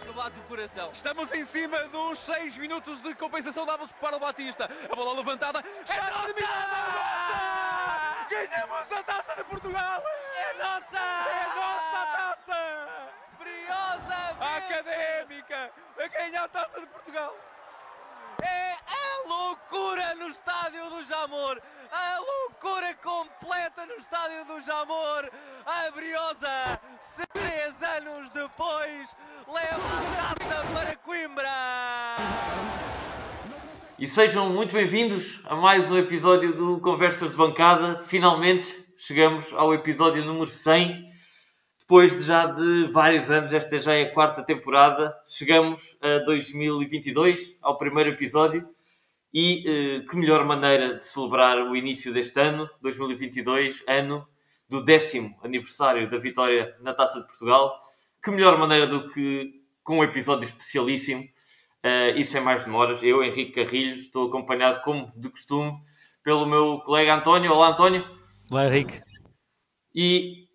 que bate o coração. Estamos em cima dos 6 minutos de compensação dados para o Batista. A bola levantada. Está É terminada! Ganhamos a taça de Portugal! É nossa! É nossa taça! Briosa académica a ganhar a taça de Portugal! É a loucura no estádio do Jamor! A loucura completa no estádio do Jamor! A Briosa, três anos depois, leva a taça para Coimbra! E sejam muito bem-vindos a mais um episódio do Conversas de Bancada. Finalmente chegamos ao episódio número 100. Depois de já de vários anos, esta já é a quarta temporada, chegamos a 2022, ao primeiro episódio. E eh, que melhor maneira de celebrar o início deste ano, 2022, ano do décimo aniversário da vitória na Taça de Portugal. Que melhor maneira do que com um episódio especialíssimo Uh, e sem mais demoras, eu, Henrique Carrilho, estou acompanhado, como de costume, pelo meu colega António. Olá, António. Olá, Henrique. E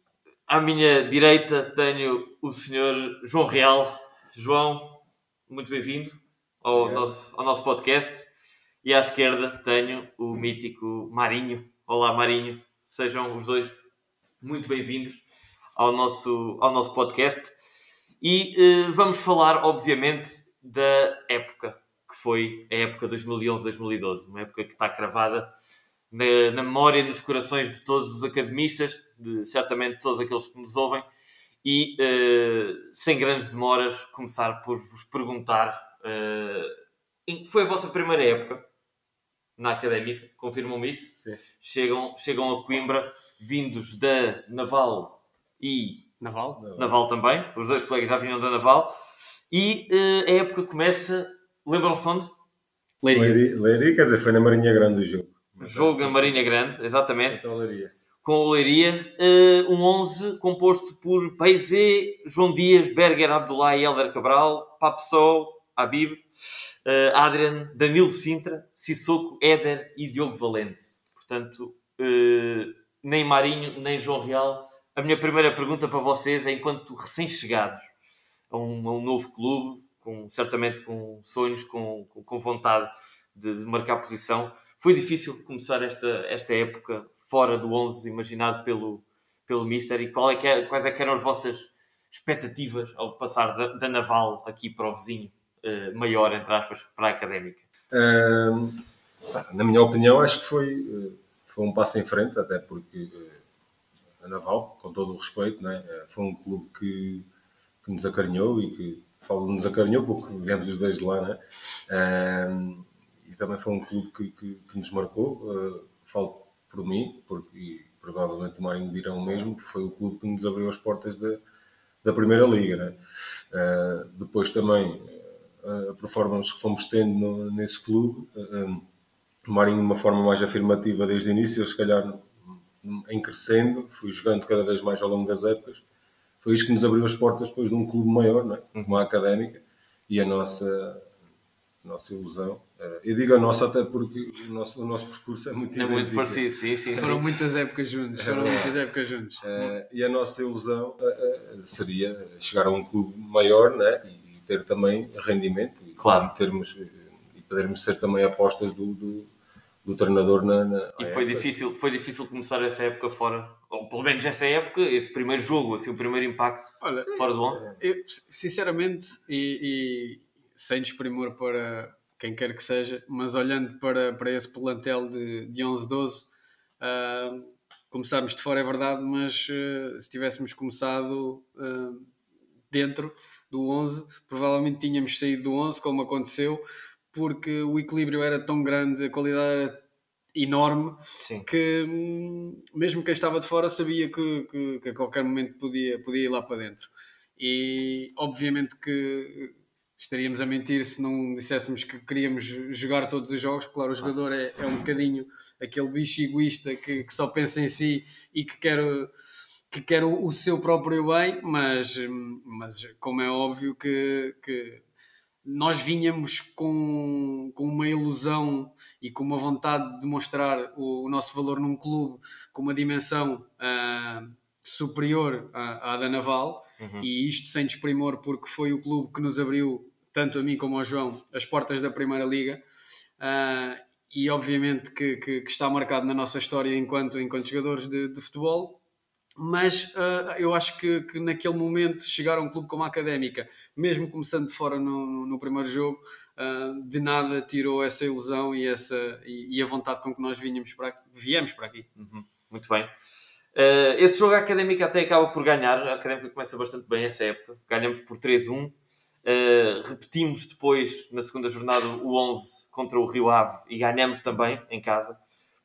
à minha direita tenho o senhor João Real. João, muito bem-vindo ao nosso, ao nosso podcast. E à esquerda tenho o mítico Marinho. Olá, Marinho. Sejam os dois muito bem-vindos ao nosso, ao nosso podcast. E uh, vamos falar, obviamente, da época, que foi a época 2011-2012, uma época que está cravada na, na, memória, nos corações de todos os academistas, de certamente todos aqueles que nos ouvem, e uh, sem grandes demoras, começar por vos perguntar: uh, foi a vossa primeira época na académica? Confirmam-me isso? Sim. Chegam, chegam a Coimbra, vindos da Naval e. Naval? Naval, Naval também, os dois colegas já vinham da Naval. E uh, a época começa, lembram-se onde? Leiria. Leiria. Leiria. quer dizer, foi na Marinha Grande o jogo. Jogo na Marinha Grande, exatamente. Então, Leiria. Com o Leiria, uh, um 11 composto por Paisé, João Dias, Berger, Abdullah e Helder Cabral, Papsol, Habib, uh, Adrian, Danilo Sintra, Sissoko, Éder e Diogo Valente. Portanto, nem Marinho, nem João Real. A minha primeira pergunta para vocês é, enquanto recém-chegados, a um, a um, novo clube, com, certamente com sonhos, com, com, vontade de, de, marcar posição. Foi difícil começar esta, esta época fora do 11 imaginado pelo, pelo Mister e qual é que é, quais é que eram as vossas expectativas ao passar da, da Naval aqui para o vizinho uh, maior, entre aspas, para a Académica? Na minha opinião, acho que foi, uh, foi um passo em frente, até porque a Naval, com todo o respeito, né, foi um clube que que nos acarinhou e que falo nos acarinhou porque viemos os dois de lá, né? Um, e também foi um clube que, que, que nos marcou. Uh, falo por mim, porque, e provavelmente o Marinho dirá o mesmo, foi o clube que nos abriu as portas da, da Primeira Liga. Né? Uh, depois também uh, a performance que fomos tendo no, nesse clube, de uma forma mais afirmativa desde o início, eu, se calhar em crescendo, fui jogando cada vez mais ao longo das épocas foi isso que nos abriu as portas depois de um clube maior, não é? como a Académica, e a nossa, a nossa ilusão. Eu digo a nossa até porque o nosso, o nosso percurso é muito É muito parecido, sim, sim. Foram muitas épocas juntos, foram É muitas épocas juntos. Uh, e a nossa ilusão uh, uh, seria chegar a um clube maior né? e ter também rendimento claro. e, termos, e podermos ser também apostas do, do, do treinador na, na E foi difícil, foi difícil começar essa época fora, ou pelo menos essa época, esse primeiro jogo, assim, o primeiro impacto Olha, fora do 11. Eu, sinceramente, e, e sem desprimor para quem quer que seja, mas olhando para, para esse plantel de, de 11, 12, uh, começarmos de fora é verdade, mas uh, se tivéssemos começado uh, dentro do 11, provavelmente tínhamos saído do 11, como aconteceu, porque o equilíbrio era tão grande, a qualidade era enorme, Sim. que mesmo quem estava de fora sabia que, que, que, a qualquer momento podia, podia ir lá para dentro. E obviamente que estaríamos a mentir se não disséssemos que queríamos jogar todos os jogos. Claro, o jogador é, é um bocadinho aquele bicho egoísta que, que só pensa em si e que quer que quer o, o seu próprio bem, mas, mas como é óbvio que, que nós vinhamos com, com uma ilusão e com uma vontade de mostrar o, o nosso valor num clube com uma dimensão uh, superior à, à da Naval Uhum. E isto sem desprimor, porque foi o clube que nos abriu, tanto a mim como ao João, as portas da Primeira Liga. Uh, e obviamente que, que, que, está marcado na nossa história enquanto, enquanto jogadores de, de futebol. Mas uh, eu acho que, que, naquele momento chegar a um clube como a Académica, mesmo começando de fora no, no primeiro jogo, uh, de nada tirou essa ilusão e, essa, e, e, a vontade com que nós vinhamos para aqui, viemos para aqui. Uhum. Muito bem. Uh, esse jogo a Académica até acaba por ganhar. A Académica começa bastante bem essa época. Ganhamos por 3-1. Uh, repetimos depois, na segunda jornada, o 11 contra o Rio Ave e ganhamos também em casa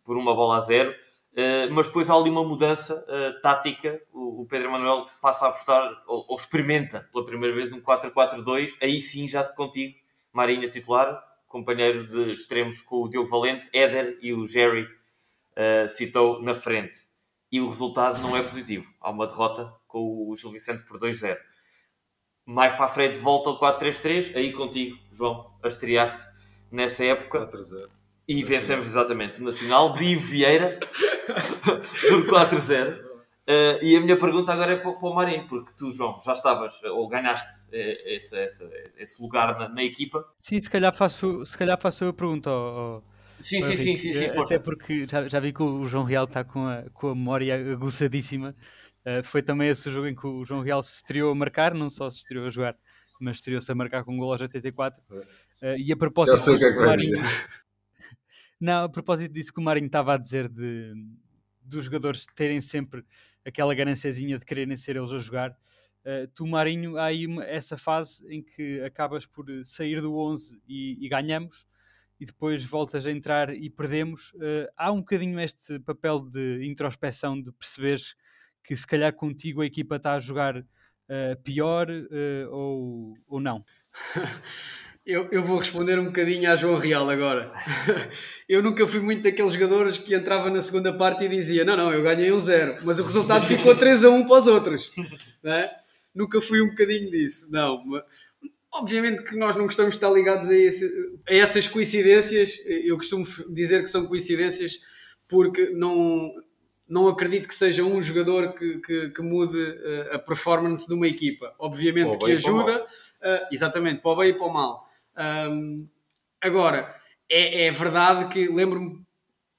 por uma bola a zero. Uh, mas depois há ali uma mudança uh, tática. O, o, Pedro Manuel passa a apostar ou, ou, experimenta pela primeira vez um 4-4-2. Aí sim, já contigo, Marinha titular, companheiro de extremos com o Diogo Valente, Éder e o Jerry citou na frente e o resultado não é positivo. Há uma derrota com o Gil Vicente por 2-0. Mais para a frente volta ao 4-3-3, aí contigo, João, estreaste nessa época. 4-0. E vencemos exatamente o Nacional de Vieira por 4-0. Uh, eh, e a minha pergunta agora é para, para, o Marinho, porque tu, João, já estavas ou ganhaste eh, esse, esse, esse lugar na, na, equipa. Sim, se calhar faço, se calhar faço a pergunta ao, Sim, sim, sim, sim, sim, Até porque já, já vi que o João Real está com a, com a memória aguçadíssima. Uh, foi também esse jogo em que o João Real se estreou a marcar, não só se estreou a jogar, mas estreou-se a marcar com um gol aos 84. Uh, e a propósito que, é que o Marinho. Não, a propósito disso que o Marinho estava a dizer de, dos jogadores terem sempre aquela gananciazinha de quererem ser eles a jogar. Uh, tu, Marinho, há aí uma, essa fase em que acabas por sair do 11 e, e ganhamos, e depois voltas a entrar e perdemos. Uh, há um bocadinho este papel de introspeção, de perceberes que se calhar contigo a equipa está a jogar uh, pior ou, ou não? Eu, eu, vou responder um bocadinho à João Real agora. eu nunca fui muito daqueles jogadores que entrava na segunda parte e dizia: Não, não, eu ganhei um zero, mas o resultado ficou 3 a 1 para os outros. É? Nunca fui um bocadinho disso. Não, Obviamente que nós não gostamos de estar ligados a, esse, a, essas coincidências. Eu costumo dizer que são coincidências porque não, não acredito que seja um jogador que, que, que mude uh, a performance de uma equipa. Obviamente que ajuda, uh, exatamente, para o bem e para o mal. Um, agora, é, é, verdade que lembro-me,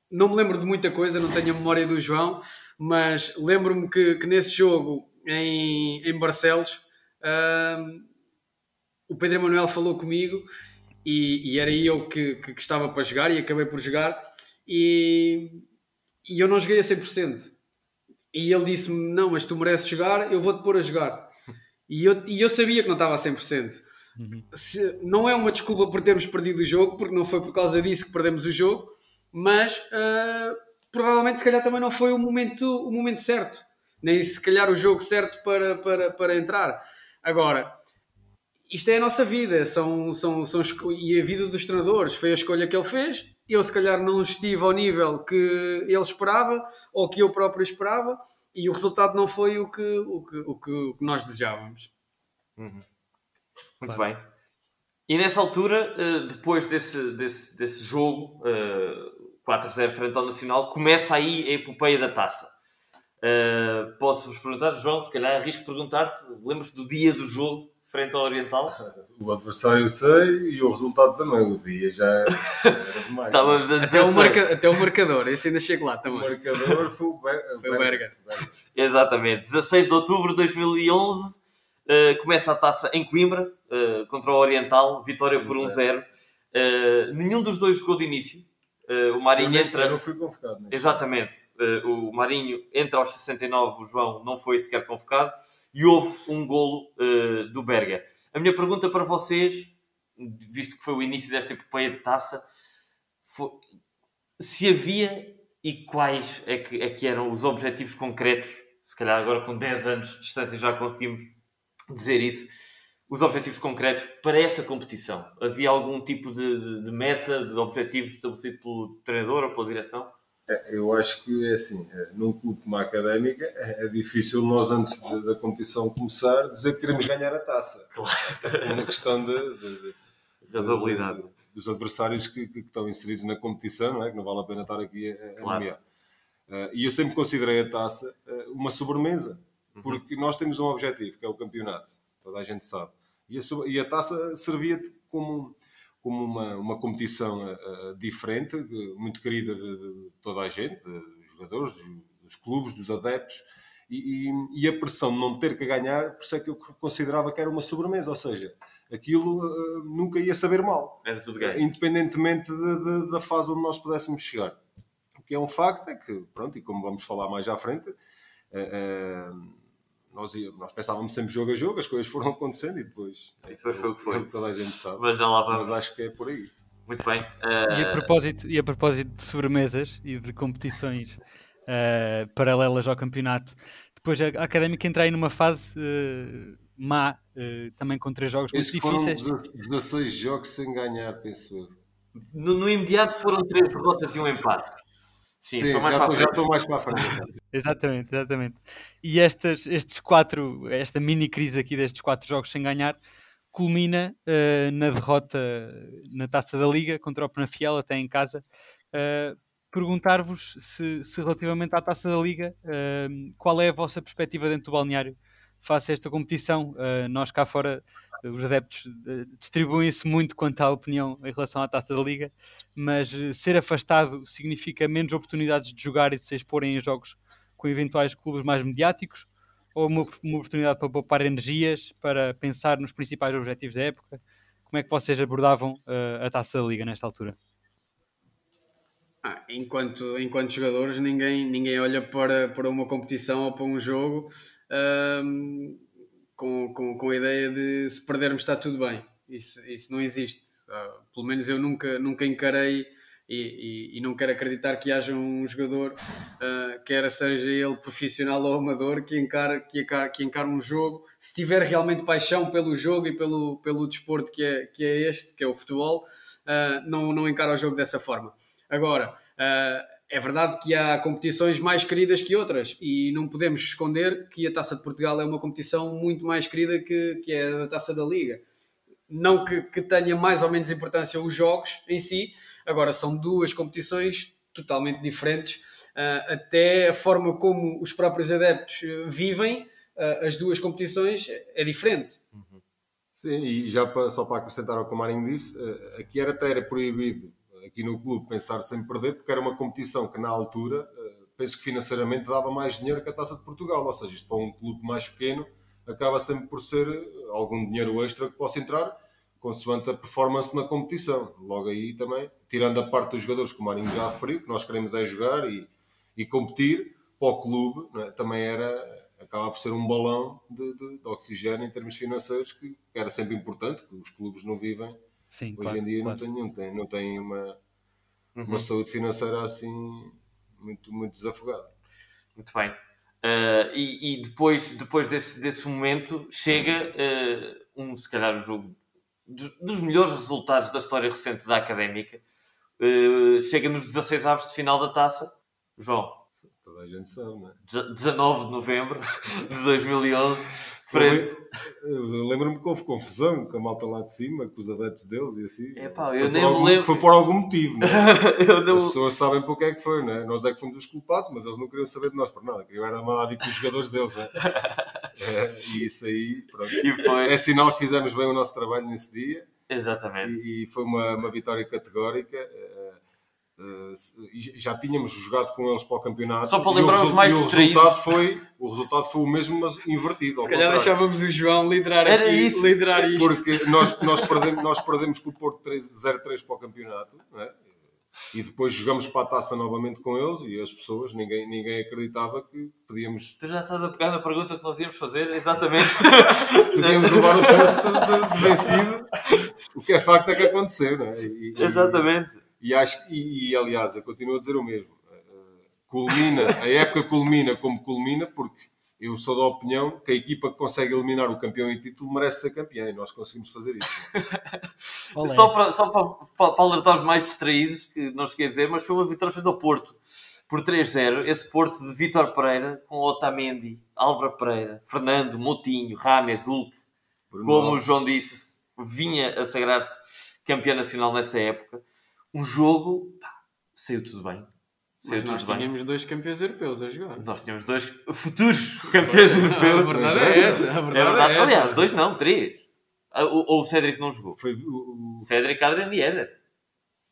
não me lembro de muita coisa, não tenho a memória do João, mas lembro-me que, que, nesse jogo em, em Barcelos. Um, o Pedro Emanuel falou comigo e, e era eu que, que, que, estava para jogar e acabei por jogar e, e eu não joguei a 100%. E ele disse-me, não, mas tu mereces jogar, eu vou-te pôr a jogar. E eu, e eu sabia que não estava a 100%. Uhum. Se, não é uma desculpa por termos perdido o jogo, porque não foi por causa disso que perdemos o jogo, mas uh, provavelmente se calhar também não foi o momento, o momento certo. Nem se calhar o jogo certo para, para, para entrar. Agora, isto é a nossa vida, são, são, são, e a vida dos treinadores. Foi a escolha que ele fez. Eu, se calhar, não estive ao nível que ele esperava ou que eu próprio esperava, e o resultado não foi o que, o que, o que, o que nós desejávamos. Uhum. Muito claro. bem. E nessa altura, eh, depois desse, desse, desse jogo, 4-0 eh, frente ao Nacional, começa aí a epopeia da taça. Uh, Posso-vos perguntar, João, se calhar arrisco perguntar-te, lembras-te do dia do jogo frente ao Oriental? O adversário sei e o resultado também. O dia já era demais. Até, o marca, até o marcador, esse ainda chega lá também. O marcador foi o, Ber foi o Berger. Exatamente. 16 de outubro de 2011 uh, começa a taça em Coimbra uh, contra o Oriental, vitória por 1-0. Uh, nenhum dos dois jogou de início. O Marinho eu entra. Eu não fui convocado. Exatamente. Uh, o Marinho entra aos 69, o João não foi sequer convocado e houve um golo do Berger. A minha pergunta para vocês, visto que foi o início desta epopeia de taça, foi, se havia e quais é que, é que eram os objetivos concretos, se calhar agora com 10 anos de distância já conseguimos dizer isso, os objetivos concretos para esta competição? Havia algum tipo de, de, de meta, de objetivo estabelecido pelo treinador ou pela direção? É, eu acho que é assim, é, num clube como a Académica, é, é difícil nós, antes de, da competição começar, dizer que queremos ganhar a taça. Claro. É uma questão de, de, de razoabilidade dos adversários que, que, estão inseridos na competição, não é? que não vale a pena estar aqui a, a claro. nomear. Uh, e eu sempre considerei a taça uh, uma sobremesa. Porque nós temos um objetivo, que é o campeonato, toda a gente sabe. E a, e a taça servia como, como uma, uma competição eh, diferente, muito querida de, de toda a gente, dos jogadores, dos, dos clubes, dos adeptos, e, e- e a pressão de não ter que ganhar, por isso é que eu considerava que era uma sobremesa, ou seja, aquilo eh, nunca ia saber mal Era tudo ganho. independentemente de- de- da fase onde nós pudéssemos chegar. O que é um facto é que, pronto, e como vamos falar mais à frente, eh, eh, nós, nós pensávamos sempre jogo a jogo, as coisas foram acontecendo e depois, E depois foi o que foi. é toda a gente sabe. Mas já lá vamos. Mas acho que é por aí. Muito bem. E a, Eh, propósito, e a propósito de sobremesas e de competições eh, paralelas ao campeonato, depois a, a Académica entra aí numa fase eh, má, também com três jogos muito Estes foram difíceis. 16 jogos sem ganhar, penso eu. no, no imediato foram três derrotas e um empate. Sim, Sim, mais já já estou mais para a frente. Exatamente, exatamente. E estas, estes quatro, esta mini crise aqui destes quatro jogos sem ganhar, culmina eh, na derrota na Taça da Liga contra o Penafiel, até em casa. Eh, Perguntar-vos se, se relativamente à Taça da Liga, eh, qual é a vossa perspectiva dentro do balneário face a esta competição? Eh, nós cá fora, os adeptos eh, distribuem-se muito quanto à opinião em relação à Taça da Liga, mas eh, ser afastado significa menos oportunidades de jogar e de se exporem em jogos com eventuais clubes mais mediáticos ou uma, uma oportunidade para poupar energias, para pensar nos principais objetivos da época? Como é que vocês abordavam a Taça da Liga nesta altura? Ah, enquanto, enquanto jogadores, ninguém, ninguém olha para, para uma competição ou para um jogo com, com, com a ideia de se perdermos está tudo bem. Isso, isso não existe. Ah, pelo menos eu nunca, nunca encarei e, e, e não quero acreditar que haja um jogador, ah, quer seja ele profissional ou amador, que encare, que, encare, que encare um jogo, se tiver realmente paixão pelo jogo e pelo, pelo desporto que é, que é este, que é o futebol, ah, não, não encara o jogo dessa forma. Agora, uh, é verdade que há competições mais queridas que outras e não podemos esconder que a Taça de Portugal é uma competição muito mais querida que, que é a Taça da Liga. Não que, que tenha mais ou menos importância os jogos em si, agora são duas competições totalmente diferentes, uh, até a forma como os próprios adeptos uh, vivem as duas competições é diferente. Sim, e já só para acrescentar ao que o Marinho disse, eh, aqui era até era proibido aqui no clube pensar sem perder, porque era uma competição que na altura eh, penso que financeiramente dava mais dinheiro que a Taça de Portugal, ou seja, isto para um clube mais pequeno acaba sempre por ser eh, algum dinheiro extra que possa entrar consoante a performance na competição. Logo aí também, tirando a parte dos jogadores que o Marinho já referiu, que nós queremos é jogar e, e competir, para o clube é? também era, acaba por ser um balão de, de, de oxigênio em termos financeiros, que era sempre importante, que os clubes não vivem Sim, Hoje claro, em dia claro. não tem, não tem, não tem uma, Uhum. uma saúde financeira assim muito, muito desafogada. Muito bem. Uh, e, e depois, depois desse, desse momento chega uh, um, se calhar, o jogo dos, dos melhores resultados da história recente da Académica. Uh, chega nos 16 avos de final da taça. João, Toda a gente sabe, não é? 19 de novembro de 2011, frente. Lembro-me que houve confusão com a malta lá de cima, com os adeptos deles e assim. Epá, eu foi, nem me algum, lembro. foi por algum motivo, não é? Não- As pessoas sabem por que é que foi, não é? Nós é que fomos os culpados, mas eles não queriam saber de nós por nada. Queriam era vir com os jogadores deles, não é? É, E isso aí, pronto. É sinal que fizemos bem o nosso trabalho nesse dia. Exatamente. e, e foi uma, uma vitória categórica. Eh, já tínhamos jogado com eles para o campeonato. Só para E o lembrar os mais e o distraídos. resultado foi O resultado foi o mesmo, mas invertido. ao Se calhar contrário. deixávamos o João liderar Era aqui, isso. liderar isto. Porque nós, nós, perdemos, nós perdemos com o Porto 3 0-3 para o campeonato, é? e depois jogamos para a taça novamente com eles, e as pessoas, ninguém, ninguém acreditava que podíamos, Tu já estás a pegar na pergunta que nós íamos fazer, exatamente. podíamos levar o Porto de, de- de vencido. O que é facto é que aconteceu, é? E, e- exatamente. E, acho, e, e, aliás, eu continuo a dizer o mesmo. Eh, Culmina, a época culmina como culmina, porque eu sou da opinião que a equipa que consegue eliminar o campeão em título merece ser campeã e nós conseguimos fazer isso. Só, para, só para, para, para alertar os mais distraídos, que não cheguei a dizer, mas foi uma vitória frente ao Porto. Por 3-0, esse Porto de Vítor Pereira, com Otamendi, Álvaro Pereira, Fernando, Moutinho, Rames, Hulk, Bruno como o. João disse, vinha a sagrar-se campeão nacional nessa época. Um jogo, pá, saiu tudo bem. Saiu Mas nós tudo bem. tínhamos dois campeões europeus a jogar. Nós tínhamos dois futuros campeões A europeus. verdade é essa-. A É verdade verdade. é essa. Aliás, dois não, três. Ah, Ou o Cédric não jogou. Foi o, o, Cédric, Adrian e Éder.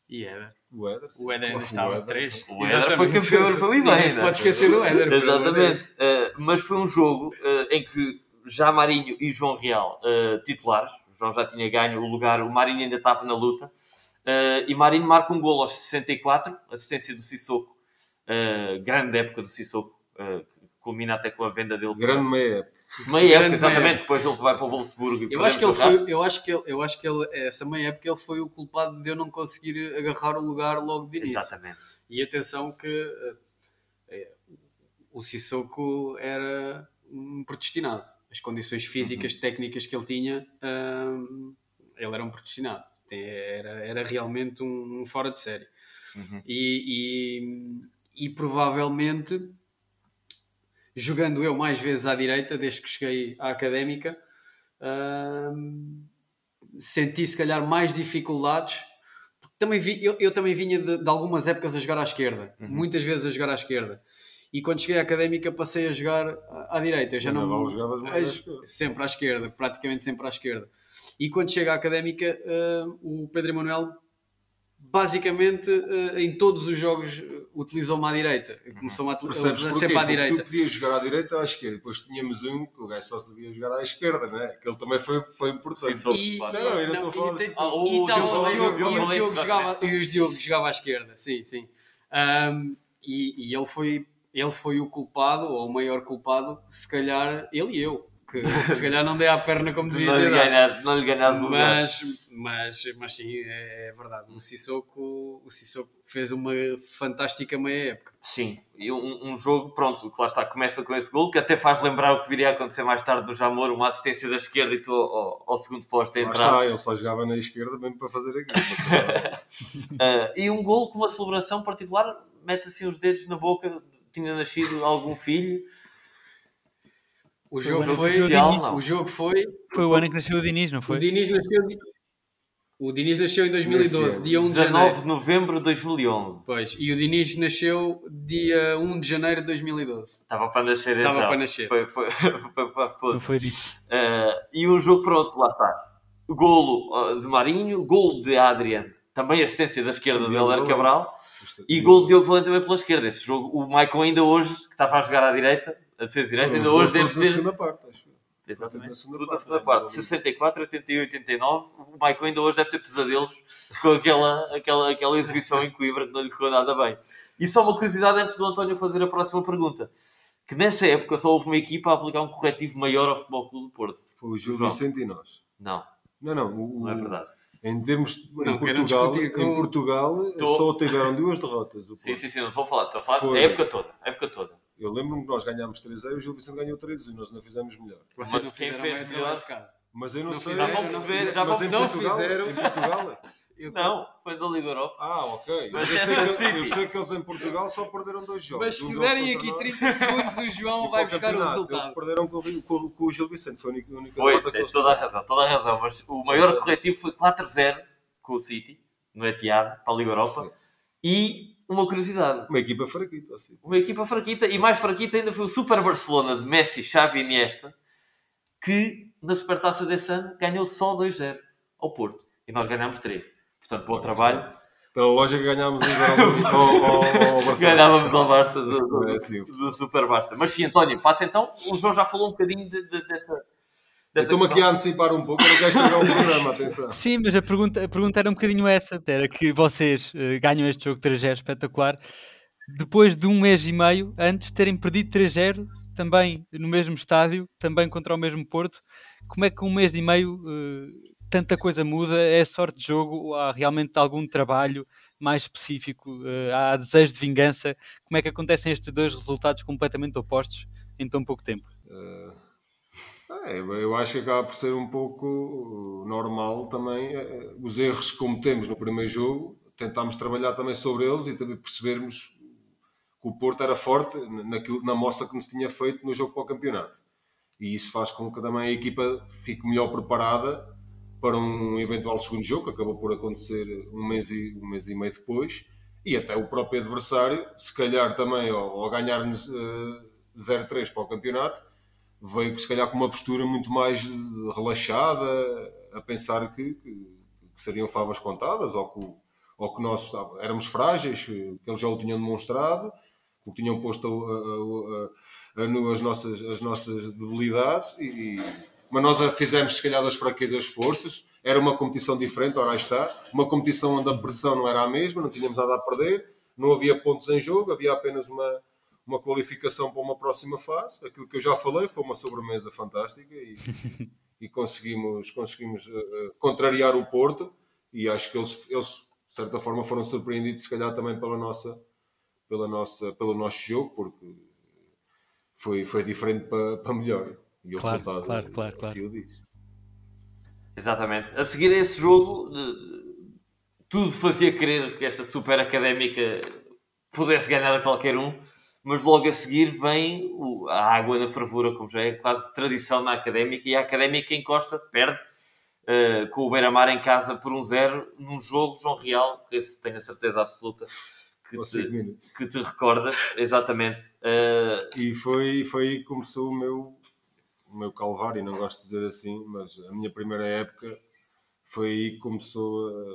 E era. o Ederson. O Éder ainda estava três. O Éder foi campeão europeu e bem. Não se né? pode esquecer do Deus. Exatamente. Uh, mas foi um jogo uh, em que já Marinho e João Real uh, titulares, o João já tinha ganho o lugar, o Marinho ainda estava na luta, uh, e Marinho marca um golo aos 64, assistência do Sissoko, uh, grande época do Sissoko, uh, que culmina até com a venda dele. Grande meia época. Meia época, exatamente, meia depois ele vai para o Wolfsburgo. e Eu acho que ele foi, eu acho que ele, eu acho que ele, essa meia época ele foi o culpado de eu não conseguir agarrar o lugar logo de início. Exatamente. E atenção que o Sissoko era um predestinado. As condições físicas, técnicas que ele tinha, ele era um predestinado. Era, era realmente um, um fora de série. Uhum. E, e, e provavelmente, jogando eu mais vezes à direita, desde que cheguei à académica, hum, senti se calhar mais dificuldades também vi, eu, eu também vinha de, de algumas épocas a jogar à esquerda, muitas vezes a jogar à esquerda. E quando cheguei à académica passei a jogar à, à direita. Eu já não Naval jogavas mais à esquerda. sempre à esquerda, praticamente sempre à esquerda. E quando chega à académica, eh, o Pedro Emanuel basicamente eh, em todos os jogos eh, utilizou-me à direita. Começou-me a utilizar sempre à Porque direita. tu podias jogar à direita ou à esquerda. Depois tínhamos um que o gajo só sabia jogar à esquerda, né? Que ele também foi, foi importante. Sim, E. Não, eu não estou a falar disso. Ah, o e tal, e o Valente, Diogo jogava- exatamente. Os Diogo jogava à esquerda, sim, sim. Ahm, e, e ele foi ele foi o culpado, ou o maior culpado, se calhar ele e eu, que se calhar não dei à perna como devia Não lhe ter dado. ganhas, não lhe ganhas o lugar. Mas, mas, mas sim, é, é verdade. O Sissoko, o Sissoko fez uma fantástica meia época. Sim, e um, um jogo, pronto, que lá está, começa com esse gol, que até faz lembrar o que viria a acontecer mais tarde no Jamor, uma assistência da esquerda e tu ao, ao- segundo posto a Lá entrar. está, ele só jogava na esquerda mesmo para fazer aquilo. Ah, e um gol com uma celebração particular, mete assim os dedos na boca, tinha nascido algum filho. O jogo foi. oficial, não. O jogo foi. Foi o ano em que nasceu o Diniz, não O foi? Diniz nasceu. O Diniz nasceu em 2012, Nesse dia 1 de 19 janeiro. de novembro de 2011. Pois, e o Diniz nasceu dia 1 de janeiro de 2012. Estava para nascer Estava então. para nascer. Foi, foi, foi esposa. foi disso. Ah, e um jogo pronto, lá está. Golo ah, de Marinho, golo de Adrian, também assistência da esquerda do Helder. Cabral. E gol de Diogo Valente também pela esquerda. Esse jogo, o Maicon ainda hoje, que estava a jogar à direita, a defesa direita, ainda hoje deve ter. segunda parte, acho. Exatamente. Tudo na parte, segunda é, parte. não- 64, 88, 89. O Maicon ainda hoje deve ter pesadelos com aquela, aquela, aquela exibição em Coimbra que não lhe correu nada bem. E só uma curiosidade antes do António fazer a próxima pergunta. Que nessa época só houve uma equipa a aplicar um corretivo maior ao Futebol Clube do Porto. Foi o Gil João. Vicente e nós. Não, Não, não. o- não é verdade. Em termos Não, em Portugal, com- em Portugal Tô. só tiveram duas derrotas. o Sim, Porto. sim, sim, não estou a falar. Estou a falar Foi. da época toda. A época toda. Eu lembro-me que nós ganhámos 3-0 e o Gil Vicente ganhou 3 e nós não fizemos melhor. Vocês Mas não quem fizeram fez o melhor- de casa. Mas eu não, Não sei. fizeram, Já vão perceber, fizeram. já vão mas em não Portugal, fizeram. em Portugal. Eu- Não, foi da Liga Europa. Ah, ok. Mas eu, é sei que, eu sei que eles em Portugal só perderam dois jogos. Mas se derem aqui nós 30 segundos, o João vai o buscar o campeonato. Eles resultado. perderam com, o- com, com o Gil Vicente. Foi a única, a única Foi, derrota que tens eles toda a razão, toda a razão. Mas o maior corretivo foi 4-0 com o City, no Etihad, para a Liga Europa. Sim. E uma curiosidade, Uma equipa fraquita, assim. uma equipa fraquita, e mais fraquita ainda foi o Super Barcelona de Messi, Xavi e Iniesta, que na Supertaça desse ano ganhou só 2-0 ao Porto. E nós ganhámos 3. Portanto, bom trabalho. Pela lógica ganhámos um 0 ao, ao, ao, Barcelona. Ganhávamos ao Barça do, do- É assim. do Super Barça. Mas sim, António, passa então. O João já falou um bocadinho de- de- dessa. Dessa Estou-me aqui a antecipar um pouco, eu não quero estragar o programa, atenção. Sim, mas a pergunta, a pergunta era um bocadinho essa. Era que vocês eh, ganham este jogo 3-0 espetacular depois de um mês e meio antes de terem perdido 3-0 também no mesmo estádio, também contra o mesmo Porto. Como é que um mês e meio eh, tanta coisa muda? É sorte de jogo? Ou há realmente algum trabalho mais específico? Eh, há desejo de vingança? Como é que acontecem estes dois resultados completamente opostos em tão pouco tempo? É, eu acho que acaba por ser um pouco uh, normal também eh, os erros que cometemos no primeiro jogo, tentámos trabalhar também sobre eles e também percebermos que o Porto era forte naquilo, na moça que nos tinha feito no jogo para o campeonato. E isso faz com que também a equipa fique melhor preparada para um eventual segundo jogo, que acabou por acontecer um mês e, um mês e meio depois, e até o próprio adversário, se calhar também ao, ao ganhar-nos uh, 0-3 para o campeonato, veio se calhar com uma postura muito mais relaxada, a pensar que, que, que seriam favas contadas ou que, ou que nós éramos frágeis, que eles já o tinham demonstrado, que tinham posto a, as, nossas, as nossas debilidades, e, mas nós fizemos se calhar das fraquezas forças, era uma competição diferente, ora está, uma competição onde a pressão não era a mesma, não tínhamos nada a perder, não havia pontos em jogo, havia apenas uma, uma qualificação para uma próxima fase. Aquilo que eu já falei foi uma sobremesa fantástica e, e conseguimos, conseguimos uh, contrariar o Porto e acho que eles, eles, de certa forma, foram surpreendidos, se calhar também pela nossa, pela nossa, pelo nosso jogo, porque foi, foi diferente para, para melhor. E o claro, resultado claro, claro, assim claro. o diz. Exatamente. A seguir a esse jogo, de- tudo fazia crer que esta super académica pudesse ganhar a qualquer um, mas logo a seguir vem a água na fervura, como já é quase tradição na académica, e a académica encosta, perde eh, com o Beira-Mar em casa por um zero, num jogo, João Real, que esse tenho a certeza absoluta que Ou te, que te recordas, exatamente. Eh, E foi, foi aí que começou o meu, o meu calvário, não gosto de dizer assim, mas a minha primeira época foi aí que começou, a,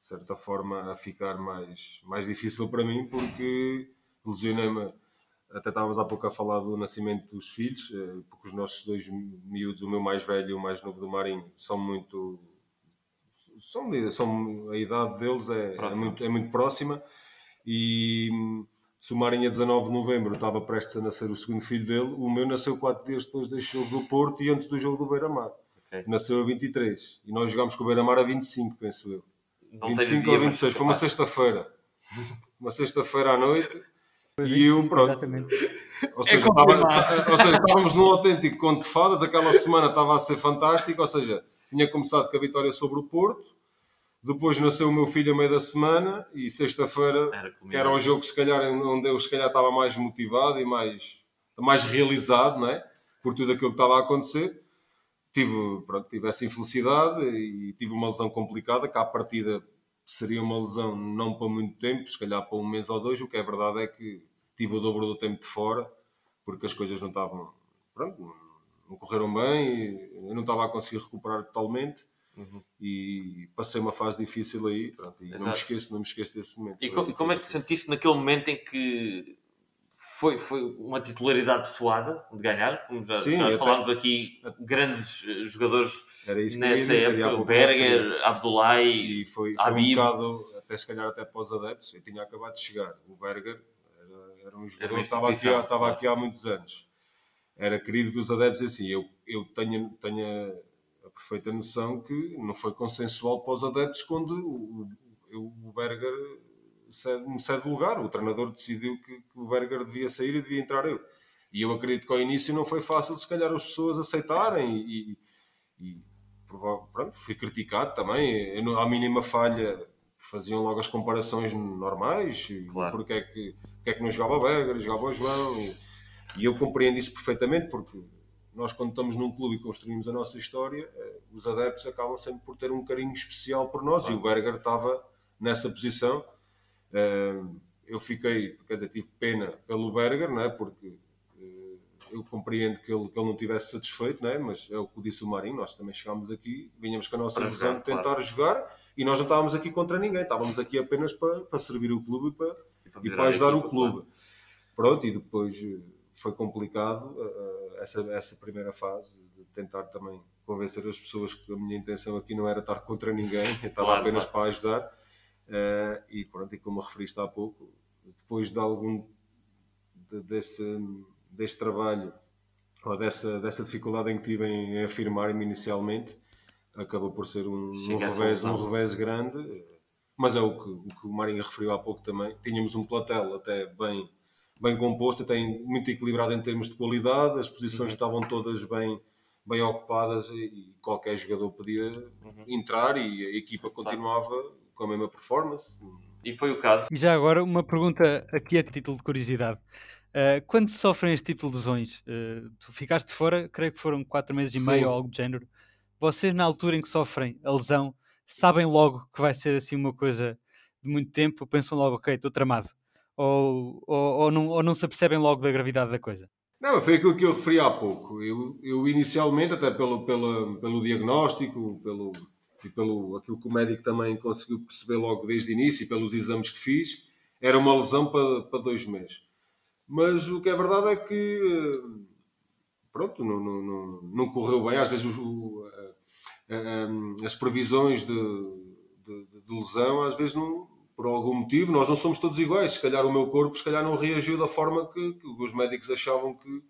de certa forma, a ficar mais, mais difícil para mim, porque lesionei-me. Até estávamos há pouco a falar do nascimento dos filhos, eh, porque os nossos dois miúdos, o meu mais velho e o mais novo do Marinho, são muito. São, são, a idade deles é, é, muito, é muito próxima e se o Marinho a 19 de novembro estava prestes a nascer o segundo filho dele, o meu nasceu 4 dias depois deste jogo do Porto e antes do jogo do Beira-Mar. Ok. Nasceu a 23 e nós jogámos com o Beira-Mar a 25, penso eu. não tenho 25 dia, ou mas 26, foi uma sexta-feira. Uma sexta-feira à noite Foi e eu, 25, pronto, Exatamente. ou seja, estava- ou seja, estávamos num autêntico conto de fadas, aquela semana estava a ser fantástica, ou seja, tinha começado com a vitória sobre o Porto, depois nasceu o meu filho a meio da semana e sexta-feira Era que era o jogo se calhar onde eu se calhar estava mais motivado e mais, mais realizado, não é? Por tudo aquilo que estava a acontecer. Tive, pronto, tive essa infelicidade e tive uma lesão complicada, que à partida seria uma lesão não para muito tempo, se calhar para um mês ou dois. O que é verdade é que tive o dobro do tempo de fora, porque as coisas não estavam, pronto, não- correram bem, e eu não estava a conseguir recuperar totalmente. E passei uma fase difícil aí, pronto, e não me esqueço, não me esqueço desse momento. E, co- e como é que te sentiste naquele momento em que foi, foi uma titularidade suada de ganhar? Como já, Sim, já até- falámos aqui, grandes eh, jogadores nessa época, pouco Berger, Abdullah E foi, foi um bocado, até se calhar até para os adeptos, eu tinha acabado de chegar. O Berger era, um jogador que estava aqui, estava claro. aqui há muitos anos. Era querido dos adeptos, e assim, eu, eu tenho, tenho a, perfeita noção que não foi consensual para os adeptos quando o, o, o Berger cede, me cede lugar. O treinador decidiu que, que o Berger devia sair e devia entrar eu. E eu acredito que ao início não foi fácil, se calhar, as pessoas aceitarem e, e prova- pronto, fui criticado também. Eu, à mínima falha faziam logo as comparações normais. Claro. Porque é que, porque é que não jogava o Berger, jogava o João. E, e eu compreendo isso perfeitamente porque nós, quando estamos num clube e construímos a nossa história, eh, os adeptos acabam sempre por ter um carinho especial por nós. E o Berger estava nessa posição. Eh, Eu fiquei, quer dizer, tive pena pelo Berger, não é? Porque eh, eu compreendo que ele, que ele não tivesse satisfeito, não é? mas é o que disse o Marinho, nós também chegámos aqui, vinhamos com a nossa visão de tentar jogar e nós não estávamos aqui contra ninguém, estávamos aqui apenas para, para servir o clube e para, e para a ajudar o equipa, clube. Pronto, e depois eh, foi complicado eh, essa, essa primeira fase de tentar também convencer as pessoas que a minha intenção aqui não era estar contra ninguém, eu estava Claro, apenas claro. para ajudar. Eh, e pronto, e como referiste há pouco, depois de algum de- desse, desse trabalho ou dessa, dessa dificuldade em que tive em afirmar-me inicialmente, acabou por ser um, um, revés, um revés grande, mas é o que, o que o Marinho referiu há pouco também. Tínhamos um platel até bem, bem composto, até muito equilibrado em termos de qualidade, as posições estavam todas bem, bem ocupadas e, qualquer jogador podia entrar e a equipa continuava com a mesma performance. E foi o caso. E já agora, uma pergunta aqui a título de curiosidade. Uh, quando sofrem este tipo de lesões, uh, tu ficaste fora, creio que foram 4 meses e Sim. meio ou algo do género. Vocês, na altura em que sofrem a lesão, sabem logo que vai ser assim uma coisa de muito tempo, pensam logo, ok, estou tramado. Ou, ou, ou, não, ou não se apercebem logo da gravidade da coisa. Não, foi aquilo que eu referi há pouco. Eu, eu inicialmente, até pelo, pelo, pelo diagnóstico, pelo, e pelo aquilo que o médico também conseguiu perceber logo desde o início, e pelos exames que fiz, era uma lesão para, para dois meses. Mas o que é verdade é que, eh, pronto, não, não, não, não correu bem. Às vezes o, as previsões de, de, de, lesão, às vezes não, por algum motivo, nós não somos todos iguais. Se calhar o meu corpo, se calhar não reagiu da forma que, que os médicos achavam que,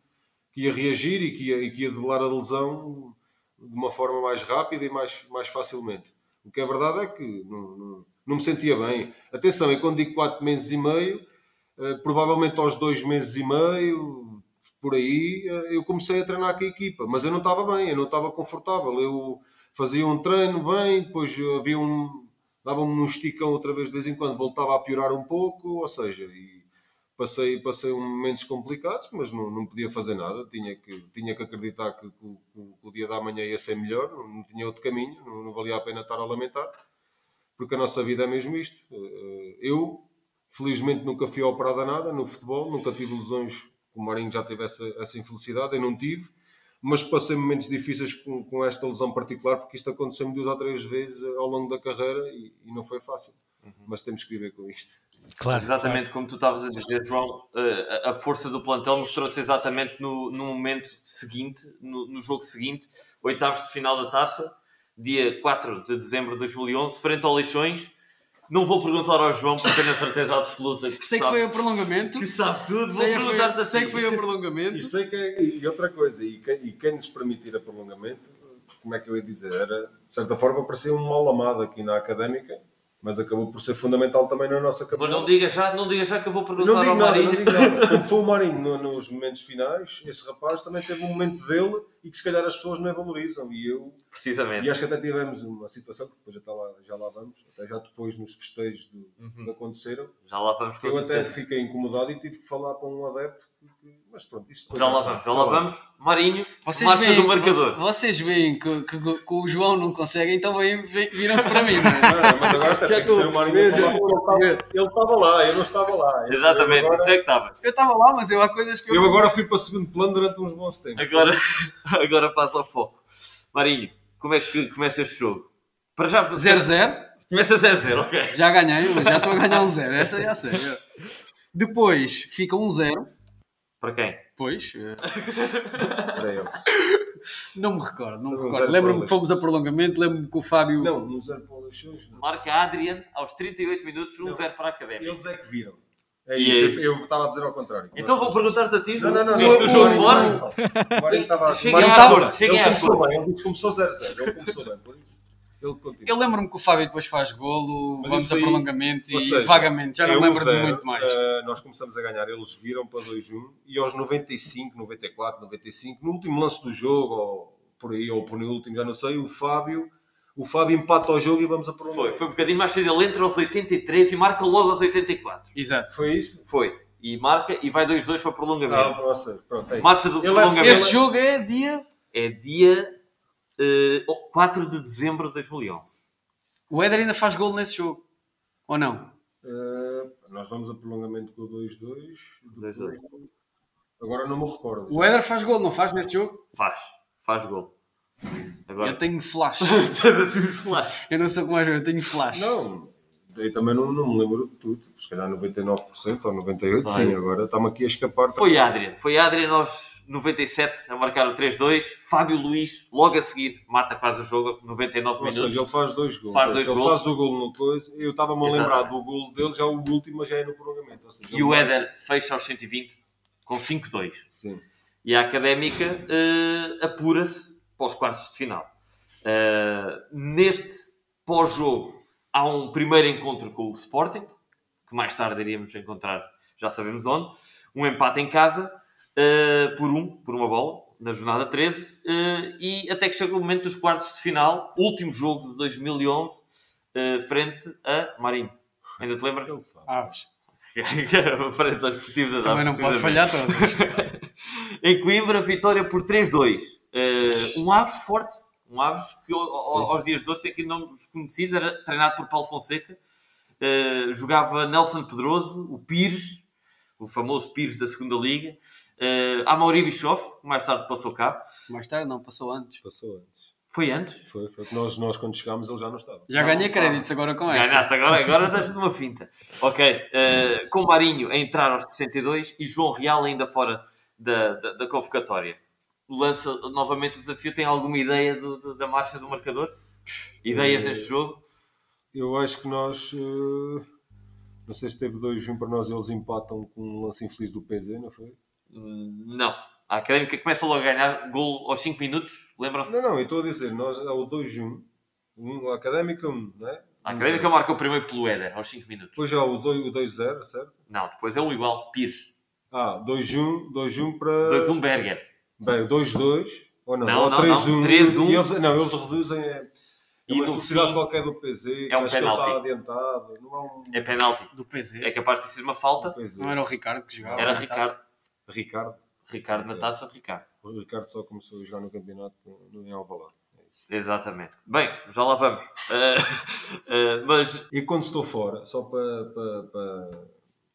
que, ia reagir e que ia, e que ia debelar a lesão de uma forma mais rápida e mais, mais facilmente. O que é verdade é que não, não, não me sentia bem. Atenção, e quando digo 4 meses e meio, eh, provavelmente aos 2 meses e meio, por aí, eh, eu comecei a treinar com a equipa, mas eu não estava bem, eu não estava confortável. Eu fazia um treino bem, depois havia um. dava-me um esticão outra vez de vez em quando, voltava a piorar um pouco, ou seja, passei, passei momentos complicados, mas não, não podia fazer nada, tinha que, tinha que acreditar que, que, que, que o dia da manhã ia ser melhor, não, não tinha outro caminho, não, não, valia a pena estar a lamentar, porque a nossa vida é mesmo isto. Eh, eu, felizmente, nunca fui operado a nada no futebol, nunca tive lesões, o Marinho já teve essa, essa infelicidade, eu não tive, mas passei momentos difíceis com, com esta lesão particular, porque isto aconteceu-me duas ou três vezes ao longo da carreira e, e não foi fácil. Uhum. Mas temos que viver com isto. Claro, exatamente claro. como tu estavas a dizer, João, eh, a força do plantel mostrou-se exatamente no, no momento seguinte, no, no, jogo seguinte, oitavos de final da taça, dia 4 de dezembro de 2011, frente ao Leixões não vou perguntar ao João porque tenho a certeza absoluta que Sei sabe, que foi o prolongamento. Que sabe tudo. Vou perguntar-te assim. Sei que foi o prolongamento. E, sei que, é, e outra coisa, e quem, e quem nos permitir a prolongamento, como é que eu ia dizer? Era, de certa forma, parecia um mal amado aqui na académica mas acabou por ser fundamental também na nossa campanha. Mas não diga já, não diga já que eu vou perguntar não digo ao nada, Marinho. Não digo nada. Quando foi o Marinho no, nos momentos finais, esse rapaz também teve um momento dele e que se calhar as pessoas não valorizam. E eu. Precisamente. E acho que até tivemos uma situação que depois já, está lá, já lá vamos, até já depois nos festejos do, uhum. que aconteceram. Já lá vamos com Eu até fiquei incomodado e tive que falar para um adepto mas pronto, isto Já lá vamos, já lá vamos. Marinho, vocês marcha veem, do marcador. Vocês veem que, que, que, o João não consegue, então viram-se para mim. Não, é? mas agora até tem que ser o Marinho Ele estava lá, eu não estava lá. Exatamente, agora... tu é que estavas. Eu estava lá, mas eu há coisas que eu... Eu agora fui para o segundo plano durante uns bons tempos. Agora, agora passa ao foco. Marinho, como é que começa este jogo? Para já... 0-0. Começa 0-0, ok. Já ganhei, já estou a ganhar um 0. Essa já sei. Depois fica um 0 para quem? Pois. Eh, Para eles. Não me recordo, não me recordo. Lembro-me que fomos a prolongamento, lembro-me que o Fábio. Não, no zero para o Marca Adrian aos 38 minutos, 1-0 para a Académica. Eles é que viram. É isso, eu estava a dizer ao contrário. Então vou perguntar-te a ti. Não, não, não. não, o jogo fora. Cheguei a acordo. Cheguei a acordo. Ele começou 0-0. Ele começou bem, por isso. Ele continua. Eu lembro-me que o Fábio depois faz golo, Mas vamos a prolongamento e seja, vagamente, já não me lembro de muito mais. Uh, nós começamos a ganhar, eles viram para 2-1 e aos 95, 94, 95, no último lance do jogo, ou por aí, ou por último, já não sei, o Fábio. O Fábio empata o jogo e vamos a prolongamento. Foi, foi um bocadinho mais cedo. Ele entra aos 83 e marca logo aos 84. Exato. Foi isso? Foi. E marca e vai 2-2 para prolongamento. Ah, nossa, pronto. É Marcha do Ele é prolongamento. Esse jogo é dia. É dia uh, 4 de dezembro de 2011. O Éder ainda faz gol nesse jogo. Ou não? Uh, nós vamos a prolongamento com o 2-2. Agora não me recordo. O Éder faz gol, não faz nesse jogo? Faz. Faz gol. Agora... Eu tenho flash. flash. Eu não sou como a eu tenho flash. Não, eu também não, não me lembro de tudo. Se calhar 99% ou 98%, Vai. sim. Agora estamos aqui a escapar. Foi Adrian. Foi Adrian aos 97 a marcar o 3-2. Fábio Luís, logo a seguir, mata quase o jogo, 99 ou minutos. Ou seja, ele faz dois gols. Faz dois ele gols. faz o gol no coisa. Eu estava-me a lembrar do gol dele, já o último, mas já é no prolongamento. e o Éder fecha aos 120 com 5-2. Sim. E a Académica uh, apura-se para os quartos de final. Uh, neste pós-jogo há um primeiro encontro com o Sporting, que mais tarde iríamos encontrar, já sabemos onde. Um empate em casa, uh, por um, por uma bola, na jornada 13. Uh, eh, e até que chega o momento dos quartos de final, último jogo de 2011, uh, eh, frente a Marinho. Ainda te lembras? Aves. frente aos esportivos da Também não posso falhar todas. em Coimbra, vitória por 3-2. um Aves forte um Aves que ao, aos dias de hoje tem aqui nomes conhecidos, era treinado por Paulo Fonseca. eh, jogava Nelson Pedroso, o Pires, o famoso Pires da segunda Liga, uh, Amaury Bischoff, que mais tarde passou cá. Mais tarde, não, passou antes. Passou antes. Foi antes? Foi, foi. que Nós, nós quando chegámos, ele já não estava. Já Não, ganhei não créditos agora com esta. Ganhaste agora, agora deixa-te uma finta. Ok, eh, com Marinho a entrar aos 62 e João Real ainda fora da, da, da convocatória. Lança novamente o desafio. Tem alguma ideia do- do- da marcha do marcador? Ideias Eh, deste jogo? Eu acho que nós. eh, não sei se teve 2-1 para nós, eles empatam com um lance infeliz do PZ, não foi? Hum, Não. A Académica começa logo a ganhar gol aos 5 minutos. Lembram-se? Não, não, eu estou a dizer, nós ao 2-1, um, a Académica 1, não é? A Académica marca o primeiro pelo Éder aos 5 minutos. Depois já o 2 o 2-0, certo? Não, depois é um igual. Pires. Ah, 2-1, 2-1 para. 2-1 Berger. Bem, 2-2, ou não, Não, ou não, 3-1. não, 3-1. E eles, não, eles reduzem. É, E é uma fim qualquer do PZ, que é um acho que ele está penalti. adiantado. Não é um. É penalti. Do PZ. É capaz de ser uma falta. PZ. Não era o Ricardo que jogava. Era na taça? Ricardo. Ricardo. Ricardo na taça, Ricardo. O Ricardo só começou a jogar no campeonato no, em Alvalade. É. Exatamente. Bem, já lá vamos. Eh, eh, mas E quando estou fora, só para, para, para,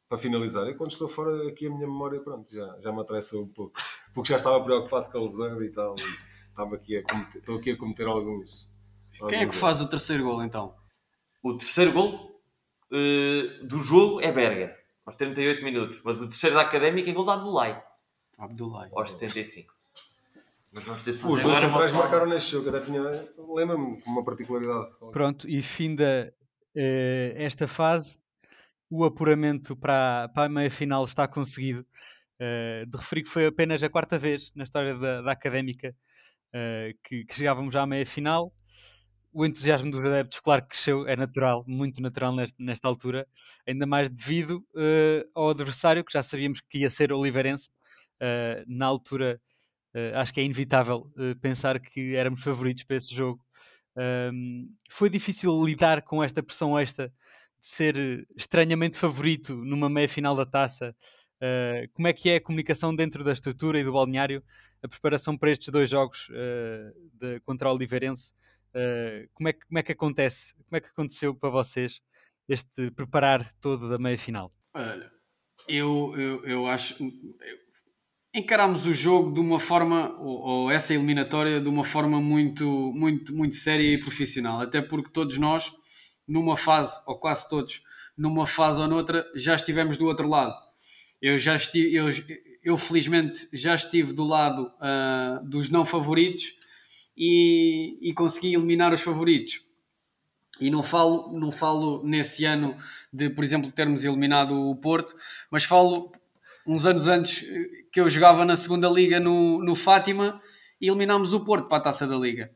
para finalizar, e quando estou fora, aqui a minha memória, pronto, já, já me atressa um pouco. Porque já estava preocupado com a lesão e tal. E estava aqui a cometer, estou aqui a cometer alguns. Quem é que alguns faz o terceiro gol então? o terceiro gol eh, do jogo é Berger, aos 38 minutos. Mas o terceiro da Académica é gol da Abdulai, Abdullah. aos 75. Mas vamos ter de Os fazer dois centrais marcaram neste jogo, até tinha, lembra-me uma particularidade. Pronto, e finda eh, esta fase, o apuramento para, para a meia-final está conseguido. Eh, de referir que foi apenas a quarta vez na história da, da Académica eh, que, que chegávamos à meia-final. O entusiasmo dos adeptos, claro que cresceu, é natural, muito natural nesta, nesta altura, ainda mais devido eh, ao adversário, que já sabíamos que ia ser Oliveirense. Eh, na altura, eh, acho que é inevitável pensar que éramos favoritos para esse jogo. Um, foi difícil lidar com esta pressão extra de ser estranhamente favorito numa meia final da taça. Uh, como é que é a comunicação dentro da estrutura e do balneário, a preparação para estes dois jogos uh, de, contra o Oliveirense? Uh, como, é que, como é que acontece? Como é que aconteceu para vocês este preparar todo da meia final? Olha, eu, eu, eu acho. encarámos o jogo de uma forma, ou, ou essa eliminatória, de uma forma muito, muito, muito séria e profissional. Até porque todos nós, numa fase, ou quase todos, numa fase ou noutra, já estivemos do outro lado. Eu já estive, eu, eu felizmente já estive do lado ah, dos não favoritos e, e consegui eliminar os favoritos. E não falo, não falo nesse ano de, por exemplo, termos eliminado o Porto, mas falo uns anos antes eh, que eu jogava na segunda Liga no, no Fátima e eliminámos o Porto para a Taça da Liga.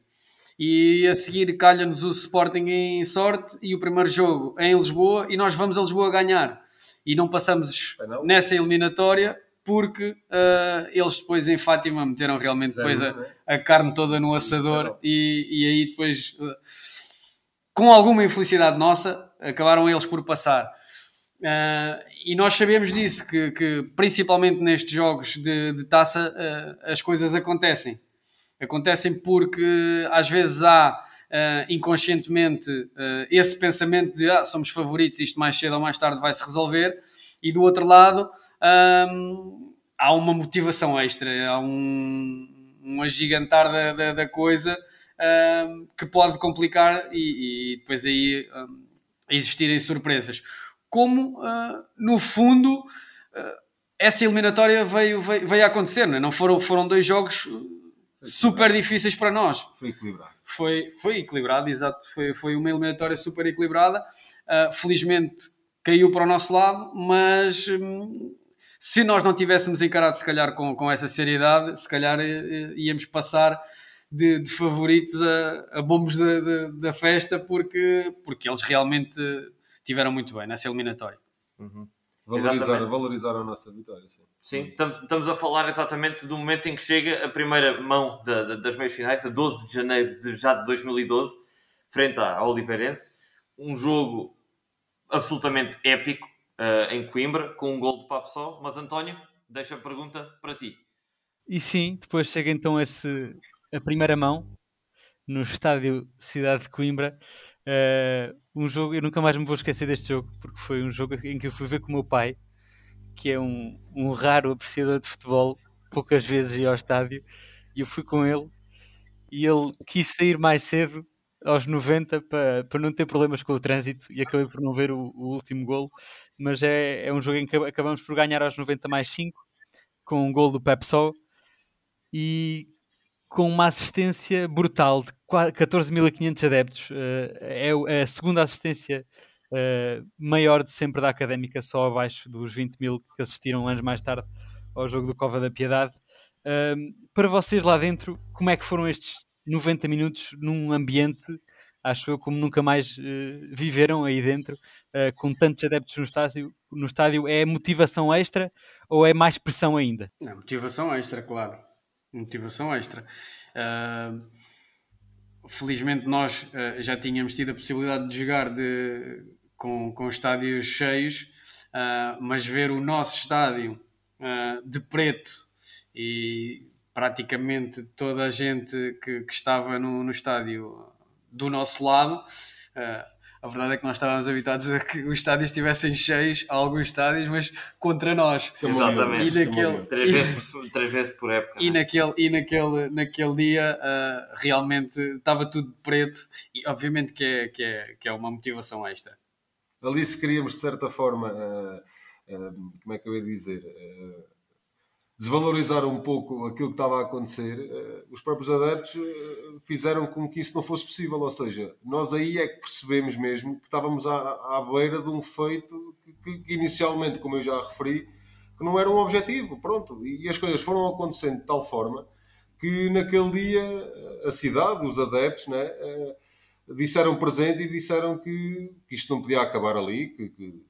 E a seguir calha-nos o Sporting em sorte e o primeiro jogo é em Lisboa e nós vamos a Lisboa ganhar. E não passamos Penal. nessa eliminatória porque ah, eles depois em Fátima meteram realmente depois a, a carne toda no assador e, e aí depois, uh, com alguma infelicidade nossa, acabaram eles por passar. Uh, e nós sabemos disso, que, que principalmente nestes jogos de, de taça uh, as coisas acontecem. Acontecem porque às vezes há uh, inconscientemente uh, esse pensamento de ah, somos favoritos, isto mais cedo ou mais tarde vai se resolver, e do outro lado há uma motivação extra, há um, um agigantar da, da, da coisa que pode complicar e, e depois aí existirem surpresas. Como uh, no fundo uh, essa eliminatória veio, veio, veio a acontecer, não, é? não foram, foram dois jogos super difíceis para nós. Foi equilibrado. Foi, foi equilibrado, exato. Foi, foi uma eliminatória super equilibrada. Uh, felizmente caiu para o nosso lado, mas hum, se nós não tivéssemos encarado, se calhar, com, com essa seriedade, se calhar eh, íamos passar de, de favoritos a, a bombos da, da, da festa, porque, porque eles realmente tiveram muito bem nessa eliminatória. Valorizar, Exatamente. valorizar a nossa vitória, sim. Sim, estamos, estamos a falar exatamente do momento em que chega a primeira mão da- da- das meias finais, a 12 de janeiro de, já de 2012, frente à Oliveirense. Um jogo absolutamente épico eh, em Coimbra, com um gol de Papo Só. Mas António, deixa a pergunta para ti. E sim, depois chega então esse, a primeira mão no estádio Cidade de Coimbra. Uh, um jogo, eu nunca mais me vou esquecer deste jogo, porque foi um jogo em que eu fui ver com o meu pai, que é um, um raro apreciador de futebol, poucas vezes ia ao estádio, e eu fui com ele, e ele quis sair mais cedo, aos 90, para, para não ter problemas com o trânsito, e acabei por não ver o, o último golo, mas é, é um jogo em que acabamos por ganhar aos 90 mais 5, com um gol do Pepsol, e com uma assistência brutal de 14.500 adeptos. Uh, é a segunda assistência uh, maior de sempre da Académica, só abaixo dos 20 mil que assistiram anos mais tarde ao jogo do Cova da Piedade. Uh, para vocês lá dentro, como é que foram estes 90 minutos num ambiente, acho eu, como nunca mais viveram aí dentro, com tantos adeptos no estádio, no estádio? É motivação extra ou é mais pressão ainda? Não, motivação extra, claro motivação extra. Uh, felizmente nós uh, já tínhamos tido a possibilidade de jogar de, com, com estádios cheios, uh, mas ver o nosso estádio de preto e praticamente toda a gente que, que estava no, no estádio do nosso lado a verdade é que nós estávamos habituados a que os estádios estivessem cheios, alguns estádios, mas contra nós. Exatamente. E naquele, três, vezes por, três vezes por época. E, né? naquele, e naquele, naquele dia uh, realmente estava tudo preto e obviamente que é, que, é, que é uma motivação extra. Ali se queríamos de certa forma, uh, uh, como é que eu ia dizer desvalorizar um pouco aquilo que estava a acontecer, eh, os próprios adeptos eh, fizeram com que isso não fosse possível. Ou seja, nós aí é que percebemos mesmo que estávamos à, à beira de um feito que, que, inicialmente, como eu já referi, que não era um objetivo. Pronto. E as coisas foram acontecendo de tal forma que naquele dia eh, a cidade, os adeptos, né, disseram presente e disseram que, que isto não podia acabar ali, que, que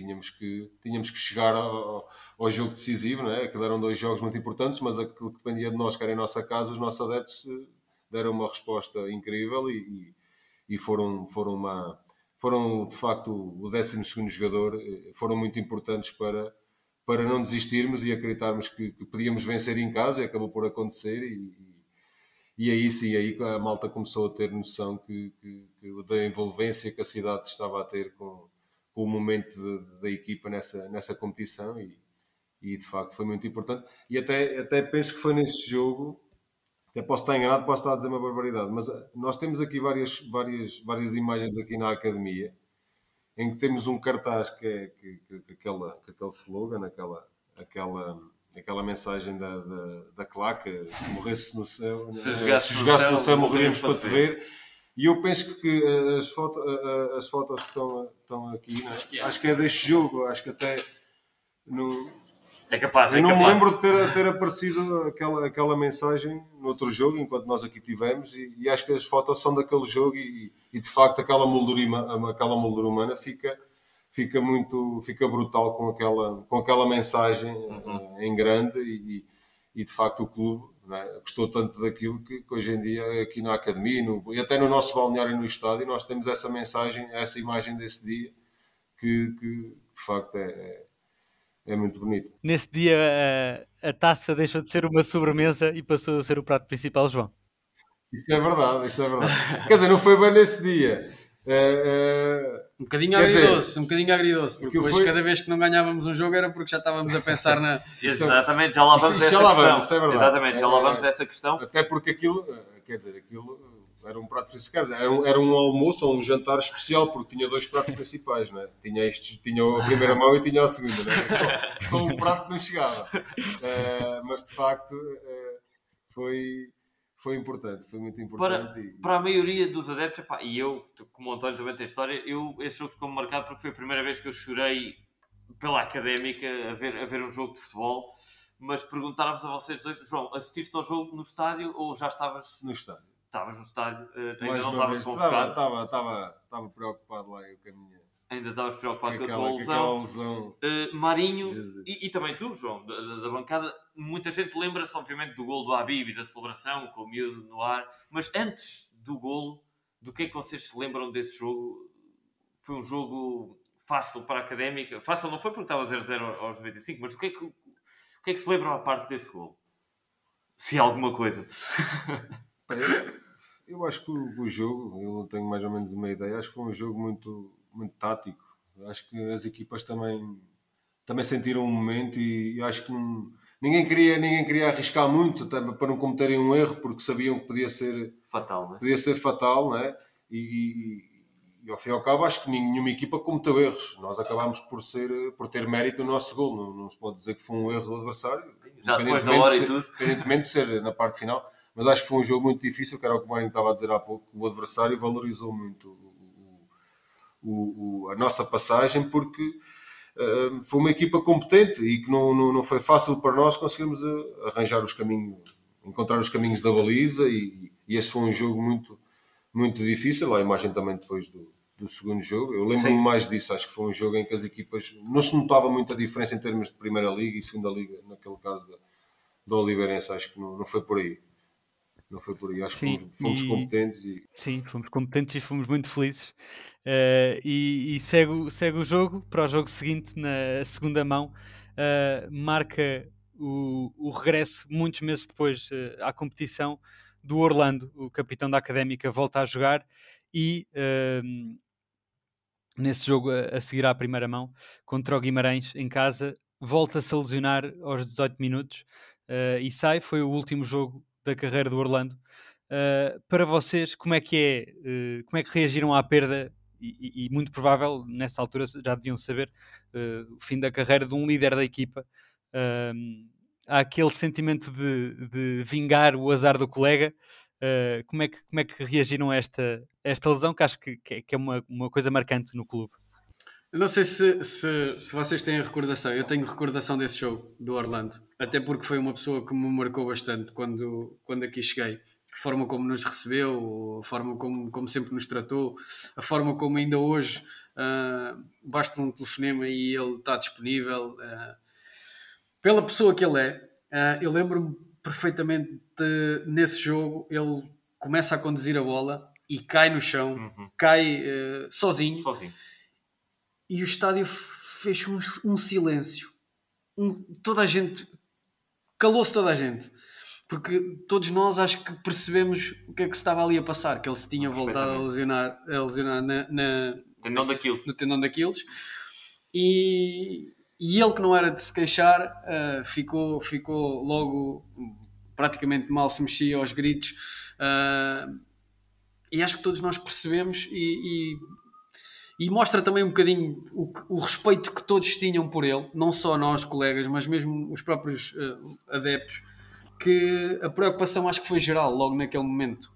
tínhamos que, tínhamos que chegar ao, ao, jogo decisivo, não é? Aquilo eram dois jogos muito importantes, mas aquilo que dependia de nós, que era em nossa casa, os nossos adeptos eh, deram uma resposta incrível e, e, e foram, foram, uma, foram, de facto, o 12 jogador, eh, foram muito importantes para, para não desistirmos e acreditarmos que, que podíamos vencer em casa e acabou por acontecer e, e aí sim, aí a malta começou a ter noção que, que, que da envolvência que a cidade estava a ter com, com o momento de, da equipa nessa, nessa competição e, e de facto foi muito importante. E até, até penso que foi nesse jogo, até posso estar enganado, posso estar a dizer uma barbaridade, mas eh, nós temos aqui várias, várias, várias imagens aqui na academia em que temos um cartaz que é que, que, que aquela, que aquele slogan, aquela, aquela, aquela mensagem da, da, da claque, se morresse no céu, se jogasse, se jogasse no, céu, céu, morreríamos para te ver. ver e eu penso que eh, as, foto, eh, eh, as fotos que estão, estão aqui, né? acho, que é. acho que é deste jogo, acho que até no, é capaz, eu é não capaz. me lembro de ter, ter aparecido aquela, aquela mensagem no outro jogo, enquanto nós aqui tivemos, e, e acho que as fotos são daquele jogo e, e de facto aquela moldura, aquela moldura humana fica, fica muito fica brutal com aquela, com aquela mensagem uhum. em grande e, e de facto o clube é? Gostou tanto daquilo que, que, hoje em dia, aqui na academia no, e até no nosso balneário no estádio, nós temos essa mensagem, essa imagem desse dia, que, que de facto é, é, é muito bonito. Nesse dia, a, taça deixou de ser uma sobremesa e passou a ser o prato principal, João. Isso é verdade, isso é verdade. Quer dizer, não foi bem nesse dia. É, um bocadinho agridoce, dizer, um bocadinho agridoce, porque depois foi... cada vez que não ganhávamos um jogo era porque já estávamos a pensar na. Exatamente, já lá vamos isto, essa já questão. Vamos, é Exatamente, já lá vamos essa questão. Até porque aquilo, quer dizer, aquilo era um prato principal, era um, era um almoço ou um jantar especial, porque tinha dois pratos principais, não é? Tinha, estes, tinha a primeira mão e tinha a segunda, não é? Só, só um prato não chegava. Uh, mas de facto uh, foi foi importante, foi muito importante. Para, e... para a maioria dos adeptos, epá, e eu, como o António também tem história, eu, esse jogo ficou marcado porque foi a primeira vez que eu chorei pela académica a ver, a ver um jogo de futebol. Mas perguntar-vos a vocês dois, João, assististe ao jogo no estádio ou já estavas. No estádio. Estavas no estádio, uh, ainda Mais não estavas convocado? Estava, estava, estava preocupado lá eu caminhei ainda estavas preocupado com, a tua lesão. Uh, Marinho e, e, também tu, João, da, da, bancada. Muita gente lembra-se, obviamente, do gol do Habib e da celebração com o miúdo no ar, mas antes do golo, do que é que vocês se lembram desse jogo? Foi um jogo fácil para a académica. Fácil não foi porque estava 0-0 aos 95, mas o que, é que, o que é que se lembram à parte desse gol? Se alguma coisa. Eu acho que o, o jogo, eu tenho mais ou menos uma ideia, acho que foi um jogo muito, muito tático. Acho que as equipas também, também sentiram um momento e, acho que não, ninguém, queria, ninguém queria arriscar muito para não cometerem um erro, porque sabiam que podia ser Fatal, não é? podia ser fatal, não é? E, e, e ao fim e ao cabo acho que nenhuma equipa cometeu erros. Nós acabámos por, ser, por ter mérito no nosso gol. Não, não se pode dizer que foi um erro do adversário. Já depois da hora de e ser- tudo. Independentemente de ser na parte final. Mas acho que foi um jogo muito difícil, que era o que o Marinho estava a dizer há pouco. O adversário valorizou muito o- o- a nossa passagem porque eh, foi uma equipa competente e que não, não, não foi fácil para nós conseguirmos eh, arranjar os caminhos, encontrar os caminhos da baliza e, e esse foi um jogo muito, muito difícil. A imagem também depois do, do segundo jogo. Eu lembro-me mais disso. Acho que foi um jogo em que as equipas não se notava muita diferença em termos de Primeira Liga e Segunda Liga, naquele caso da, da Oliveirense. Acho que não, não foi por aí. Não foi por aí. Acho Sim, que fomos, fomos e- competentes e Sim, fomos competentes e fomos muito felizes. Eh, e e segue, o- segue o jogo para o jogo seguinte, na segunda mão. eh, marca o, o regresso, muitos meses depois, eh, à competição do Orlando. O capitão da académica volta a jogar e ehm, nesse jogo a, a seguir à primeira mão, contra o Guimarães em casa, volta-se a lesionar aos 18 minutos eh, e sai. Foi o último jogo da carreira do Orlando. Uh, para vocês, como é que é? uh, como é que reagiram à perda? E, e- e muito provável, nessa altura, já deviam saber uh, o fim da carreira de um líder da equipa. Um, há aquele sentimento de, de vingar o azar do colega. Uh, como, é que, como é que reagiram a esta, esta lesão? Que acho que, que é, que é uma, uma coisa marcante no clube. Eu não sei se, se, se vocês têm recordação. Eu tenho recordação desse jogo do Orlando. Até porque foi uma pessoa que me marcou bastante quando, quando aqui cheguei. A forma como nos recebeu, a forma como, como sempre nos tratou, a forma como ainda hoje ah, basta um telefonema e ele está disponível. ah, pela pessoa que ele é, ah, eu lembro-me perfeitamente de, nesse jogo ele começa a conduzir a bola e cai no chão, Uhum. cai sozinho Sozinho. E o estádio fez um, um silêncio. Um- toda a gente calou-se toda a gente. Porque todos nós acho que percebemos o que é que se estava ali a passar, que ele se tinha voltado a lesionar, a lesionar na- na, Tendão daquilo. no tendão daqueles e, e ele que não era de se queixar ah, ficou, ficou logo praticamente mal se mexia aos gritos ah, e acho que todos nós percebemos e, e, mostra também um bocadinho o, o respeito que todos tinham por ele, não só nós colegas, mas mesmo os próprios ah, adeptos que a preocupação acho que foi geral logo naquele momento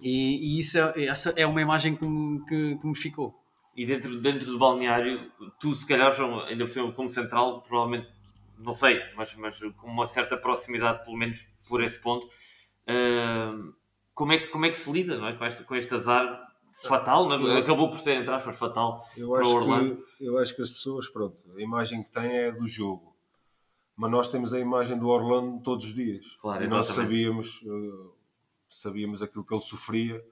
e, e isso é, essa é uma imagem que me, que- que me ficou E dentro, dentro do balneário, tu se calhar, João, ainda por cima como central, provavelmente, não sei, mas, mas com uma certa proximidade, pelo menos por esse ponto, ah, como, é que, como é que se lida não é? com, este, com este azar fatal? não é? Acabou por ser, entre aspas, fatal Eu para o acho, Orlando. que, eu acho que as pessoas, pronto, a imagem que têm é do jogo. Mas nós temos a imagem do Orlando todos os dias. Claro, e nós sabíamos, eh, sabíamos aquilo que ele sofria,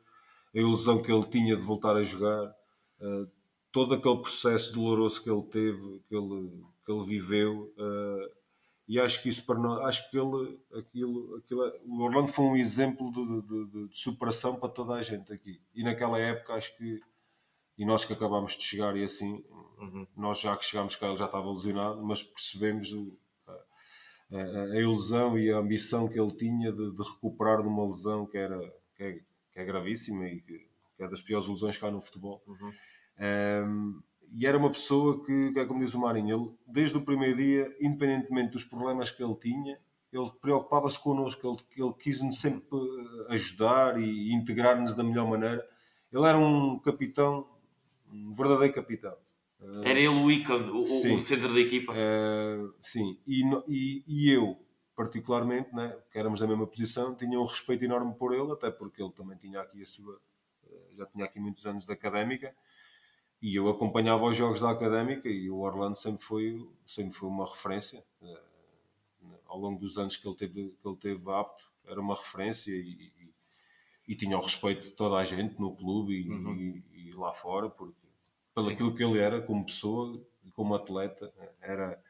a ilusão que ele tinha de voltar a jogar, eh, todo aquele processo doloroso que ele teve, que ele, que ele viveu. E acho que isso para nós, acho que ele, aquilo, aquilo, é- o Orlando foi um exemplo de, de- de- de superação para toda a gente aqui. E naquela época acho que e nós que acabámos de chegar e assim, Uhum. nós já que chegámos cá ele já estava lesionado, mas percebemos o- a, a- a ilusão e a ambição que ele tinha de, recuperar de uma lesão que, era, que, é, que é gravíssima e que, que é das piores lesões que há no futebol. Uhum. Um, e era uma pessoa que, que é como diz o Marinho, ele, desde o primeiro dia, independentemente dos problemas que ele tinha, ele preocupava-se connosco, ele, ele quis-nos sempre eh, ajudar e integrar-nos da melhor maneira. Ele era um capitão, um verdadeiro capitão. Era ele o ícone, o, o- Sim. o centro da equipa. Uh, sim, e, e- e eu, particularmente, né, que éramos da mesma posição, tinha um respeito enorme por ele, até porque ele também tinha aqui a sua. já tinha aqui muitos anos de académica, e eu acompanhava os jogos da académica, e o Orlando sempre foi, sempre foi uma referência. uh, ao longo dos anos que ele teve, que ele teve apto, era uma referência e, e- e tinha o respeito de toda a gente no clube e, Uhum. e- lá fora, porque pelo Sim. aquilo que ele era como pessoa como atleta, era,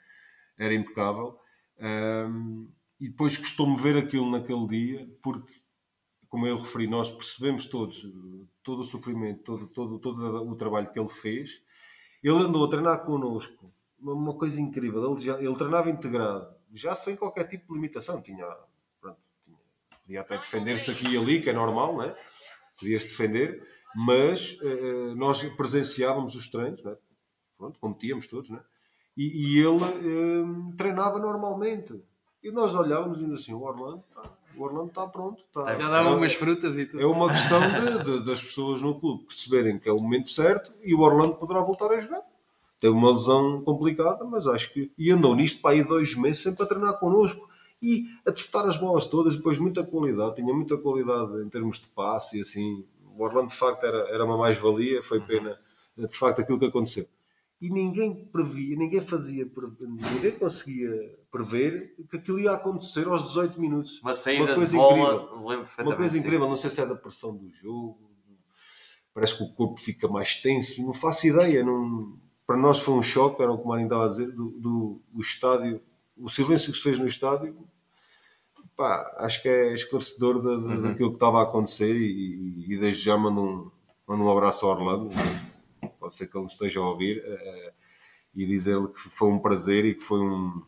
era impecável. Ahm, e depois custou-me ver aquilo naquele dia, porque como eu referi, nós percebemos todos eh, todo o sofrimento, todo, todo, todo o trabalho que ele fez. Ele andou a treinar connosco, uma, coisa incrível. Ele, já, ele treinava integrado, já sem qualquer tipo de limitação. Tinha, pronto, tinha podia até defender-se aqui e ali, que é normal, não é? Podias defender, mas uh, nós presenciávamos os treinos, não é? Pronto, competíamos todos, não é? E, e ele treinava normalmente. E nós olhávamos e assim: o Orlando, o Orlando está pronto. Está, Já dava está- umas frutas e tudo. é uma questão de- de- das pessoas no clube perceberem que é o momento certo e o Orlando poderá voltar a jogar. Teve uma lesão complicada, mas acho que. E andou nisto para aí dois meses sempre a treinar connosco e a disputar as bolas todas. Depois, muita qualidade, tinha muita qualidade em termos de passe e assim. O Orlando, de facto, era, era uma mais-valia. Foi pena, de facto, aquilo que aconteceu. E ninguém previa, ninguém fazia, ninguém conseguia prever que aquilo ia acontecer aos 18 minutos. Uma saída de coisa bola, incrível. Uma coisa incrível, não sei se é da pressão do jogo, parece que o corpo fica mais tenso, não faço ideia. Não... Para nós foi um choque, era o que o Marinho estava a dizer, do, do, do estádio, o silêncio que se fez no estádio. Pá, acho que é esclarecedor da, da- daquilo que estava a acontecer e, e, e desde já mando um, mando um abraço ao Orlando, pode ser que ele esteja a ouvir, eh, e dizer-lhe que foi um prazer e que foi um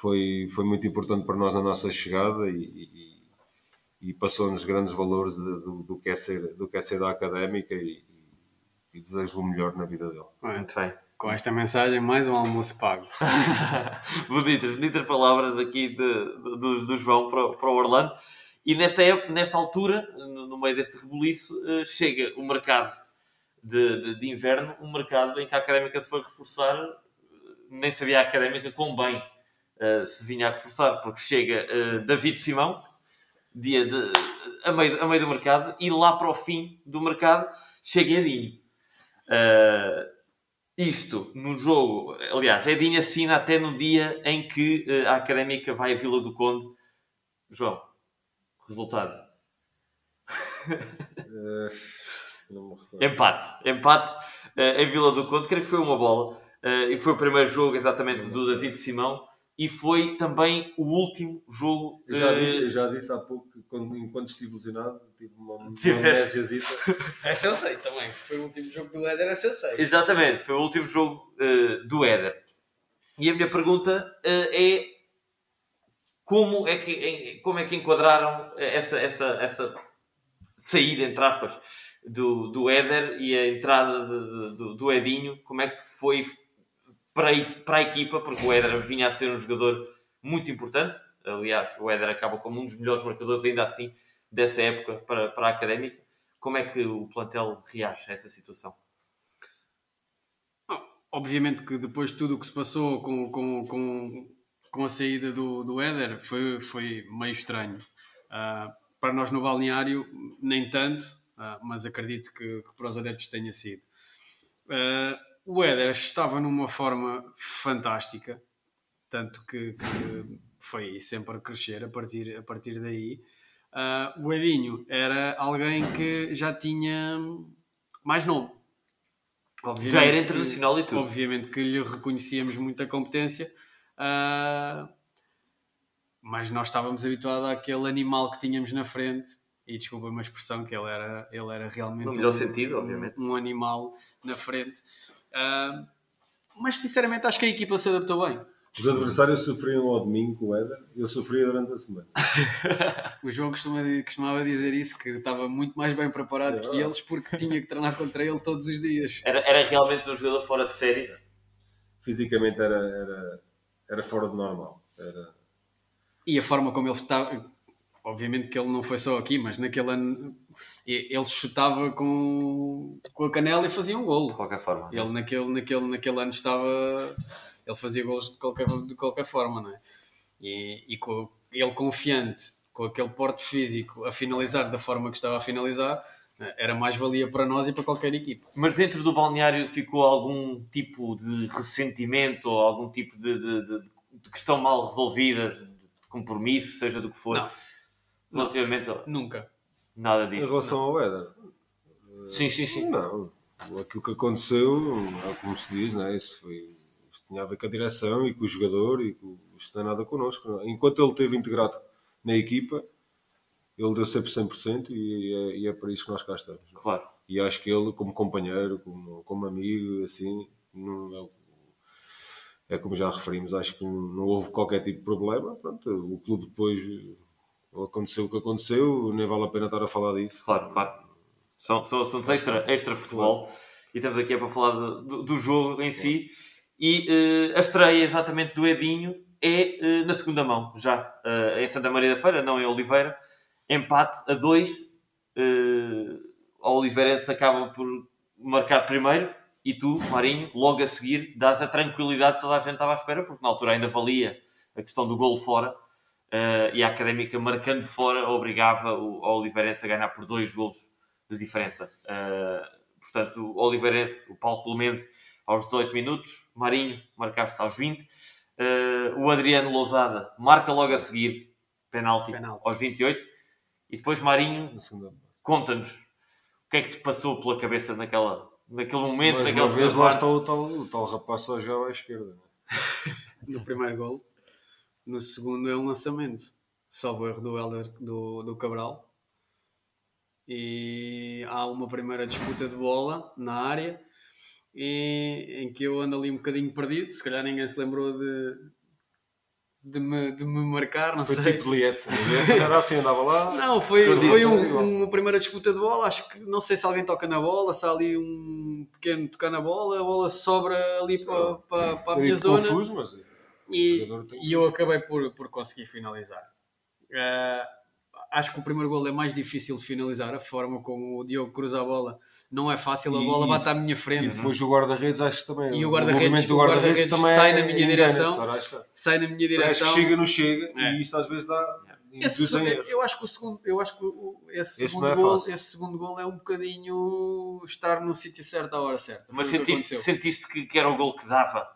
foi, foi muito importante para nós a nossa chegada e, e- e passou-nos grandes valores de- do, do, que é ser, do que é ser da académica e, e desejo-lhe o melhor na vida dele. Muito bem. Com esta mensagem, mais um almoço pago. bonitas, bonitas palavras aqui de- de- do, do João para, o- para o Orlando. E nesta, época, nesta altura, no, no meio deste rebuliço, eh, chega o mercado de, de- de inverno, um mercado em que a académica se foi reforçar, eh, nem sabia a académica quão bem eh, se vinha a reforçar, porque chega eh, David Simão, dia de, a, meio, a meio do mercado, e lá para o fim do mercado chega Edinho. Eh, isto no jogo, aliás, Edinho assina até no dia em que a Académica vai a Vila do Conde. João, resultado: empate. Empate eh, em Vila do Conde, creio que foi uma bola. eh, e foi o primeiro jogo exatamente do David Simão. E foi também o último jogo. Eu já, eh, disse, eu já disse há pouco que quando, enquanto estive lesionado tive uma, amnésiazita. Essa eu sei também. Foi o último jogo do Éder, essa eu sei. Exatamente, foi o último jogo eh, do Éder. E a minha pergunta eh, é como é que, em- como é que enquadraram essa, essa, essa saída, entre aspas, do, do Éder e a entrada de- de- do, do Edinho? Como é que foi para para a equipa? Porque o Éder vinha a ser um jogador muito importante. Aliás, o Éder acaba como um dos melhores marcadores, ainda assim, dessa época para, para a Académica. Como é que o plantel reage a essa situação? Obviamente que depois de tudo o que se passou com, com, com, com a saída do, do Éder foi, foi meio estranho. Ah, para nós no balneário, nem tanto, ah, mas acredito que, que para os adeptos tenha sido. Ah, o Éder estava numa forma fantástica, tanto que, que foi sempre a crescer a partir, a partir daí. Ah, o Edinho era alguém que já tinha mais nome. Obviamente Já era que- internacional e tudo. Obviamente que lhe reconhecíamos muita competência, ah, mas nós estávamos habituados àquele animal que tínhamos na frente. E desculpa uma expressão que ele era, ele era realmente No melhor um, sentido, um- obviamente. um animal na frente. Ah, mas sinceramente acho que a equipa se adaptou bem. Os adversários sofriam ao domingo com o Éder, eu sofria durante a semana. O João costuma, costumava dizer isso, que estava muito mais bem preparado É que eles porque tinha que treinar contra ele todos os dias. Era, era realmente um jogador fora de série. Fisicamente era, era, era fora de normal. Era, E a forma como ele estava, obviamente que ele não foi só aqui, mas naquele ano ele chutava com, com a canela e fazia um De golo. qualquer forma. Ele naquele, naquele, naquele ano estava. Ele fazia golos de qualquer, de qualquer forma, não é? E, e com, ele confiante, com aquele porte físico, a finalizar da forma que estava a finalizar, eh, era mais valia para nós e para qualquer equipa. Mas dentro do balneário ficou algum tipo de ressentimento ou algum tipo de, de- de- de questão mal resolvida, de compromisso, seja do que for? Não. Relativamente a Nunca. Nada em disso. relação ao Éder, Sim, sim, sim. não. Aquilo que aconteceu, é como se diz, não é? Isso, foi, isso tinha a ver com a direção e com o jogador e com, isto não tem nada connosco. não é? Enquanto ele esteve integrado na equipa, ele deu sempre 100% e é, e é para isso que nós cá estamos. Claro. E acho que ele, como companheiro, como, como amigo, assim, não, é, é como já referimos, acho que não houve qualquer tipo de problema. Pronto, o clube depois aconteceu o que aconteceu, nem vale a pena estar a falar disso. Claro, claro. São, são assuntos extra, extra futebol e estamos aqui é para falar do, do, jogo em si. E eh, a estreia exatamente do Edinho é eh, na segunda mão, já eh, em Santa Maria da Feira, não em Oliveira. Empate a 2. a Oliveirense acaba por marcar primeiro e tu, Marinho, logo a seguir, dás a tranquilidade que toda a gente estava à espera, porque na altura ainda valia a questão do golo fora. Uh, e a Académica, marcando fora, obrigava o, o Oliveirense a ganhar por dois golos de diferença. Uh, portanto, o Oliveirense, o Paulo Clemente, aos 18 minutos, Marinho, marcaste aos 20. Uh, o Adriano Lousada marca logo a seguir, penalti, penalti. aos 28. E depois Marinho, conta-nos o que é que te passou pela cabeça naquela, naquele momento, Mais naquela uma vez lá está o tal, o tal rapaz só jogava à esquerda. no primeiro gol. No segundo é um lançamento. Salvo erro do Helder do, do Cabral. E há uma primeira disputa de bola na área e, em que eu ando ali um bocadinho perdido. Se calhar ninguém se lembrou de, de, me, de me marcar, não foi sei. tipo Lietzen. Lietzen era assim, andava lá. Não, foi, foi um, uma primeira disputa de bola. Acho que não sei se alguém toca na bola, se há ali um pequeno tocar na bola, a bola sobra ali para, para, para a minha zona. Confuso, mas e, e eu acabei por, por conseguir finalizar. Uh, acho que o primeiro gol é mais difícil de finalizar. A forma como o Diogo cruza a bola não é fácil, a bola e, bate à minha frente. E depois o guarda-redes, acho que também. E o guarda-redes guarda guarda também sai na minha direção. Sai na minha direção. Parece que chega, não chega, é. e isso às vezes dá. Esse, eu acho que o segundo, eu acho que esse, esse, segundo é gol, esse segundo gol é um bocadinho estar no sítio certo à hora certa. Mas sentiste, sentiste que, que era o gol que dava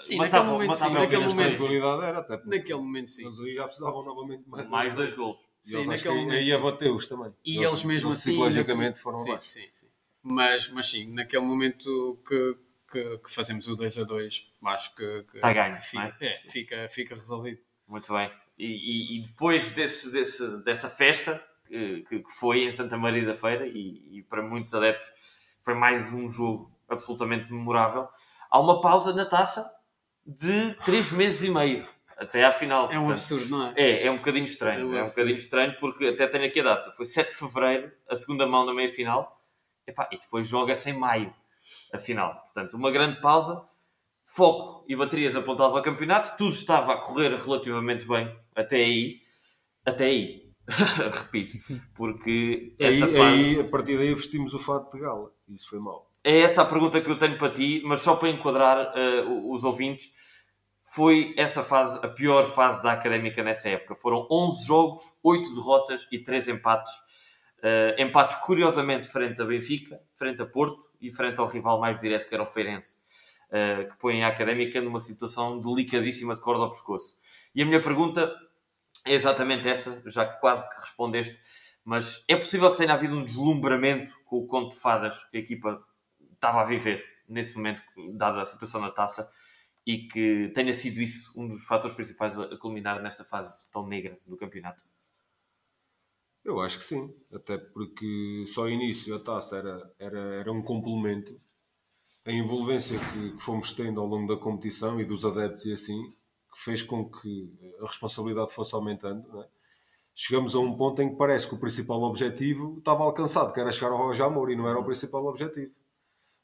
Sim, matava, naquele momento sim. Naquele momento, sim. era até naquele momento sim. Eles aí já precisavam novamente mais, mais dois gols. Sim, naquele momento. Aí abateu-os também. E eles, eles mesmo assim. Psicologicamente foram sim, abaixo. Sim, sim. Mas, mas sim, naquele momento que, que, que fazemos o 2 a 2, acho que, que, Está ganho, fica, é? É, fica, fica resolvido. Muito bem. E, e, e depois desse, desse, dessa festa que, que foi em Santa Maria da Feira, e, e para muitos adeptos foi mais um jogo absolutamente memorável, há uma pausa na taça de 3 meses e meio até à final. É um Portanto, absurdo, não é? É, é um bocadinho estranho. É, é um bocadinho estranho porque até tenho aqui a data. Foi 7 de fevereiro, a segunda mão da meia final, Epá, e depois joga-se em maio a final. Portanto, uma grande pausa, foco e baterias apontadas ao campeonato. Tudo estava a correr relativamente bem até aí. Até aí. Repito, porque essa aí, fase... aí, a partir daí vestimos o fato de gala. Isso foi mal. É essa a pergunta que eu tenho para ti, mas só para enquadrar uh, os ouvintes, foi essa fase a pior fase da Académica nessa época. Foram 11 jogos, 8 derrotas e 3 empates. Uh, empates curiosamente frente a Benfica, frente a Porto e frente ao rival mais direto que era o Feirense, uh, que põe a Académica numa situação delicadíssima de corda ao pescoço. E a minha pergunta é exatamente essa, já que quase que respondeste, mas é possível que tenha havido um deslumbramento com o conto de fadas que a equipa estava a viver nesse momento, dada a situação na taça, e que tenha sido isso um dos fatores principais a culminar nesta fase tão negra do campeonato? Eu acho que sim, até porque só o início a taça era, era, era um complemento. A envolvência que, que fomos tendo ao longo da competição e dos adeptos e assim, que fez com que a responsabilidade fosse aumentando. É? Chegamos a um ponto em que parece que o principal objetivo estava alcançado, que era chegar ao Jamor, e não era o principal objetivo.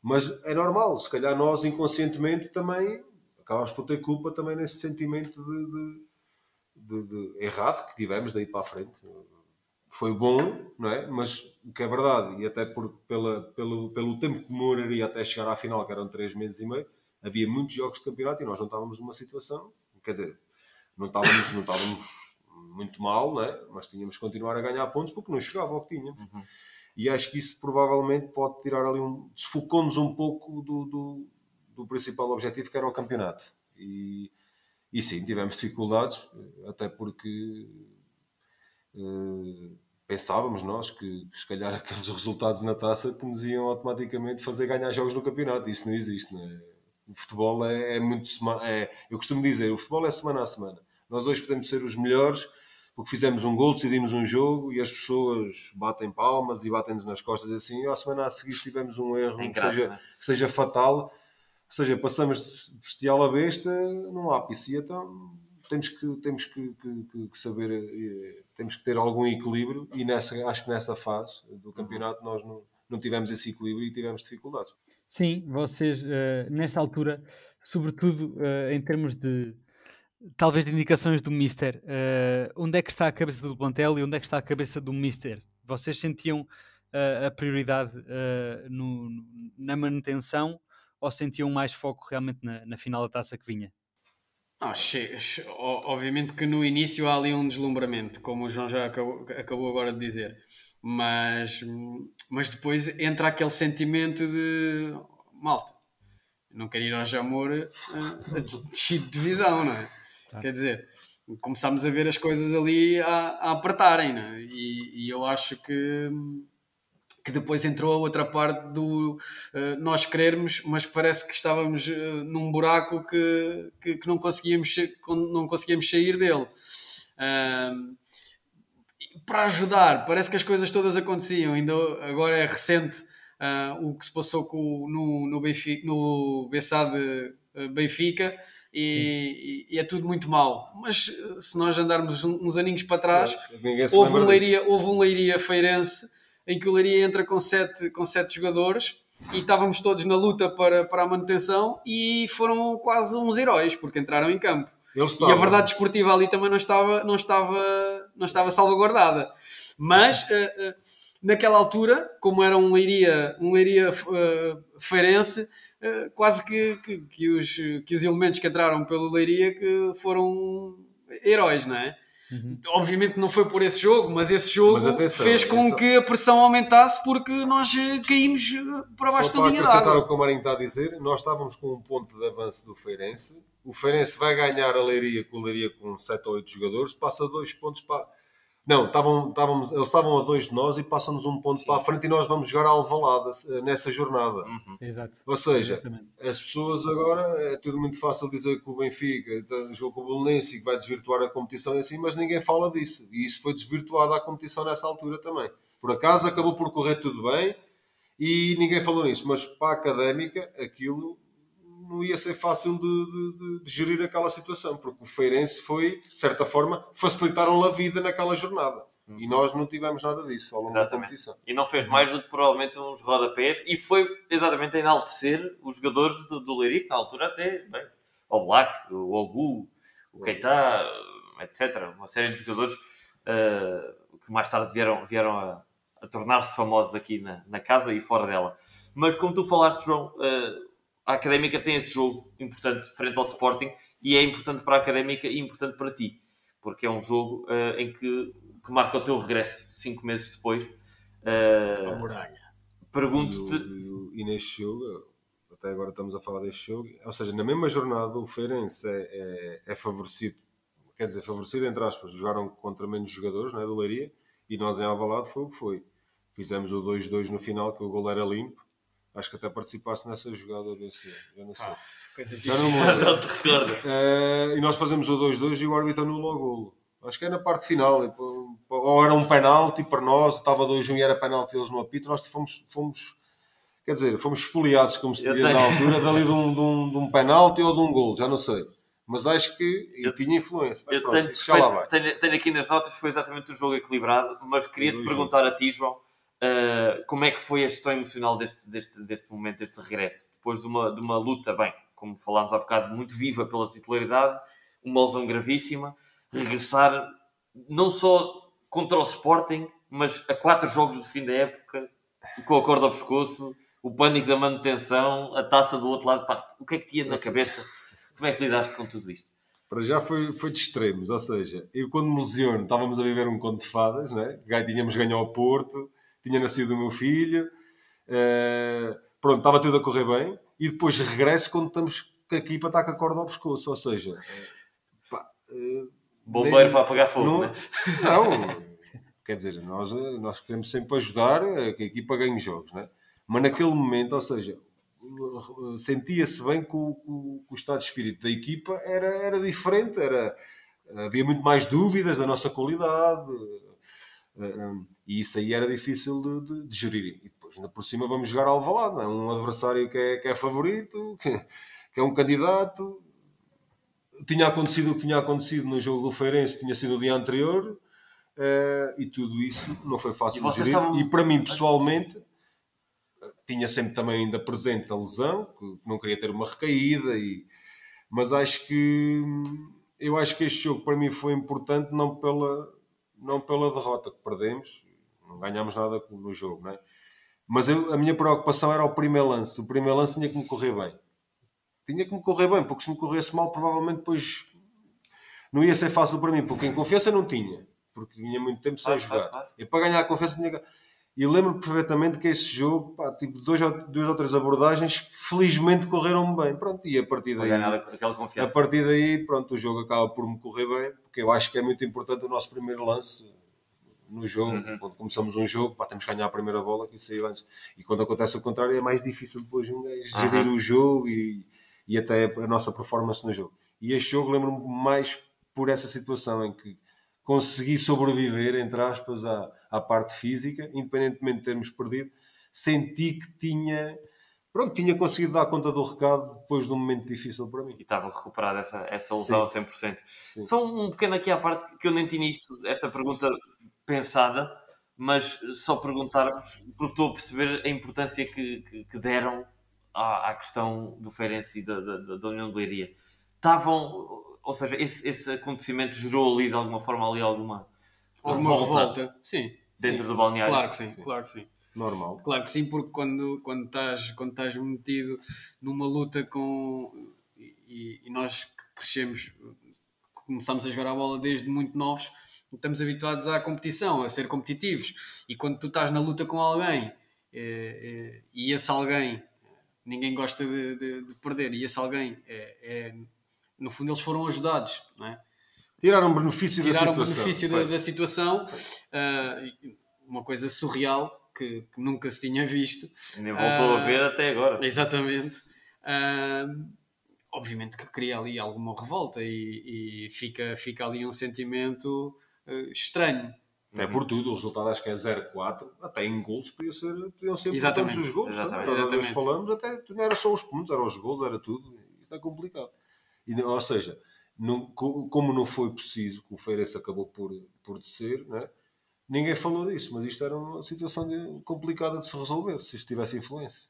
Mas é normal, se calhar nós inconscientemente também acabámos por ter culpa também nesse sentimento de, de, de, de, errado que tivemos daí para a frente. Foi bom, não é? Mas o que é verdade, e até por, pela, pelo, pelo tempo que demoraria até chegar à final, que eram três meses e meio, havia muitos jogos de campeonato e nós não estávamos numa situação, quer dizer, não estávamos, não estávamos muito mal, não é? mas tínhamos que continuar a ganhar pontos porque não chegava ao que tínhamos. Uhum. E acho que isso provavelmente pode tirar ali um. desfocou-nos um pouco do, do, do principal objetivo que era o campeonato. E, e sim, tivemos dificuldades, até porque uh, pensávamos nós que, que, se calhar aqueles resultados na taça que nos iam automaticamente fazer ganhar jogos no campeonato. Isso não existe. Não é? O futebol é, é muito. É, eu costumo dizer, o futebol é semana a semana. Nós hoje podemos ser os melhores, porque fizemos um gol, decidimos um jogo e as pessoas batem palmas e batem-nos nas costas assim, e a semana a seguir tivemos um erro É que, seja, não é? que seja fatal, ou seja, passamos de bestial a besta num ápice, e então temos que, temos que, que- que- que saber, eh, temos que ter algum equilíbrio e nessa, acho que nessa fase do campeonato nós não, não tivemos esse equilíbrio e tivemos dificuldades. Sim, vocês, eh, nesta altura, sobretudo eh, em termos de talvez de indicações do Mister, eh, onde é que está a cabeça do plantel e onde é que está a cabeça do Mister? Vocês sentiam eh, a prioridade eh, no- na manutenção ou sentiam mais foco realmente na, na final da taça que vinha? Ah, obviamente que no início há ali um deslumbramento, como o João já acabou, acabou agora de dizer, mas, mas depois entra aquele sentimento de malta, não quero ir ao Jamor uh, descido de divisão, não é? Quer dizer, começámos a ver as coisas ali a, a apertarem, não é? E, e eu acho que, que depois entrou a outra parte do uh, nós querermos, mas parece que estávamos uh, num buraco que, que, que não, conseguíamos, não conseguíamos sair dele. Um, para ajudar, parece que as coisas todas aconteciam. Ainda agora é recente uh, o que se passou com, no, no, Benfica, no Bessade uh, Benfica e, e- e é tudo muito mau. Mas uh, se nós andarmos uns aninhos para trás, se houve um. Leiria, houve um Leiria Feirense em que o Leiria entra com sete, com sete jogadores e estávamos todos na luta para, para a manutenção e foram quase uns heróis porque entraram em campo. E a verdade esportiva ali também não estava, não estava, não estava salvaguardada. Mas eh, eh, naquela altura, como era um Leiria, um Leiria eh, Feirense, eh, quase que, que, que os, que os elementos que entraram pelo Leiria que foram heróis, não é? Obviamente não foi por esse jogo, mas esse jogo Mas atenção, fez com só- que a pressão aumentasse porque nós eh, caímos eh, para baixo Só da para linha acrescentar d'água. o que o Marinho está a dizer, nós estávamos com um ponto de avanço do Feirense. O Feirense vai ganhar a Leiria com o Leiria com 7 ou 8 jogadores, passa dois pontos para. Não, estavam, estávamos, eles estavam a dois de nós e passam-nos um ponto para a frente e nós vamos jogar a Alvalade eh, nessa jornada. Exato. Ou seja, Exatamente. as pessoas agora é tudo muito fácil dizer que o Benfica então, jogou com o Belenense e que vai desvirtuar a competição e assim, mas ninguém fala disso. E isso foi desvirtuado à competição nessa altura também. Por acaso acabou por correr tudo bem e ninguém falou nisso, mas para a académica aquilo não ia ser fácil de, de- de- gerir aquela situação, porque o Feirense foi, de certa forma, facilitaram a vida naquela jornada. E nós não tivemos nada disso ao longo da Exatamente. competição. E não fez mais do que provavelmente uns rodapés e foi exatamente a enaltecer os jogadores do, do Leiria, que na altura até, bem, o Black, o Ogu, o Keita, etc. Uma série de jogadores eh, que mais tarde vieram, vieram a, a tornar-se famosos aqui na, na casa e fora dela. Mas como tu falaste, João, eh, a Académica tem esse jogo importante frente ao Sporting e é importante para a Académica e importante para ti, porque é um jogo eh, em que, que marca o teu regresso cinco meses depois. Muralha. E, Pergunto-te, e e neste jogo, até agora estamos a falar deste jogo, ou seja, na mesma jornada o Feirense é, é, é favorecido, quer dizer, favorecido entre aspas, jogaram contra menos jogadores, não é, do Leiria, e nós em Alvalade foi o que foi. Fizemos o 2-2 no final, que o gol era limpo. Acho que até participaste nessa jogada desse, já não sei. Coisas Já não me não te recordo. Eh, e nós fazemos o 2-2 e o árbitro anula o golo. Acho que é na parte final. Ou era um penalti para nós, estava 2-1 e era penalti eles no apito. Nós fomos, fomos, quer dizer, fomos espoliados, como se dizia tenho- na altura, dali de um, de, um, de um penalti ou de um golo, já não sei. Mas acho que eu tinha influência. Mas Eu pronto, tenho, tenho, tenho aqui nas notas, foi exatamente um jogo equilibrado, mas queria-te perguntar a ti, João, uh, como é que foi a gestão emocional deste, deste, deste momento, deste regresso? Depois de uma, de uma luta, bem, como falámos há bocado, muito viva pela titularidade, uma lesão gravíssima, regressar não só contra o Sporting, mas a quatro jogos do fim da época, com a corda ao pescoço, o pânico da manutenção, a taça do outro lado, pá, o que é que tinha na cabeça? Como é que lidaste com tudo isto? Para já foi, foi de extremos, ou seja, eu quando me lesiono estávamos a viver um conto de fadas, né? Gai- tínhamos ganho ao Porto, tinha nascido o meu filho, eh, pronto, estava tudo a correr bem, e depois regresso quando estamos com a equipa está com a corda ao pescoço, ou seja, pá, eh, Bombeiro nem- para apagar fogo, não, né? não, quer dizer, nós, eh, nós queremos sempre ajudar a que a equipa ganhe jogos, né? mas naquele momento, ou seja, sentia-se bem que o, o- o estado de espírito da equipa era, era diferente, era havia muito mais dúvidas da nossa qualidade. Uh, e isso aí era difícil de, de, de, gerir. E depois, ainda por cima, vamos jogar ao Alvalade, é? um adversário que é, que é favorito, que, que, é um candidato. Tinha acontecido o que tinha acontecido no jogo do Feirense, tinha sido o dia anterior, uh, e tudo isso não foi fácil de gerir. Estavam... E para mim, pessoalmente, tinha sempre também ainda presente a lesão, que não queria ter uma recaída, e... mas acho que eu acho que este jogo para mim foi importante não pela, não pela derrota que perdemos, não ganhámos nada no jogo, não é? Mas eu, a minha preocupação era o primeiro lance. O primeiro lance tinha que me correr bem. Tinha que me correr bem, porque se me corresse mal, provavelmente depois não ia ser fácil para mim, porque em confiança não tinha, porque tinha muito tempo sem jogar. E para ganhar a confiança tinha que e lembro perfeitamente que esse jogo, pá, tipo, dois ou, duas ou três abordagens que felizmente correram bem. Pronto, e a partir daí. A partir daí, pronto, o jogo acaba por me correr bem, porque eu acho que é muito importante o nosso primeiro lance no jogo. Uhum. Quando começamos um jogo, pá, temos que ganhar a primeira bola que saiu antes. E quando acontece o contrário, é mais difícil depois um gajo uhum. gerir o jogo e, e até a nossa performance no jogo. E este jogo lembro-me mais por essa situação em que consegui sobreviver, entre aspas, à, à parte física, independentemente de termos perdido, senti que tinha, pronto, tinha conseguido dar conta do recado depois de um momento difícil para mim. E estava recuperado essa, essa lesão a 100%. Sim. Só um pequeno aqui à parte, que eu nem tinha isto, esta pergunta pensada, mas só perguntar-vos, porque estou a perceber a importância que, que, que deram à, à, questão do Feirense e da, da, da União de Leiria. Estavam ou seja, esse, esse acontecimento gerou ali de alguma forma ali alguma, alguma revolta, revolta. Sim, dentro sim. do balneário. Claro que sim, sim, claro que sim. Normal. Claro que sim, porque quando, quando, estás, quando estás metido numa luta com. E, e nós crescemos, começamos a jogar a bola desde muito novos, estamos habituados à competição, a ser competitivos. E quando tu estás na luta com alguém é, é, e esse alguém, ninguém gosta de, de, de perder, e esse alguém é, é no fundo eles foram ajudados, não é? Tiraram benefício Tiraram da situação. benefício da, da, situação, uh, uma coisa surreal que, que, nunca se tinha visto. Nem voltou uh, a ver até agora. Exatamente. Uh, obviamente que cria ali alguma revolta e, e fica, fica ali um sentimento estranho. É por tudo, o resultado acho que é 0-4, até em gols podia ser, podiam ser Exatamente. os gols. Exatamente. Exatamente. falamos, até não era só os pontos, eram os gols, era tudo. Isto é complicado. E, ou seja, não, como não foi preciso que o Feirense acabou por, por descer, né? Ninguém falou disso, mas isto era uma situação de, complicada de se resolver se isto tivesse influência.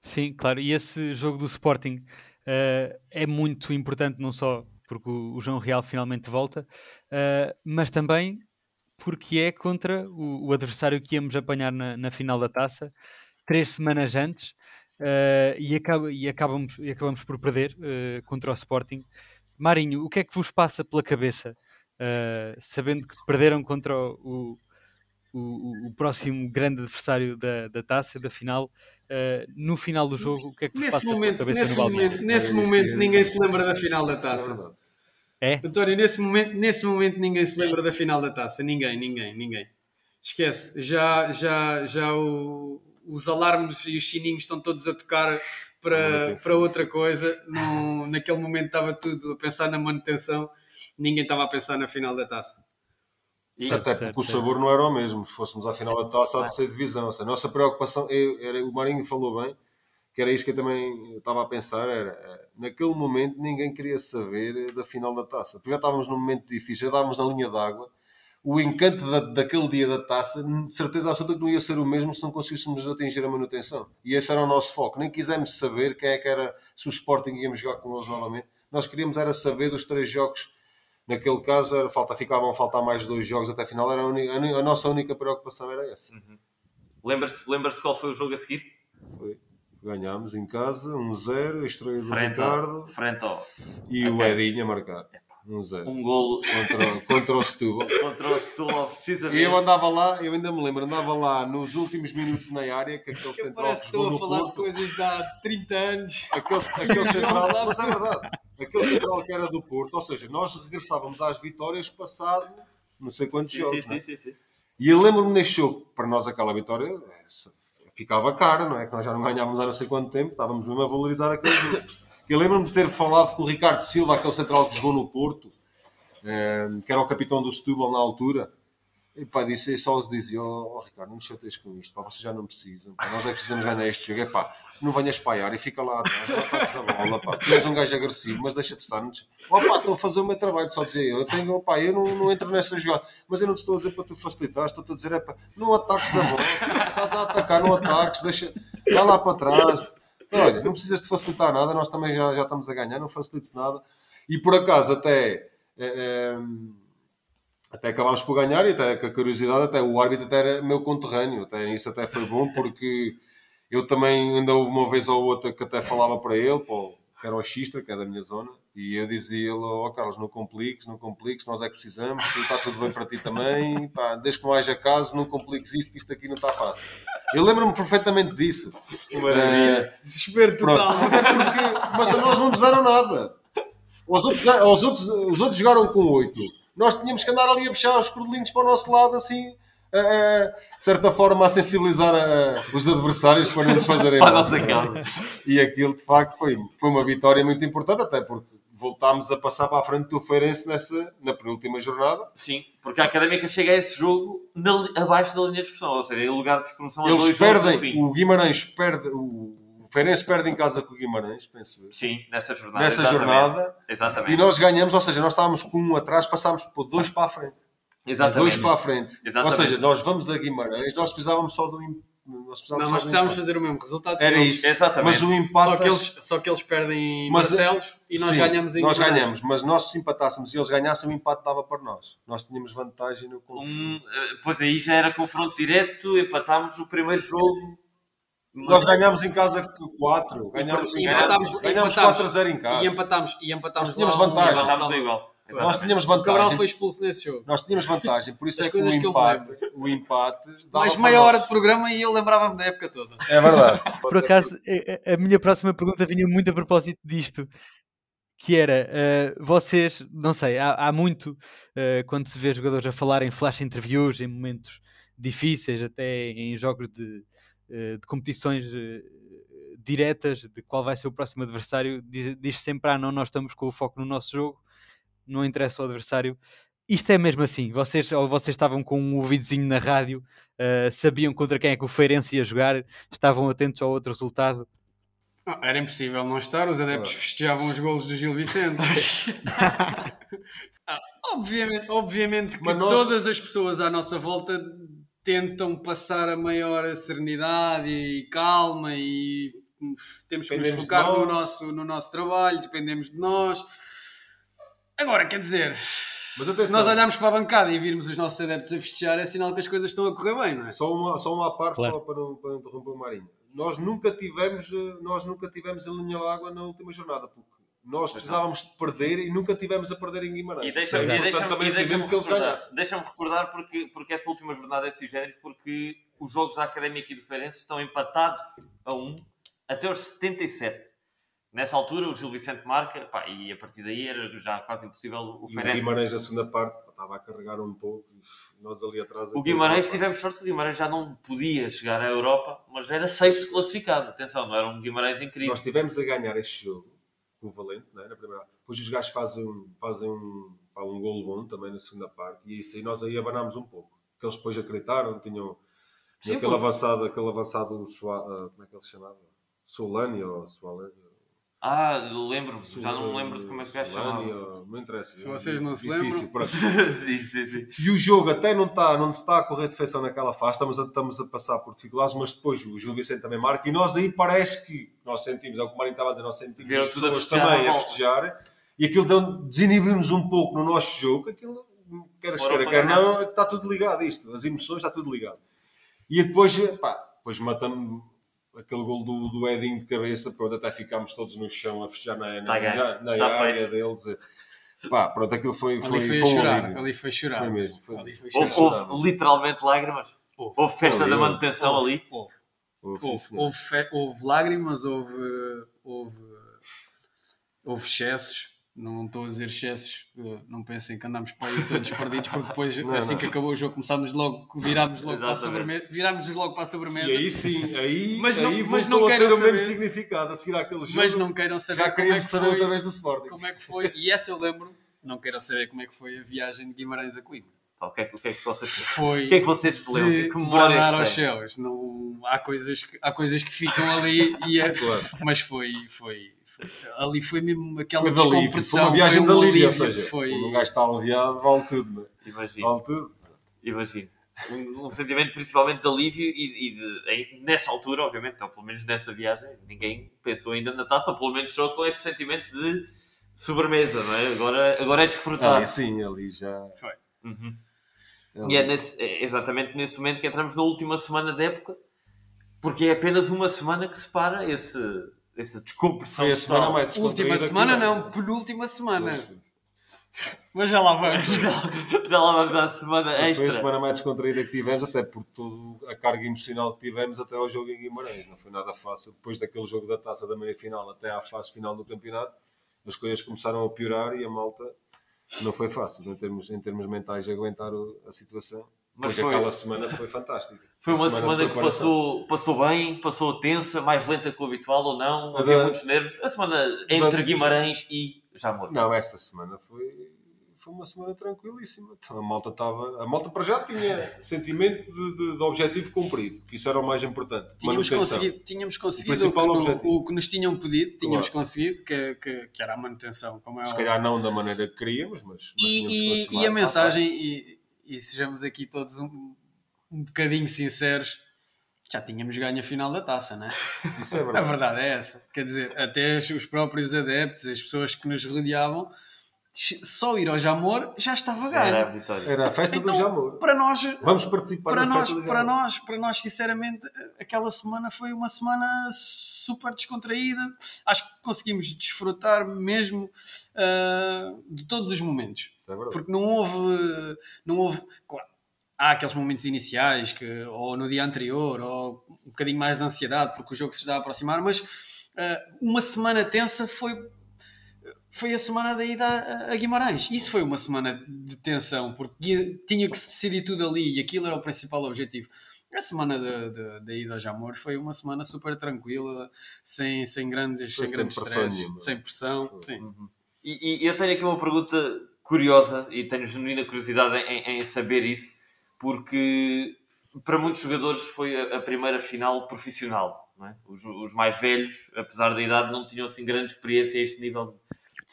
Sim, claro, e esse jogo do Sporting uh, é muito importante, não só porque o, o João Real finalmente volta, uh, mas também porque é contra o, o adversário que íamos apanhar na, na final da taça, três semanas antes, uh, e, acaba, e, acabamos, e acabamos por perder contra o Sporting. Marinho, o que é que vos passa pela cabeça, uh, sabendo que perderam contra o, o, o, próximo grande adversário da, da taça, da final, no final do jogo, o que é que vos nesse passa momento, cabeça nesse no momento, nesse é momento ninguém se lembra da final da taça. É? António, nesse momento, nesse momento ninguém se lembra da final da taça. Ninguém, ninguém, ninguém. Esquece. Já, já, já o, os alarmes e os sininhos estão todos a tocar para, para outra coisa. No, naquele momento estava tudo a pensar na manutenção, ninguém estava a pensar na final da taça. E, até porque o sabor não era o mesmo. Se fôssemos à final da taça, há de ser divisão. a nossa preocupação, eu, era, o Marinho falou bem, que era isto que eu também estava a pensar, era, eh, naquele momento ninguém queria saber da final da taça, porque já estávamos num momento difícil, já estávamos na linha d'água, o encanto da, daquele dia da taça, de certeza absoluta que não ia ser o mesmo se não conseguíssemos atingir a manutenção. E esse era o nosso foco. Nem quisemos saber quem é que era, se o Sporting íamos jogar com eles novamente. Nós queríamos era saber dos três jogos. Naquele caso, era, falta, ficavam a faltar mais dois jogos até a final. Era a, única, a, nossa única preocupação era essa. Uhum. Lembras-te lembras qual foi o jogo a seguir? Foi. Ganhámos em casa, 1-0, um estreia do frente Ricardo. Frente ao... E okay. o Edinho a marcar. Um zero. Um golo contra, contra o Setúbal. contra o Setúbal, precisamente. E eu andava lá, eu ainda me lembro, andava lá nos últimos minutos na área, que aquele central parece que estou a falar Porto, de coisas de há 30 anos. Aquele, aquele central, mas é verdade, aquele central que era do Porto, ou seja, nós regressávamos às vitórias passado não sei quantos sim, jogos. Sim, é? sim, sim, sim. E eu lembro-me neste jogo, para nós aquela vitória é, ficava cara, não é? Que nós já não ganhávamos há não sei quanto tempo, estávamos mesmo a valorizar aquele jogo. Eu lembro-me de ter falado com o Ricardo Silva, aquele central que jogou no Porto, eh, que era o capitão do Setúbal na altura. E pá, disse, só dizia, ó oh, Ricardo, não me chateias com isto, pá, vocês já não precisam, pá, nós é que precisamos ganhar este jogo, é pá, não venhas paiar e fica lá atrás, da bola, pá, tu és um gajo agressivo, mas deixa de estar, não ó pá, estou a fazer o meu trabalho, só dizer eu, eu tenho, pá, eu não, não entro nessa jogada, mas eu não te estou a dizer para tu facilitar, estou-te a dizer, é pá, não ataques a bola, estás a atacar, não ataques, deixa, vai lá para trás, olha, não precisas de facilitar nada, nós também já, já estamos a ganhar, não facilites nada, e por acaso até... eh, eh, até acabámos por ganhar e até com a curiosidade, até o árbitro até era meu conterrâneo, até isso até foi bom porque eu também ainda houve uma vez ou outra que até falava para ele, pô, que era o Xistra, que é da minha zona, e eu dizia-lhe, ó Carlos, não compliques, não compliques, nós é que precisamos, que está tudo bem para ti também, pá, desde que não haja caso, não compliques isto, que isto aqui não está fácil. Eu lembro-me perfeitamente disso. Eh, Desespero Pronto. total. Até porque, mas a nós não nos deram nada. Os outros, os outros, os outros jogaram com 8. Nós tínhamos que andar ali a puxar os cordelinhos para o nosso lado, assim, de certa forma, a sensibilizar a- os adversários para não nos fazerem Para nossa causa. E aquilo, de facto, foi, foi uma vitória muito importante, até porque voltámos a passar para a frente do Feirense nessa, na penúltima jornada. Sim, porque a Académica chega a esse jogo na abaixo da linha de expressão, ou seja, em lugar de promoção a Eles dois perdem, o Guimarães perde, o Feirense perde em casa com o Guimarães, penso eu. Sim, nessa jornada. Nessa exatamente. jornada, Exatamente. E nós ganhamos, ou seja, nós estávamos com um atrás, passámos por dois para a frente. Exatamente. Dois para a frente. Exatamente. Ou seja, nós vamos a Guimarães, nós precisávamos só do. Nós precisávamos Não, nós precisávamos fazer o mesmo resultado. que Era eles. isso. Exatamente. Mas o empate. Só que, eles, só que eles perdem em Mas- Barcelos e nós Sim, ganhamos em Nós Guimarães. ganhamos, mas nós se empatássemos e eles ganhassem, o empate dava para nós. Nós tínhamos vantagem no confronto. Um, eh, pois aí já era confronto direto, empatámos o primeiro jogo. Nós ganhámos em casa 4. Ganhámos, E em empatámos- casa, ganhámos empatámos. 4 a 0 em casa. E empatámos, e empatámos Nós tínhamos lá vantagem. Empatámos um- igual. Nós Exatamente. tínhamos O Cabral vantagem. foi expulso nesse jogo. Nós tínhamos vantagem, por isso Das é que o que empate, o empate Mais meia hora de programa e eu lembrava-me da época toda. É verdade. Por acaso, a, a- a minha próxima pergunta vinha muito a propósito disto, que era, eh, vocês, não sei, há, há muito, eh, quando se vê jogadores a falar em flash interviews, em momentos difíceis, até em jogos de, eh, de competições diretas, de qual vai ser o próximo adversário, diz, diz sempre, ah não, nós estamos com o foco no nosso jogo, não interessa o adversário. Isto é mesmo assim, vocês, ou vocês estavam com um ouvidozinho na rádio, eh, sabiam contra quem é que o Feirense ia jogar, estavam atentos ao outro resultado. Não, era impossível não estar, os adeptos festejavam os golos do Gil Vicente. Ah, obviamente, obviamente que Mas nós- todas as pessoas à nossa volta tentam passar a maior serenidade e calma e hum, temos que nos Dependemos de focar no nosso, no nosso trabalho, dependemos de nós. Agora, quer dizer, Mas se nós olharmos para a bancada e virmos os nossos adeptos a festejar, é sinal que as coisas estão a correr bem, não é? Só uma, só uma parte Claro. para, para, não- para não interromper o Marinho. Nós nunca tivemos, eh, nós nunca tivemos em linha d'água na última jornada, porque nós precisávamos de perder e nunca tivemos a perder em Guimarães. E deixa-me fizemos que eles recordar, deixa-me recordar porque, porque essa última jornada é sui porque os jogos da Académica e do Feirense estão empatados a 1 até os 77. Nessa altura o Gil Vicente marca pá, e a partir daí era já quase impossível o E o Feirense. Guimarães, a segunda parte, estava a carregar um pouco. Nós ali atrás. O Guimarães, tivemos sorte que o Guimarães já não podia chegar à Europa, mas era sexto classificado. Atenção, não era um Guimarães incrível. Nós tivemos a ganhar este jogo com o Valente, não é? na primeira. Depois os gajos fazem, um- fazem um, pá, um golo bom também na segunda parte e isso aí nós aí abanámos um pouco. Que eles depois acreditaram, tinham, Sim, aquele, porque- avançado, aquele avançado, ah, como é que ele se chamava? Solani ou Soalani? Ah, lembro-me, já não me lembro de como é que o gajo Solani, chamava. ou- Não interessa. Se vocês não se Difícil, lembram. sim, sim, sim. E o jogo até não está, não está a correr de feição naquela fase, estamos a, estamos a passar por dificuldades, mas depois o Gil Vicente também marca e nós aí parece que nós sentimos, é o que o Marinho estava a dizer, nós sentimos Viram as tudo a pessoas festejar também a festejar e aquilo desinibimos um pouco no nosso jogo, aquilo, quer queira, para quer não, está tudo ligado isto, as emoções está tudo ligado. E depois, pá, depois matamos aquele gol do, do Edinho de cabeça, pronto, até ficámos todos no chão a festejar na, na, Tá já- na Tá área feito. deles. Pá, pronto, aquilo foi, foi, Ali foi, foi um chorar, alívio. ali foi chorar. Foi mesmo. Foi, Ali foi chorar. Houve, houve literalmente lágrimas. Houve. Houve festa Ali, da manutenção Houve, ali. houve. Houve, sim, Houve, houve lágrimas, houve, houve, houve excessos. Não estou a dizer excessos, não pensem que andamos para aí todos perdidos, porque depois, Não, assim não. que acabou o jogo, começámos logo, virámos logo para a sobremesa. Virámos logo para a sobremesa. E aí sim, aí, Mas não- aí mas não a ter o mesmo saber. significado a seguir àquele jogo. mas não queiram saber já como é que saber foi, outra vez do Sporting. como é que foi. E essa eu lembro, não queiram saber como é que foi a viagem de Guimarães a Coimbra. Pá, O que, é, que- o que é que vocês Foi O que é que vocês se lembram? de Que bradar que aos céus. Não, há, coisas que, há coisas que ficam ali, e é, Claro. mas foi, foi- Ali foi mesmo aquela Foi de alívio, foi uma viagem foi de um alívio, ou seja, foi, quando um gajo está aliviado, vale tudo, né? Imagino, vale tudo. imagino. Um, um sentimento principalmente de alívio e, e de, nessa altura, obviamente, então, pelo menos nessa viagem, ninguém pensou ainda na taça, pelo menos só com esse sentimento de sobremesa, não é? Agora, agora é desfrutar. Ali sim, ali já. Uhum. ali- E é, nesse- é exatamente nesse momento que entramos na última semana da época, porque é apenas uma semana que separa esse, essa descompressão. Foi a semana mais descontraída Última semana tivemos. não, penúltima semana. Mas- Mas já lá vamos. Já lá vamos à semana Mas foi a extra. semana mais descontraída que tivemos, até por toda a carga emocional que tivemos até ao jogo em Guimarães. Não foi nada fácil. Depois daquele jogo da taça da meia-final até à fase final do campeonato, as coisas começaram a piorar e a malta não foi fácil em termos, em termos mentais de aguentar a situação. Mas foi- aquela semana foi fantástica. Foi uma de semana que passou, passou bem, passou tensa, mais lenta que o habitual ou não, havia da- muitos nervos. A semana entre da- Guimarães e Jamor. Não, essa semana foi, foi uma semana tranquilíssima. Então, a malta estava. A malta para já tinha sentimento de, de- de objetivo cumprido, que isso era o mais importante. Tínhamos manutenção. conseguido, tínhamos conseguido o, que, o que nos tinham pedido, tínhamos Claro. conseguido, que, que, que era a manutenção, como é Se calhar não da maneira que queríamos, mas. mas E, e, e a mensagem, e, e sejamos aqui todos um, um bocadinho sinceros, já tínhamos ganho a final da taça, não é? Isso é A verdade. verdade é essa. Quer dizer, até os- os próprios adeptos, as pessoas que nos rodeavam, só ir ao Jamor já estava Já era a ganho. vitória. Era a festa do Então, Jamor. para nós, Vamos participar para nós, festa do para nós, para nós, sinceramente, aquela semana foi uma semana super descontraída. Acho que conseguimos desfrutar mesmo ah, de todos os momentos. Isso é verdade. Porque não houve, não houve, claro, há aqueles momentos iniciais que ou no dia anterior ou um bocadinho mais de ansiedade porque o jogo se está a aproximar, mas ah, uma semana tensa foi foi a semana da ida a- a Guimarães. Isso foi uma semana de tensão, porque tinha que se decidir tudo ali e aquilo era o principal objetivo. A semana da- da da ida ao Jamor foi uma semana super tranquila, sem, sem grandes, Foi sem sem grandes pressão stress, sem pressão. Sim. E, e eu tenho aqui uma pergunta curiosa e tenho genuína curiosidade em, em saber isso, porque para muitos jogadores foi a, a primeira final profissional. não é? Os, os mais velhos, apesar da idade, não tinham assim grande experiência a este nível de,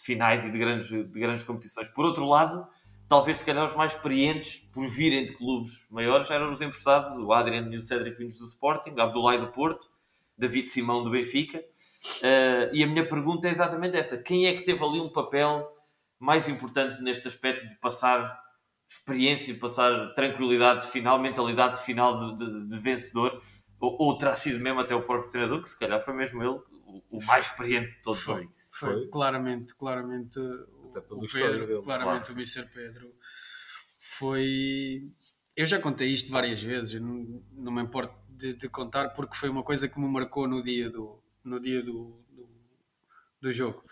de finais e de grandes, de grandes competições. Por outro lado, talvez se calhar os mais experientes, por virem de clubes maiores, eram os emprestados, o Adrian e o Cédric vindos do Sporting, o Abdullah do Porto, David Simão do Benfica. Uh, e a minha pergunta é exatamente essa: quem é que teve ali um papel mais importante neste aspecto de passar experiência, passar tranquilidade de final, mentalidade de final de, de- de vencedor? Ou, ou terá sido mesmo até o próprio treinador, que se calhar foi mesmo ele o, o mais experiente de todos Foi. ali? Foi, Foi. claramente, claramente o, Pedro, dele, claramente o Mr. Pedro foi. Eu já contei isto várias vezes, não, não me importo de, de contar porque foi uma coisa que me marcou no dia do, no dia do, do, do jogo.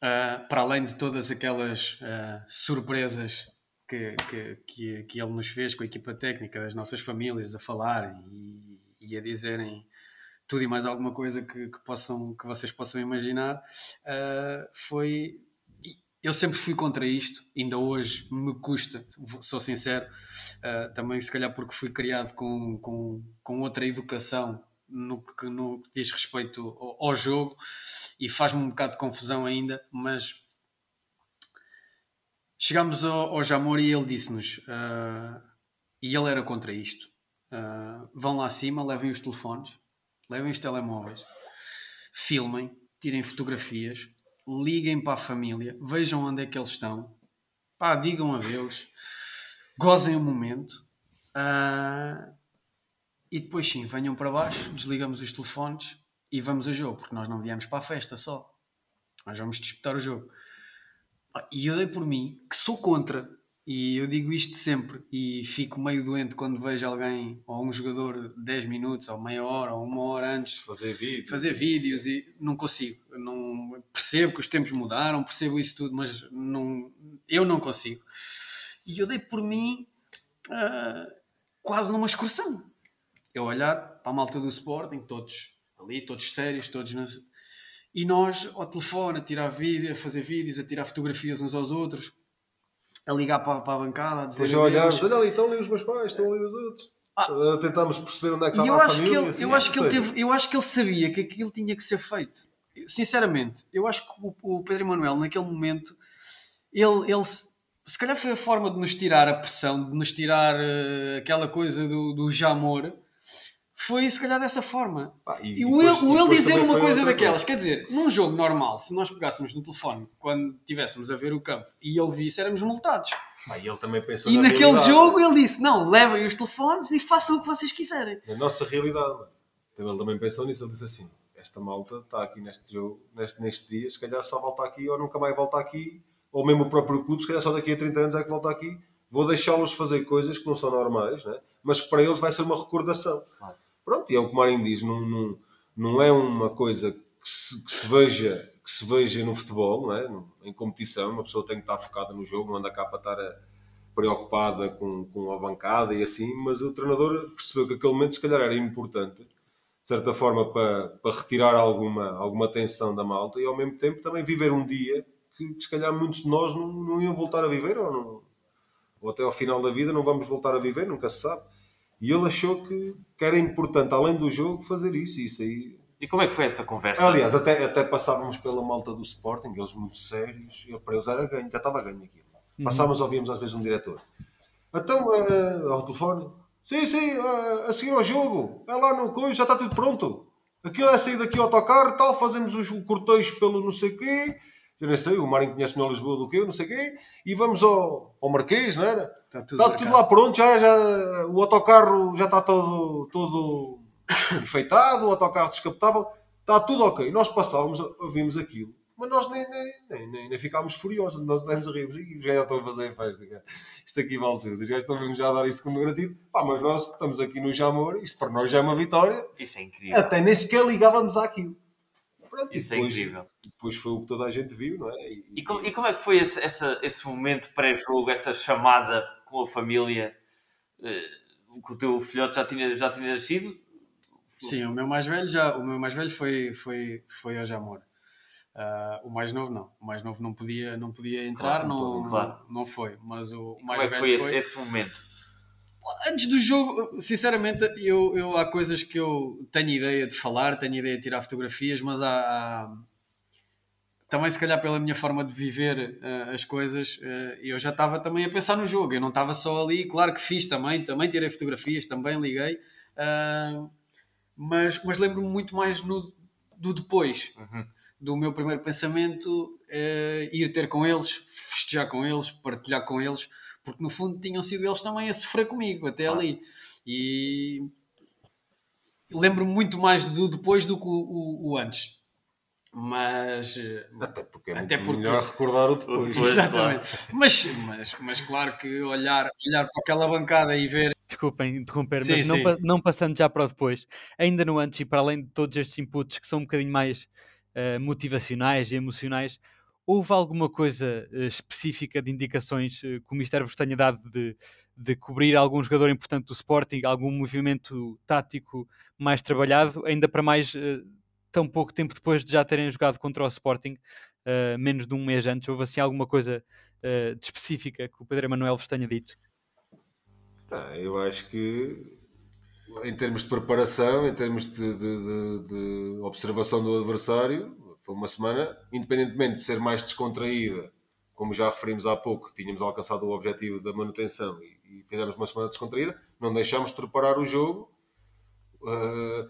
Ah, para além de todas aquelas ah, surpresas que, que, que, que ele nos fez com a equipa técnica, das nossas famílias a falarem e, e a dizerem tudo e mais alguma coisa que, que, possam, que vocês possam imaginar, ah, foi. Eu sempre fui contra isto, ainda hoje me custa, sou sincero, ah, também se calhar porque fui criado com, com, com outra educação no que, no diz respeito ao, ao jogo e faz-me um bocado de confusão ainda, mas chegámos ao, ao Jamor e ele disse-nos, ah, e ele era contra isto, vão lá acima, levem os telefones, levem os telemóveis, filmem, tirem fotografias, liguem para a família, vejam onde é que eles estão, pá, digam adeus, gozem o momento ah, e depois sim, venham para baixo, desligamos os telefones e vamos a jogo, porque nós não viemos para a festa só, nós vamos disputar o jogo. Ah, E eu dei por mim que sou contra, e eu digo isto sempre, e fico meio doente quando vejo alguém, ou um jogador 10 minutos, ou meia hora, ou uma hora antes, Fazer vídeo. fazer vídeos e não consigo. Não, percebo que os tempos mudaram, percebo isso tudo, mas não, eu não consigo. E eu dei por mim ah, quase numa excursão. Eu olhar para a malta do Sporting, todos ali, todos sérios, todos. nas- E nós, ao telefone, a tirar vídeo, a fazer vídeos, a tirar fotografias uns aos outros, a ligar para, para a bancada, a dizer. Já olharmos, adeus. olha ali, estão ali os meus pais, estão ali os outros. Ah. Uh, tentámos perceber onde é que estava eu a acho, que família. ele, assim, eu, acho que ele teve, eu acho que ele sabia que aquilo tinha que ser feito. Sinceramente, eu acho que o, o Pedro Emanuel, naquele momento, ele, ele se, calhar foi a forma de nos tirar a pressão, de nos tirar eh, aquela coisa do, do jamor. Foi se calhar dessa forma. pá, e, E o depois- ele, o ele dizer uma coisa daquelas, quer dizer, num jogo normal, se nós pegássemos no telefone quando estivéssemos a ver o campo e ele visse, éramos multados. Pá, e ele também pensou E na naquele realidade, jogo ele disse: Não, levem os telefones e façam o que vocês quiserem. na nossa realidade. mano. Então ele também pensou nisso, ele disse assim, esta malta está aqui neste jogo, neste, neste dia, se calhar só volta aqui ou nunca mais volta aqui, ou mesmo o próprio clube, se calhar só daqui a 30 anos é que volta aqui, vou deixá-los fazer coisas que não são normais, né? mas que para eles vai ser uma recordação. Pronto, e é o que o Marinho diz, não, não, não é uma coisa que se, que se veja que se veja no futebol, é? em competição, uma pessoa tem que estar focada no jogo, não anda cá para estar a- preocupada com, com a bancada e assim, mas o treinador percebeu que aquele momento se calhar era importante, de certa forma, para, para retirar alguma, alguma tensão da malta e ao mesmo tempo também viver um dia que, que se calhar muitos de nós não, não iam voltar a viver ou, não, ou até ao final da vida não vamos voltar a viver, nunca se sabe. E ele achou que, que era importante, além do jogo, fazer isso. E isso aí E como é que foi essa conversa? Aliás, até, até passávamos pela malta do Sporting, eles muito sérios, e para eles era ganho, já estava ganho aquilo. Passávamos, ouvíamos às vezes um diretor. Então, eh, ao telefone, sim, sim, eh, a seguir ao jogo, é lá no coisa, já está tudo pronto. Aquilo é sair daqui ao autocarro, tal, fazemos os- o cortejo pelo não sei quê, eu nem sei, o Marinho conhece melhor Lisboa do que eu, não sei quê, e vamos ao, ao Marquês, não era? Está tudo, Está tudo lá pronto, já, já, o autocarro já está todo, todo enfeitado, o autocarro descapotável, está tudo ok. Nós passávamos, ouvimos aquilo, mas nós nem, nem, nem, nem, nem ficámos furiosos, nós nem nos rimos, e os gajos já estão a fazer festa. cara. Isto aqui vale tudo, os gajos estão já a dar isto como garantido. Pá, mas nós estamos aqui no Jamor, isto para nós já é uma vitória, Isso é incrível. até nem sequer ligávamos àquilo. Pronto, e Isso é depois, incrível. depois foi o que toda a gente viu, não é? E como, e como é que foi esse, essa- esse momento pré-jogo, essa chamada com a família? eh, que o teu filhote já tinha, já tinha nascido? Sim, o meu mais velho já, o meu mais velho foi foi foi ao Jamor. Ah, o mais novo não, o mais novo não podia não podia entrar, Claro, não não, claro. não foi, mas o, o Como mais é que velho foi esse, foi. esse momento? Antes do jogo, sinceramente, eu, eu há coisas que eu tenho ideia de falar, tenho ideia de tirar fotografias, mas há, há- também se calhar pela minha forma de viver eh, as coisas, eh, eu já estava também a pensar no jogo. Eu não estava só ali, claro que fiz também, também tirei fotografias, também liguei, ah, mas, mas lembro-me muito mais no, do depois, do meu primeiro pensamento, ir ter com eles, festejar com eles, partilhar com eles, porque no fundo tinham sido eles também a sofrer comigo até ali. E lembro-me muito mais do depois do que o, o- o antes. Mas eh, Até porque é Até muito porque- melhor recordar o depois. Depois. exatamente. Mas, mas, mas claro que olhar, olhar para aquela bancada e ver Desculpem interromper, Sim, mas não, não passando já para o depois, ainda no antes e para além de todos estes inputs que são um bocadinho mais eh, motivacionais e emocionais, houve alguma coisa eh, específica de indicações eh, que o Mister vos tenha dado de, de cobrir algum jogador importante do Sporting, algum movimento tático mais trabalhado, ainda para mais eh, tão pouco tempo depois de já terem jogado contra o Sporting, menos de um mês antes, houve assim alguma coisa de específica que o Pedro Emanuel vos tenha dito? Ah, eu acho que em termos de preparação, em termos de, de- de- de observação do adversário, foi uma semana, independentemente de ser mais descontraída, como já referimos há pouco, tínhamos alcançado o objetivo da manutenção e, e fizemos uma semana descontraída, não deixámos de preparar o jogo ah,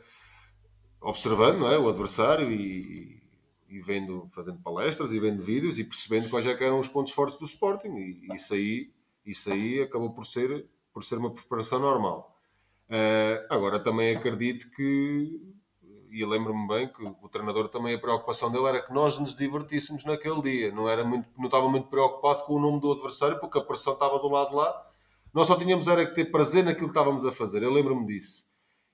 observando não é, o adversário e, e vendo, fazendo palestras e vendo vídeos e percebendo quais é eram os pontos fortes do Sporting e isso aí, isso aí acabou por ser, por ser uma preparação normal. Eh, agora também acredito que, e lembro-me bem que o treinador também a preocupação dele era que nós nos divertíssemos naquele dia, não, era muito, não estava muito preocupado com o nome do adversário porque a pressão estava do lado de lá. Nós só tínhamos era que ter prazer naquilo que estávamos a fazer, eu lembro-me disso.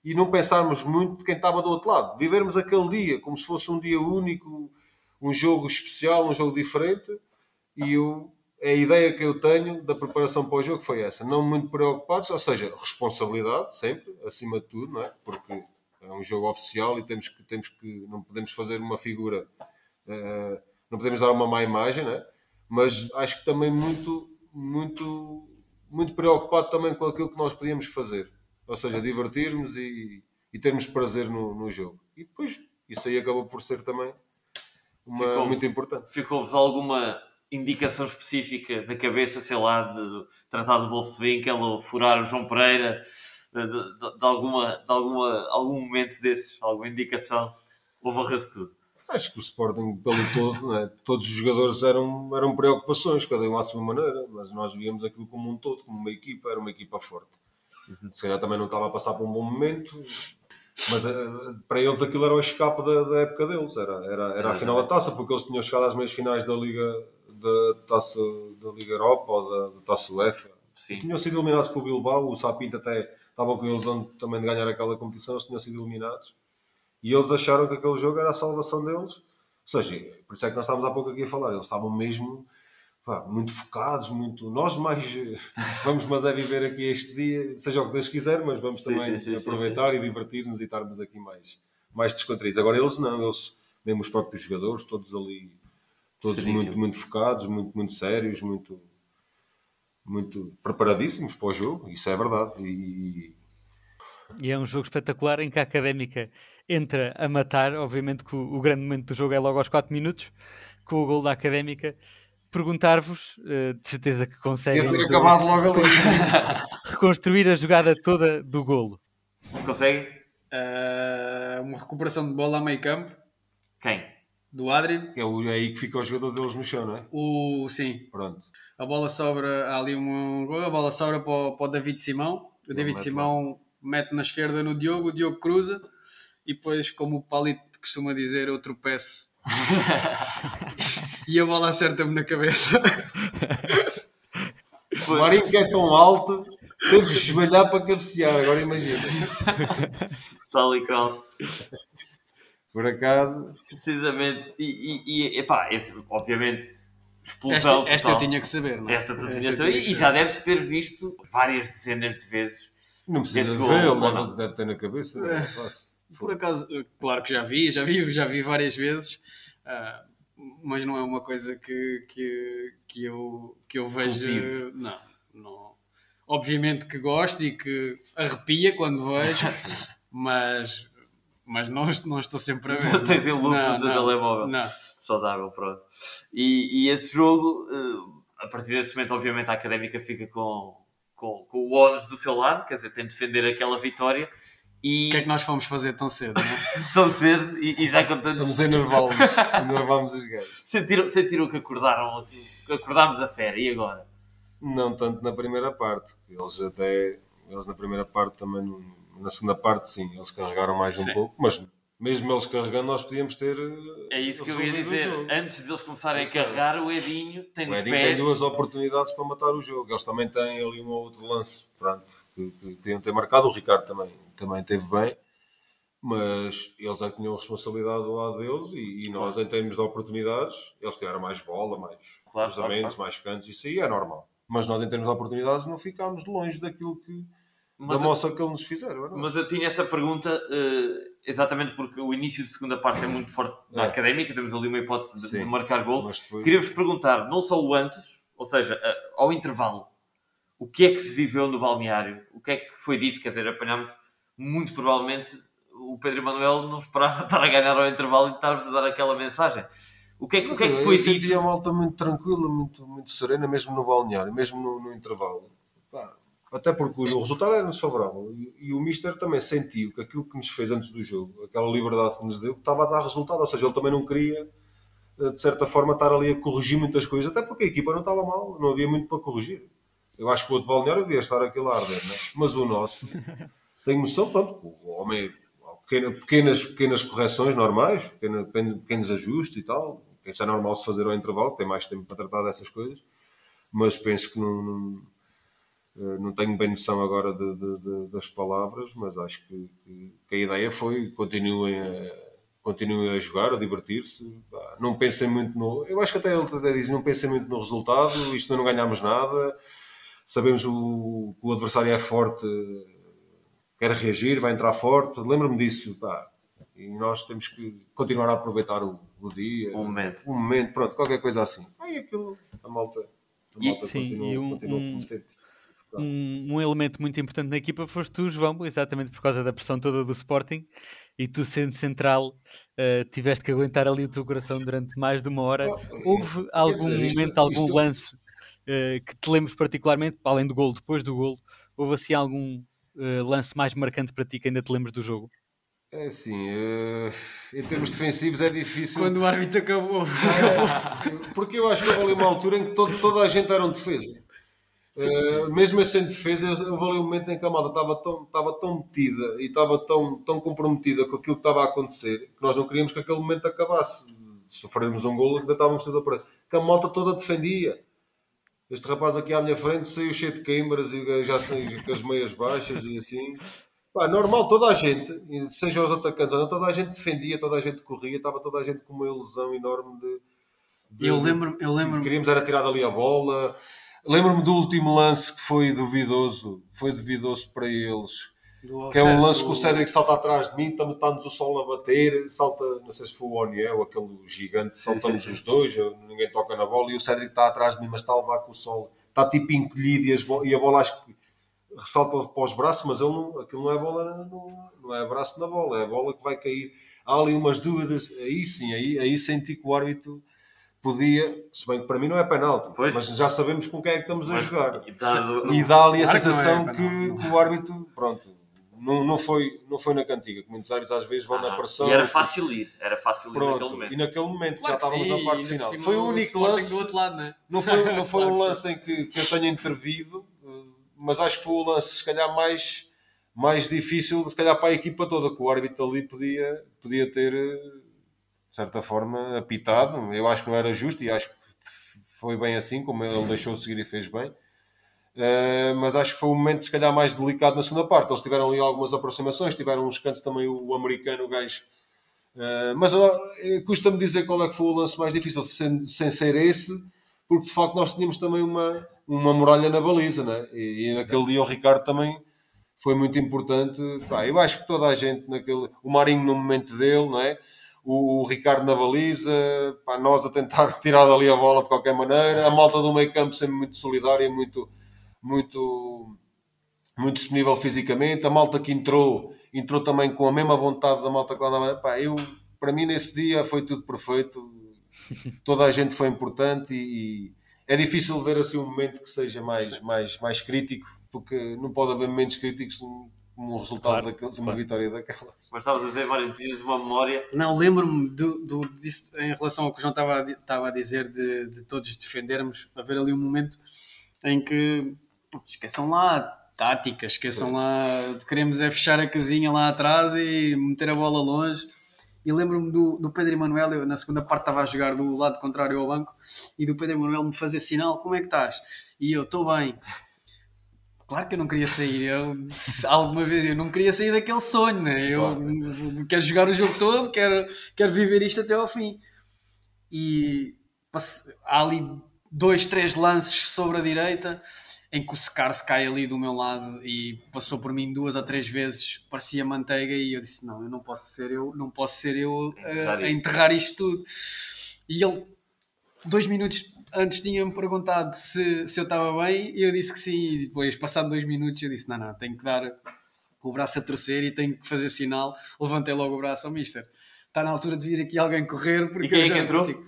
E não pensarmos muito de quem estava do outro lado, vivermos aquele dia como se fosse um dia único, um jogo especial, um jogo diferente. E eu, a ideia que eu tenho da preparação para o jogo foi essa. Não muito preocupados, ou seja, responsabilidade, sempre, acima de tudo, não é? Porque é um jogo oficial e temos que, temos que não podemos fazer uma figura, uh, não podemos dar uma má imagem, né? mas acho que também muito, muito, muito preocupado também com aquilo que nós podíamos fazer, ou seja, divertirmos e, e termos prazer no, no jogo. E depois isso aí acabou por ser também uma, Ficou- muito importante. Ficou-vos alguma indicação específica da cabeça, sei lá, de tratar do Wolfswinkel ou furar o João Pereira, de, de- de alguma, de alguma, algum momento desses, alguma indicação? Ou varreu-se tudo? Acho que o Sporting, pelo todo, né, todos os jogadores eram, eram preocupações, cada um à sua maneira, mas nós víamos aquilo como um todo, como uma equipa, era uma equipa forte. Se calhar também não estava a passar por um bom momento, mas eh, para eles aquilo era o escape da, da época deles, era, era, era a final da taça, porque eles tinham chegado às meias finais da Liga, da taça da Liga Europa ou da, da taça UEFA. Sim. Tinham sido eliminados pelo Bilbao, o Sapinto até estava com eles onde também de ganhar aquela competição, eles tinham sido eliminados. E eles acharam que aquele jogo era a salvação deles. Ou seja, por isso é que nós estávamos há pouco aqui a falar, eles estavam mesmo pá, muito focados, muito. Nós mais vamos, mas é viver aqui este dia, seja o que Deus quiser, mas vamos Sim, também sim, sim, aproveitar e divertir-nos e estarmos aqui mais, mais descontraídos. Agora eles não, eles, mesmo os próprios jogadores, todos ali, todos Seríssimo. muito, muito focados, muito, muito sérios, muito, muito preparadíssimos para o jogo, isso é verdade. E, E é um jogo espetacular em que a Académica entra a matar. Obviamente que o, o grande momento do jogo é logo aos 4 minutos, com o gol da Académica. Perguntar-vos, eh, de certeza que conseguem Eu os ter dois, acabado logo ali. reconstruir a jogada toda do golo. Conseguem? Ah, uma recuperação de bola a meio campo Quem? do Adrian. É o- é aí que fica o jogador deles no chão, não é? O, sim, Pronto. A bola sobra, há ali um gol, a bola sobra para o, para o David Simão. O David mete Simão mete na esquerda no Diogo, o Diogo cruza e depois, como o Palito costuma dizer, eu tropeço. e a bola acerta-me na cabeça. O Marinho que é tão alto, teve de esmalhar para cabecear, agora imagina. Tal e qual. Por acaso, Precisamente. E, e, e epá, esse, obviamente, explosão esta eu total. tinha que saber, não é? Esta eu de saber. tinha que E já deves ter visto várias dezenas de vezes. não precisa ver, ele ou deve, não? deve ter na cabeça. É fácil. Por acaso, eh, claro que já vi, já vi, já vi várias vezes, ah, mas não é uma coisa que, que, que, eu, que eu vejo. Cultivo. Não, não. Obviamente que gosto e que arrepia quando vejo, mas, mas não, não estou sempre a ver. Não tens em loop não, telemóvel. Não. Saudável, pronto. E, e esse jogo, eh, a partir desse momento, obviamente, a académica fica com, com, com o ónus do seu lado, quer dizer, tem de defender aquela vitória. E O que é que nós fomos fazer tão cedo? Não é? tão cedo, e, e já com tantos. Estamos a enervá-los. Enervámos os gajos. Sentiram, sentiram que acordaram assim, que acordámos a fera, e agora? Não tanto na primeira parte. Eles até. Eles na primeira parte também. Na segunda parte, sim. Eles carregaram mais um Sim. pouco. Mas mesmo eles carregando, nós podíamos ter. eh, É isso que eu ia dizer. Antes deles começarem a carregar, o Edinho tem O Edinho tem duas oportunidades para matar o jogo. Eles também têm ali um ou outro lance pronto, que, que podiam ter marcado. O Ricardo também, também teve bem, mas eles é que tinham a responsabilidade do lado deles e, e nós, em termos de oportunidades, eles tiveram mais bola, mais Claro, cruzamentos, claro, mais cantos. Isso aí é normal. Mas nós, em termos de oportunidades, não ficámos longe daquilo que. Mas da eu- moça que eles nos fizeram. é não? Mas eu tinha essa pergunta eh, exatamente porque o início de segunda parte é muito forte na É. académica, temos ali uma hipótese de, de marcar gol. Depois- Queria-vos perguntar, não só o antes, ou seja, eh, ao intervalo, o que é que se viveu no balneário? O que é que foi dito? Quer dizer, apanhámos muito provavelmente o Pedro Emanuel não esperava estar a ganhar ao intervalo e estarmos a dar aquela mensagem. O que é, o que, é que eu foi dito? a malta muito tranquila, muito, muito serena, mesmo no balneário, mesmo no, no intervalo. Até porque o resultado era desfavorável. E, e o Mister também sentiu que aquilo que nos fez antes do jogo, aquela liberdade que nos deu, estava a dar resultado. Ou seja, ele também não queria, eh, de certa forma, estar ali a corrigir muitas coisas, até porque a equipa não estava mal, não havia muito para corrigir. Eu acho que o outro balneário devia estar aquilo a arder, né? mas o nosso tem noção, pronto, o homem, pequena- pequenas, pequenas correções normais, pequena- pequenos ajustes e tal, que isso é normal se fazer ao intervalo, tem mais tempo para tratar dessas coisas, mas penso que não, não, eh, não tenho bem noção agora de- de- de- das palavras, mas acho que, que- que a ideia foi continuem a, continuem a jogar, a divertir-se, não pensem muito no. Eu acho que até ele até diz: não pensem muito no resultado, isto não ganhamos nada, sabemos o, que o adversário é forte, quer reagir, vai entrar forte. Lembro-me disso, pá. E nós temos que continuar a aproveitar o, o dia, Um momento. um momento, pronto, qualquer coisa assim. Aí aquilo, a malta, a E- malta sim, continua, e um- continua um-. Um, um elemento muito importante na equipa foste tu, João, exatamente por causa da pressão toda do Sporting. E tu, sendo central, eh, tiveste que aguentar ali o teu coração durante mais de uma hora. Houve algum dizer, isto- momento, algum isto- lance eh, que te lembres particularmente, além do golo, depois do golo, houve assim algum eh, lance mais marcante para ti que ainda te lembres do jogo? É assim, eh, em termos defensivos é difícil. Quando o árbitro acabou. É, porque eu acho que houve ali uma altura em que todo- toda a gente era um defesa. Eh, mesmo eu sendo defesa, eu- ali um momento em que a malta estava tão, estava tão metida e estava tão, tão comprometida com aquilo que estava a acontecer que nós não queríamos que aquele momento acabasse. Se sofrermos um golo, ainda estávamos toda para que a malta toda defendia. Este rapaz aqui à minha frente saiu cheio de queimbras e já saiu com as meias baixas e assim. Pá, normal, toda a gente, seja os atacantes ou não, toda a gente defendia, toda a gente corria, estava toda a gente com uma ilusão enorme de. de- Eu lembro, eu lembro. Queríamos era tirar dali a bola. Lembro-me do último lance que foi duvidoso, foi duvidoso para eles. do Que é um lance que o Cédric salta atrás de mim, estamos- está-nos o sol a bater, salta, não sei se foi o Oniel, aquele gigante, saltamos os dois, ninguém toca na bola e o Cédric está atrás de mim, mas está a levar com o sol. Está tipo encolhido e, e a bola acho que ressalta para os braços, mas ele não, aquilo não é bola, não, não é braço na bola, é a bola que vai cair. Há ali umas dúvidas, aí sim, aí, aí senti que o árbitro podia, se bem que para mim não é penalti, Pois. mas já sabemos com quem é que estamos a jogar. E dado- E dá ali a Claro que não é sensação penal, que, não. que o árbitro, pronto, não, não, foi, não foi na cantiga, que muitos árbitros às vezes vão na Ah, pressão. E era fácil ir, era fácil ir naquele Pronto, momento. e naquele momento Claro já estávamos sim, na parte final. cima Foi o único lance, do outro lado, né? não foi, não foi Claro um que lance em que, que eu tenha intervido, eh, mas acho que foi o lance, se calhar, mais, mais difícil, se calhar, para a equipa toda, que o árbitro ali podia, podia ter, eh, de certa forma, apitado. Eu acho que não era justo e acho que foi bem assim, como ele deixou seguir e fez bem. Uh, mas acho que foi o momento, se calhar, mais delicado na segunda parte. Eles tiveram ali algumas aproximações, tiveram uns cantos também, o, americano, o gajo. Uh, mas uh, custa-me dizer qual é que foi o lance mais difícil, sem, sem ser esse, porque de facto nós tínhamos também uma, uma muralha na baliza, né? e, e naquele dia o Ricardo também foi muito importante. Pá, eu acho que toda a gente, naquele, o Marinho no momento dele, não é? O, Ricardo na baliza, pá, nós a tentar tirar dali a bola de qualquer maneira, a malta do meio campo sempre muito solidária, muito muito, muito disponível fisicamente. A malta que entrou, entrou também com a mesma vontade da malta que lá andava. Pá, eu, para mim, nesse dia foi tudo perfeito. Toda a gente foi importante e, e é difícil ver assim um momento que seja mais, mais, mais crítico, porque não pode haver momentos críticos como o resultado Claro, daqueles, uma claro. vitória daquelas. Mas estavas a dizer, Mário, tinhas uma memória. Não, lembro-me do, do, disso, em relação ao que o João estava a, estava a dizer de, de todos defendermos, haver ali um momento em que esqueçam lá tática, esqueçam lá, queremos é fechar a casinha lá atrás e meter a bola longe. E lembro-me do, do Pedro Emanuel, eu na segunda parte estava a jogar do lado contrário ao banco, e do Pedro Emanuel me fazer sinal, como é que estás? E eu, estou bem. Claro que eu não queria sair, eu, alguma vez eu não queria sair daquele sonho, né? eu quero jogar o jogo todo, quero, quero viver isto até ao fim. E há ali dois, três lances sobre a direita em que o Secar se cai ali do meu lado e passou por mim duas ou três vezes, parecia manteiga e eu disse, não, eu não posso ser eu, não posso ser eu a, Enterrar a isto. enterrar isto tudo. E ele, dois minutos antes, tinha-me perguntado se, se eu estava bem e eu disse que sim. E depois, passado dois minutos, eu disse, não, não, tenho que dar o braço a torcer e tenho que fazer sinal. Levantei logo o braço ao mister. Está na altura de vir aqui alguém correr porque E quem eu é já que não entrou? consigo.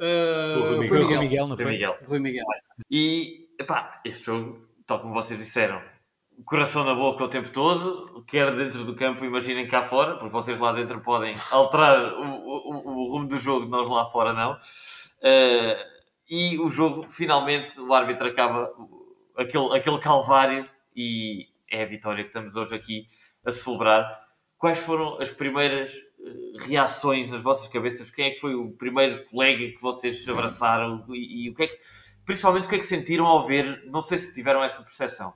Ah, O Rui Foi Miguel. Miguel, Miguel, não Foi foi? Miguel. Rui Miguel. E, epá, este jogo, tal como vocês disseram, coração na boca o tempo todo, quer dentro do campo, imaginem cá fora, porque vocês lá dentro podem alterar o, o, o rumo do jogo, nós lá fora não. Eh, e o jogo, finalmente, o árbitro acaba aquele, aquele calvário e é a vitória que estamos hoje aqui a celebrar. Quais foram as primeiras eh, reações nas vossas cabeças? Quem é que foi o primeiro colega que vocês abraçaram e, e o que é que, principalmente o que é que sentiram ao ver, não sei se tiveram essa percepção,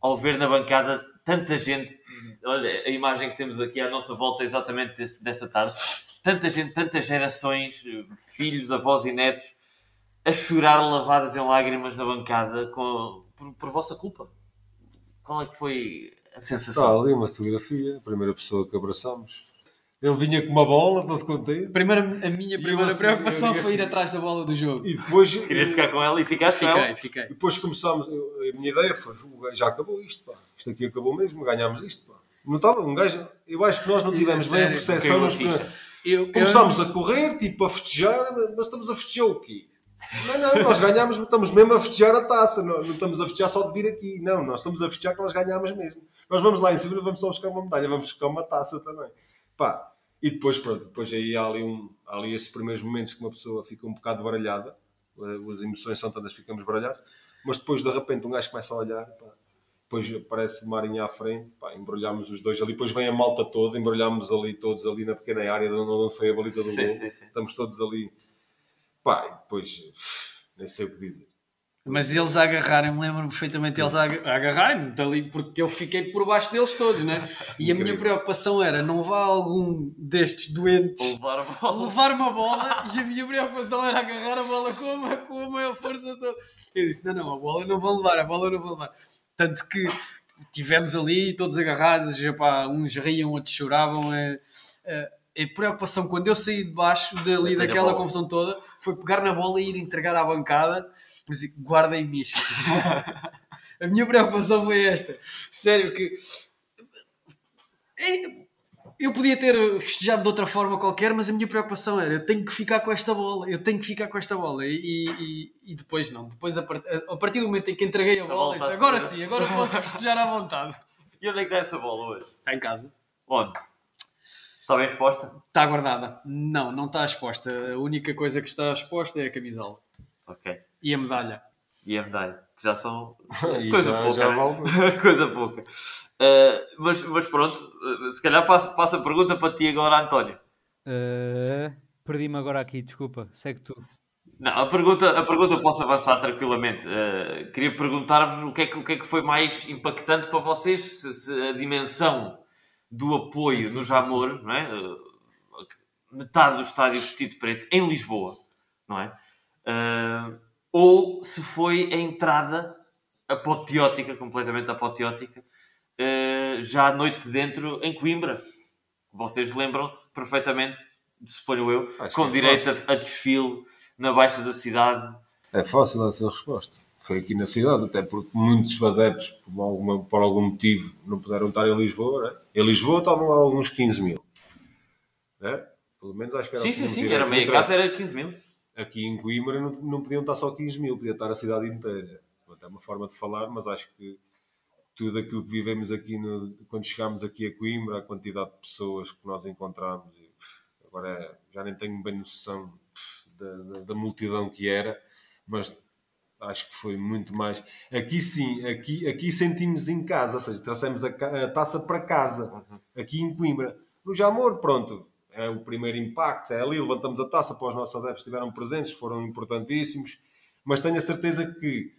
ao ver na bancada tanta gente, olha, a imagem que temos aqui à nossa volta é exatamente desse- dessa tarde, tanta gente, tantas gerações, eh, filhos, avós e netos, a chorar lavadas em lágrimas na bancada com, por, por vossa culpa. Qual é que foi a Está sensação? ali uma fotografia, a primeira pessoa que abraçámos. Ele vinha com uma bola, todo contente. Primeira, a minha primeira assim, preocupação digo foi ir assim- atrás da bola do jogo. E depois, Querias ficar com ela e ficaste com Fiquei, ela? fiquei. depois começámos. eu- A minha ideia foi: "O gajo já acabou isto, pá. Isto aqui acabou mesmo, ganhámos isto, pá. Não estava? Um gajo. Eu acho que nós não tivemos bem a percepção. Nos primeiros- Eu, eu- Começámos a correr, tipo, a festejar, mas estamos a festejar o quê? Não, não, nós ganhámos, estamos mesmo a festejar a taça, não, não estamos a festejar só de vir aqui, não, nós estamos a festejar que nós ganhámos mesmo. Nós vamos lá em cima e vamos só buscar uma medalha, vamos buscar uma taça também. Pá, e depois, pronto, depois aí há ali, um, há ali esses primeiros momentos que uma pessoa fica um bocado baralhada, eh, as emoções são tantas, ficamos baralhados, mas depois de repente um gajo começa a olhar, pá, depois aparece o Marinho à frente, pá, embrulhámos os dois ali, depois vem a malta toda, embrulhámos ali todos ali na pequena área de onde foi a baliza do Sim, gol, sim, sim. estamos todos ali, pá, e depois nem sei o que dizer. Mas eles a agarrarem-me, lembro-me perfeitamente eles a ag- a agarrarem-me dali, porque eu fiquei por baixo deles todos, né? E a minha preocupação era: não vá algum destes doentes levar bola. levar uma bola e a minha preocupação era agarrar a bola com a, com a maior força toda. Eu disse: não, não, a bola não vou levar, a bola não vou levar. Tanto que tivemos ali todos agarrados, epá, uns riam, outros choravam. É, é, a preocupação quando eu saí de baixo dali a daquela confusão toda foi pegar na bola e ir entregar à bancada dizer, guardem-me isto. a minha preocupação foi esta. Sério que é- eu podia ter festejado de outra forma qualquer, mas a minha preocupação era eu tenho que ficar com esta bola, eu tenho que ficar com esta bola. E, e- e depois não, depois a, part- a partir do momento em que entreguei a bola, bola disse, agora segura." sim, agora posso festejar à vontade. E onde é que está essa bola hoje? Está em casa. Onde? Está bem exposta? Está guardada. Não, não está exposta. A única coisa que está exposta é a camisola Ok. e a medalha. E a medalha, que já são coisa já- pouca. já né? vale coisa pouca. Uh, mas, mas pronto, uh, se calhar passo, passo a pergunta para ti agora, António. Eh, Perdi-me agora aqui, desculpa. Segue tu. Não, a pergunta, a pergunta eu posso avançar tranquilamente. Uh, queria perguntar-vos o que, é que, o que é que foi mais impactante para vocês, se, se a dimensão do apoio no Jamor, não é? Uh, metade do estádio vestido preto, em Lisboa, não é? Uh, ou se foi a entrada apoteótica, completamente apoteótica, uh, já à noite dentro em Coimbra. Vocês lembram-se perfeitamente, suponho eu, Acho com é direito a, a desfile na baixa da cidade. É fácil essa resposta. Foi aqui na cidade, até porque muitos adeptos, por, alguma, por algum motivo, não puderam estar em Lisboa. Né? Em Lisboa estavam lá alguns 15 mil. Né? Pelo menos acho que era Sim, sim, sim, era meia casa, era 15 mil. Aqui em Coimbra não, não podiam estar só 15 mil, podia estar a cidade inteira. Portanto, É uma forma de falar, mas acho que tudo aquilo que vivemos aqui, no- quando chegámos aqui a Coimbra, a quantidade de pessoas que nós encontramos, agora já nem tenho bem noção da, da- da multidão que era, mas acho que foi muito mais. Aqui sim, aqui, aqui sentimos em casa, ou seja, trouxemos a, a taça para casa, aqui em Coimbra. No Jamor, pronto, é o primeiro impacto, é ali, levantamos a taça para os nossos adeptos que estiveram presentes, foram importantíssimos, mas tenho a certeza que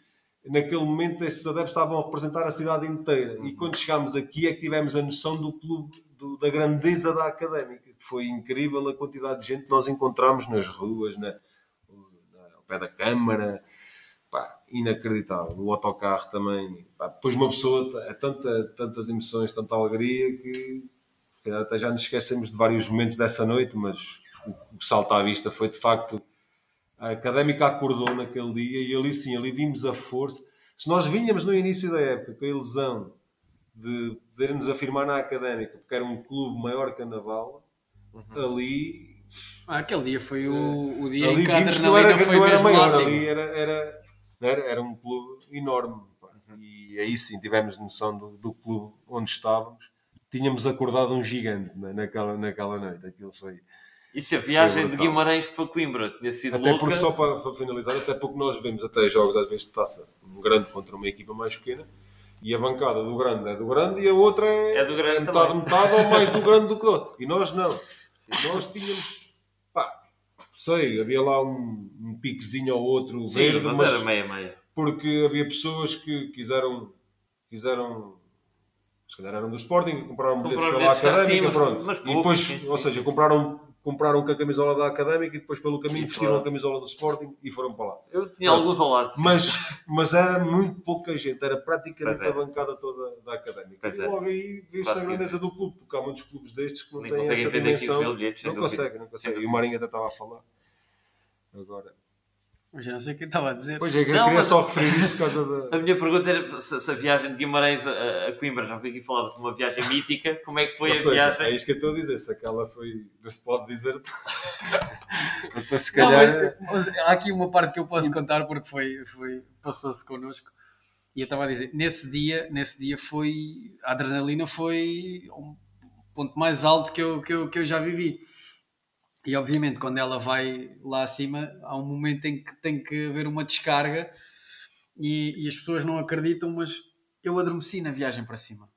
naquele momento esses adeptos estavam a representar a cidade inteira. E quando chegámos aqui é que tivemos a noção do clube, do- da grandeza da académica. Foi incrível a quantidade de gente que nós encontramos nas ruas, na, na- ao pé da Câmara. Inacreditável. O autocarro também. Pá, depois uma pessoa, é tanta, tantas emoções, tanta alegria que calhar até já nos esquecemos de vários momentos dessa noite, mas o, o que salta à vista foi de facto a académica acordou naquele dia e ali sim, ali vimos a força. Se nós vinhamos no início da época com a ilusão de poder nos afirmar na académica, porque era um clube maior que a Naval, ali, Ah, aquele dia foi o, o dia ali em que a adrenalina foi não era maior, máxima. ali era, era, era, era um clube enorme. pá. E aí sim tivemos noção do, do clube onde estávamos. Tínhamos acordado um gigante né, naquela, naquela noite. Aquilo foi. E se a viagem de. Guimarães para Coimbra tinha sido Até louca, porque, só para, para finalizar, até porque nós vemos até jogos às vezes de taça, um grande contra uma equipa mais pequena, e a bancada do grande é do grande e a outra é, É do grande metade, também. metade ou mais do grande do que do outro. E nós não. Nós tínhamos, sei, havia lá um, um piquezinho ou outro sim, verde, mas, mas, era meia-meia. porque havia pessoas que quiseram, quiseram se calhar eram do Sporting, compraram bilhetes Compraram pela bilhetes, sim, Académica, mas- pronto. mas e depois, sim, ou sim. seja, compraram compraram com a camisola da Académica e depois pelo caminho vestiram a camisola do Sporting e foram para lá. Eu tinha alguns ao lado. sim. Mas, mas era muito pouca gente, era praticamente é. a bancada toda da Académica. E é. logo aí Claro a grandeza do clube, porque há muitos clubes destes que não Nem têm essa vender 15 dimensão. bilhetes, Não dúvida. conseguem, não conseguem. E o Marinho até estava a falar. Agora. Mas já não sei o que eu estava a dizer. Pois é, eu Não, queria mas- só referir isto por causa da. A minha pergunta era se, se a viagem de Guimarães a, a Coimbra, já foi aqui falado como uma viagem mítica, como é que foi Ou a seja, viagem? é isto que eu estou a dizer. Se aquela foi. Não se pode dizer. Então, se Não, calhar. mas- mas há aqui uma parte que eu posso contar porque foi, foi, passou-se connosco. E eu estava a dizer, nesse dia, nesse dia foi. A adrenalina foi um ponto mais alto que eu, que eu, que eu já vivi. E obviamente, quando ela vai lá acima, há um momento em que tem que haver uma descarga e, e as pessoas não acreditam, mas eu adormeci na viagem para cima.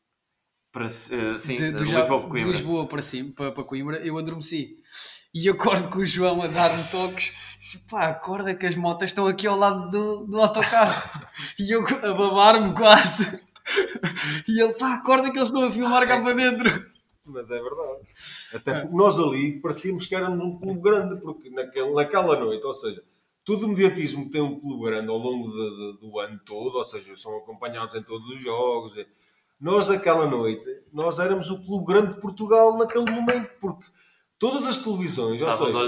Para, se- eh, sim, de, de, do Ja- Lisboa para de Coimbra. Lisboa para cima, para, para Coimbra, eu adormeci. E acordo com o João a dar-me toques. Disse, pá, acorda que as motas estão aqui ao lado do, do autocarro. e eu a babar-me quase. e ele, pá, acorda que eles estão a filmar cá para dentro. Mas é verdade. Até porque nós ali parecíamos que éramos um clube grande, porque naquele, naquela noite, ou seja, todo o mediatismo que tem um clube grande ao longo de- de- do ano todo, ou seja, são acompanhados em todos os jogos. e- Nós, naquela noite, nós éramos o clube grande de Portugal naquele momento, porque todas as televisões, ou Estavam seja,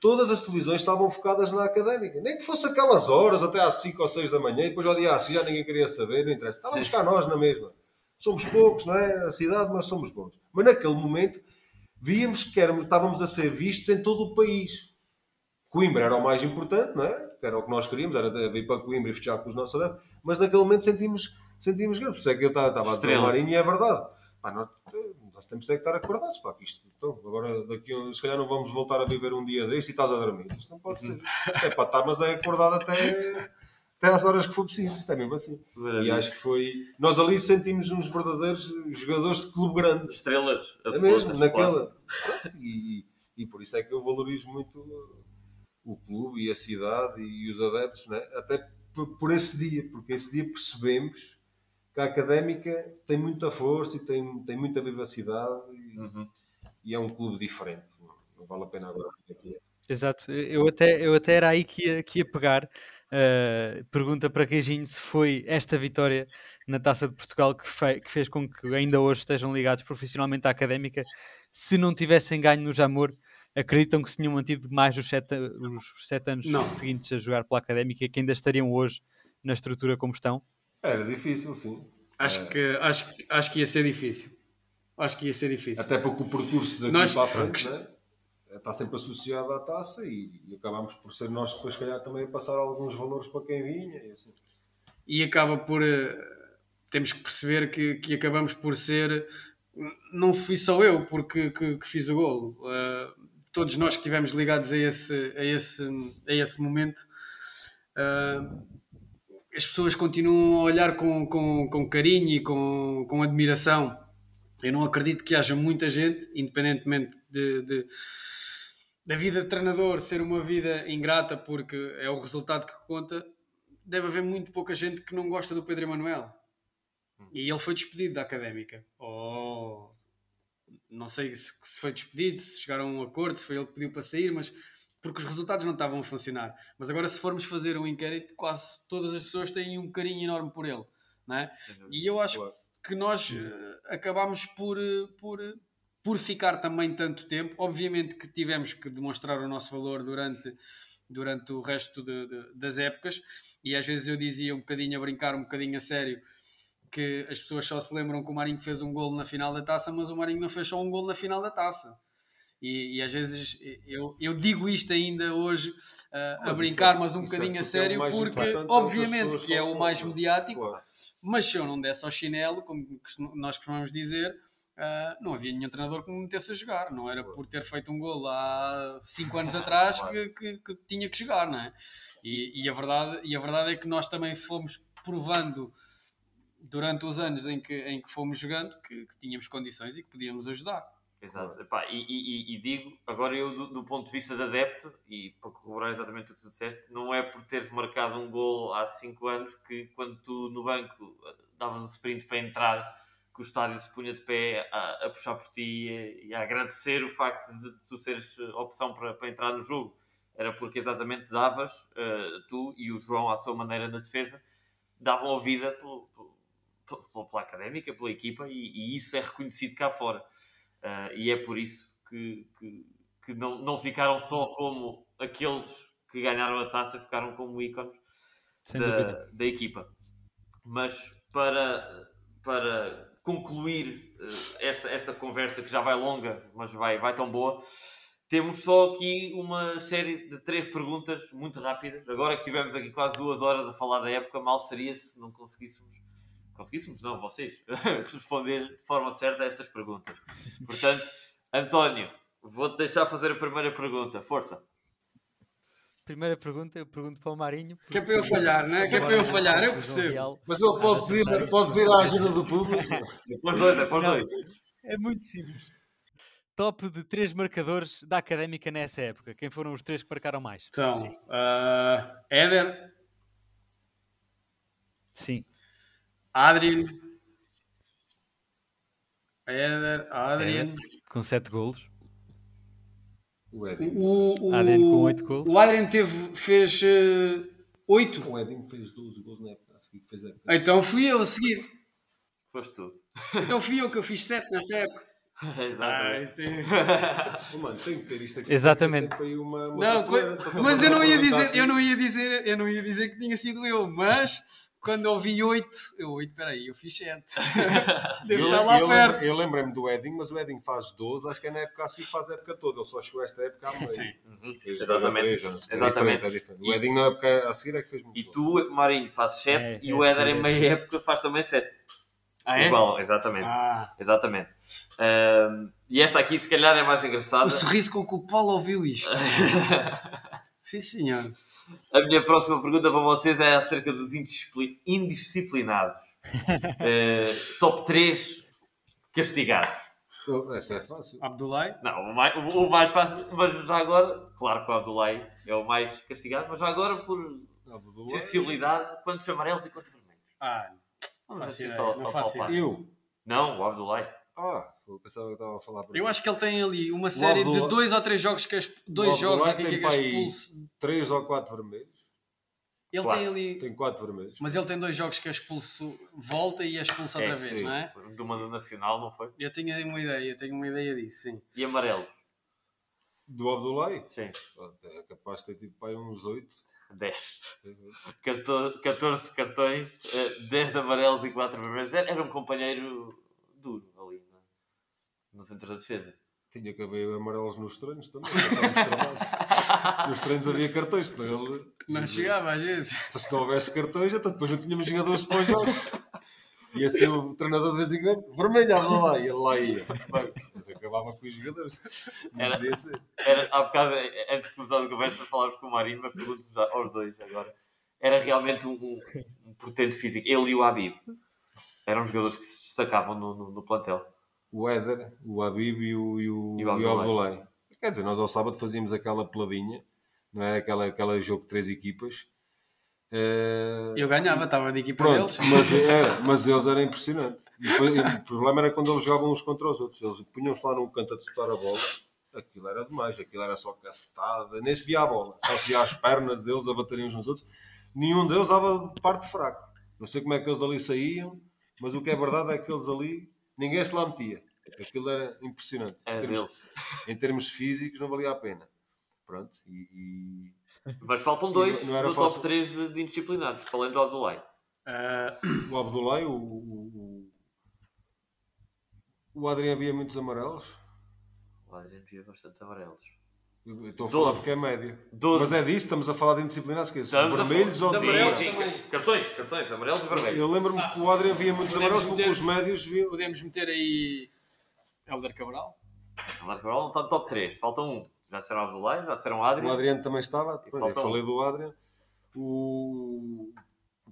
todas as televisões estavam focadas na académica. Nem que fosse aquelas horas, até às 5 ou 6 da manhã, e depois ao dia a seguir já ninguém queria saber, não interessa. Estávamos cá nós na mesma. Somos poucos, não é? A cidade, mas somos bons. Mas naquele momento víamos que éramos, estávamos a ser vistos em todo o país. Coimbra era o mais importante, não é? Era o que nós queríamos, era vir para Coimbra e fechar com os nossos adeptos. Mas naquele momento sentimos, sentimos grande. Por isso é que eu estava, estava a dizer ao. Marinho e é verdade. Pá, nós, nós temos é que estar acordados. Pá, que isto, então, agora daqui se calhar não vamos voltar a viver um dia deste e estás a dormir. Isto não pode ser. É pá, tá, mas é acordado até, até às horas que for preciso. Isto é mesmo assim. E Maravilha. acho que foi. Nós ali sentimos uns verdadeiros jogadores de clube grande. Estrelas É mesmo, claro. naquela. E, e por isso é que eu valorizo muito o clube e a cidade e os adeptos, né? até por, esse dia, porque esse dia percebemos que a académica tem muita força e tem, tem muita vivacidade e, Uhum. e é um clube diferente. Não, vale a pena agora é. Exato, eu até, eu até era aí que ia, que ia pegar. Uh, pergunta para Queijinho se foi esta vitória na Taça de Portugal que, fe- que fez com que ainda hoje estejam ligados profissionalmente à académica. Se não tivessem ganho no Jamor, acreditam que se tinham mantido mais os sete, os sete anos Não. seguintes a jogar pela académica, que ainda estariam hoje na estrutura como estão? Era difícil, sim. Acho que, acho, que- acho que ia ser difícil. Acho que ia ser difícil. Até porque o percurso daqui Nós- para a frente né? Está sempre associado à taça e, e acabámos por ser nós depois, se calhar, também a passar alguns valores para quem vinha. E assim. e acaba por eh, temos que perceber que, que acabamos por ser não fui só eu porque que, que fiz o golo Eh, todos nós que estivemos ligados a esse a esse a esse momento eh, as pessoas continuam a olhar com, com, com carinho e com, com admiração eu não acredito que haja muita gente independentemente de, de da vida de treinador ser uma vida ingrata porque é o resultado que conta deve haver muito pouca gente que não gosta do Pedro Emanuel. E ele foi despedido da académica. Oh, não sei se, se foi despedido, se chegaram a um acordo, se foi ele que pediu para sair, mas porque os resultados não estavam a funcionar. Mas agora, se formos fazer um inquérito, quase todas as pessoas têm um carinho enorme por ele. Não é? E eu acho que nós acabámos por, eh, por, eh, por ficar também tanto tempo. Obviamente que tivemos que demonstrar o nosso valor durante, durante o resto de- de- das épocas, e às vezes eu dizia um bocadinho a brincar, um bocadinho a sério, que as pessoas só se lembram que o Marinho fez um golo na final da taça, mas o Marinho não fez só um golo na final da taça. E, e às vezes eu, eu digo isto ainda hoje ah, a brincar, é- mas um é bocadinho a porque é o sério, porque é o que as obviamente que é o mais mediático, Claro. mas se eu não desse ao chinelo, como nós costumamos dizer, ah, não havia nenhum treinador que me metesse a jogar. Não era por ter feito um golo há 5 anos atrás que, que- que tinha que jogar, não é? E, e a verdade, e a verdade é que nós também fomos provando durante os anos em que, em que fomos jogando que, que tínhamos condições e que podíamos ajudar. Exato. Epá, e, e- e- digo, agora eu do, do ponto de vista de adepto, e para corroborar exatamente o que tu disseste, não é por teres marcado um gol há 5 anos que quando tu no banco eh, davas o sprint para entrar que o estádio se punha de pé a, a puxar por ti e, e a agradecer o facto de tu seres eh, opção para, para entrar no jogo. Era porque exatamente davas, eh, tu e o João, à sua maneira na defesa, davam a vida pelo- pelo- pela, pela académica, pela equipa, e, e isso é reconhecido cá fora. Eh, e é por isso que, que, que não, não ficaram só como aqueles que ganharam a taça, ficaram como ícones da, da equipa. Mas para, para concluir eh, esta, esta conversa que já vai longa, mas vai, vai tão boa, temos só aqui uma série de três perguntas muito rápidas. Agora que tivemos aqui quase duas horas a falar da época, mal seria se não conseguíssemos. Conseguíssemos, não, vocês, responder de forma certa a estas perguntas. Portanto, António, vou-te deixar fazer a primeira pergunta. Força. Primeira pergunta, eu pergunto para o Marinho. Que é para eu falhar, não é? Que é para eu falhar, eu percebo. Mas ele pode pedir, pode pedir a ajuda do público. Depois dois, depois dois. É muito simples. Top de três marcadores da académica nessa época. Quem foram os três que marcaram mais? Então, ah, Éder, Sim. Adrian, Éder, Adrian. Com sete golos. O Edinho. O, o, Adrian com oito golos. O Adrian teve, fez eh, oito. O Edinho fez 12 gols na época a seguir que fez a época. Então fui eu a seguir. Foste tu. Então fui eu que eu fiz sete nessa época. Exatamente. Mano, tem que ter isto aqui. Exatamente. Uma, uma Não, para- mas para- eu não ia para- dizer, eu não ia dizer, eu não ia dizer que tinha sido eu, mas quando ouvi oito, eu oito, peraí, eu fiz sete. Devo Eu, estar lá eu perto. eu lembrei-me do Edinho, mas o Edinho faz 12, acho que é na época assim que faz a época toda. Ele só chegou a esta época à meia. Sim. Fez Exatamente. É Exatamente. diferente, é diferente. O Edinho na época a seguir é que fez muito E tu, Marinho, fazes 7 É, e é, o Éder em é, meia época faz também 7. Ah, é? Igual, exatamente. Ah, Exatamente. Ahm, e esta aqui, se calhar, é mais engraçada. o sorriso com que o Paulo ouviu isto. Sim, senhor. A minha próxima pergunta para vocês é acerca dos indiscipli- indisciplinados. Eh, top 3 castigados. Oh, Essa é fácil. Abdullah. Não, o mais, o mais fácil, mas já agora, claro que o Abdullah é o mais castigado, mas já agora por Abdullah. sensibilidade, quantos amarelos e quantos vermelhos? Ah, não Vamos faço assim ideia, só, não só faço ideia. Eu? Não, o Abdullah. Ah, eu pensava que estava a falar Eu acho que ele tem ali uma série Abdullah- de dois ou três jogos que é exp- dois jogos que tem é expulso. 3 ou 4 vermelhos. Ele Quatro. tem ali. Tem 4 vermelhos. Mas ele tem dois jogos que é expulso, volta e é expulso É, outra vez, sim. não é? De uma do Nacional, não foi? Eu tenho aí uma ideia, eu tenho uma ideia disso, sim. E amarelo? Do Abdullah? Sim, É capaz de ter tido para aí uns 8. 10. 14, 14 cartões, eh, 10 amarelos e 4 vermelhos. Era era um companheiro duro ali no, centro da defesa. Tinha que haver amarelos nos treinos também. já estávamos travados. nos treinos havia cartões, senão ele. Não chegava às vezes. Se não houvesse cartões, então depois não tínhamos jogadores para os jogos. Ia ser o treinador de vez em quando, vermelho, lá, e ele lá ia. Mas acabava com os jogadores. Não Era- podia ser. Era, há bocado, antes de começar a conversa, falámos com o Marinho, mas pergunto aos dois agora. Era realmente um, um, um portento físico. Ele e o Habib eram jogadores que se destacavam no, no, no plantel. O Éder, o Habib e o, e o, E o. Quer dizer, nós ao sábado fazíamos aquela peladinha, não é? Aquela, aquela jogo de três equipas. Eh, Eu ganhava, estava de equipa Pronto, deles. mas, é, mas eles eram impressionantes. Depois- o problema era quando eles jogavam uns contra os outros. Eles punham-se lá num canto a disputar a bola. Aquilo era demais, aquilo era só cacetada, nem se via a bola, só se via as pernas deles a baterem uns nos outros. Nenhum deles dava parte fraco. Não sei como é que eles ali saíam, mas o que é verdade é que eles ali, ninguém se lá metia. Aquilo era impressionante. Era em, termos, em termos físicos, não valia a pena. Pronto, e, e- Mas faltam dois Não era no fácil. top 3 de, de indisciplinados, para além do Abdullah. Ah, o Abdoulaye, o, o, o, o Adriano havia muitos amarelos. O Adriano via bastantes amarelos. Eu Estou a falar Doze. porque é médio. Doze. Mas é disso, estamos a falar de indisciplinados, que é isso? Estamos a vermelhos falar- ou Sim, amarelos? sim, também. Cartões, cartões, amarelos e vermelhos. Eu lembro-me que o Adriano via muitos Podemos amarelos porque meter- os médios viam. podemos meter aí Helder Cabral? O Marco Cabral não está no top 3, falta um. Já disseram Abdullah, já disseram Adriano. O Adriano também estava. Pois, eu falta um. falei do Adriano. O.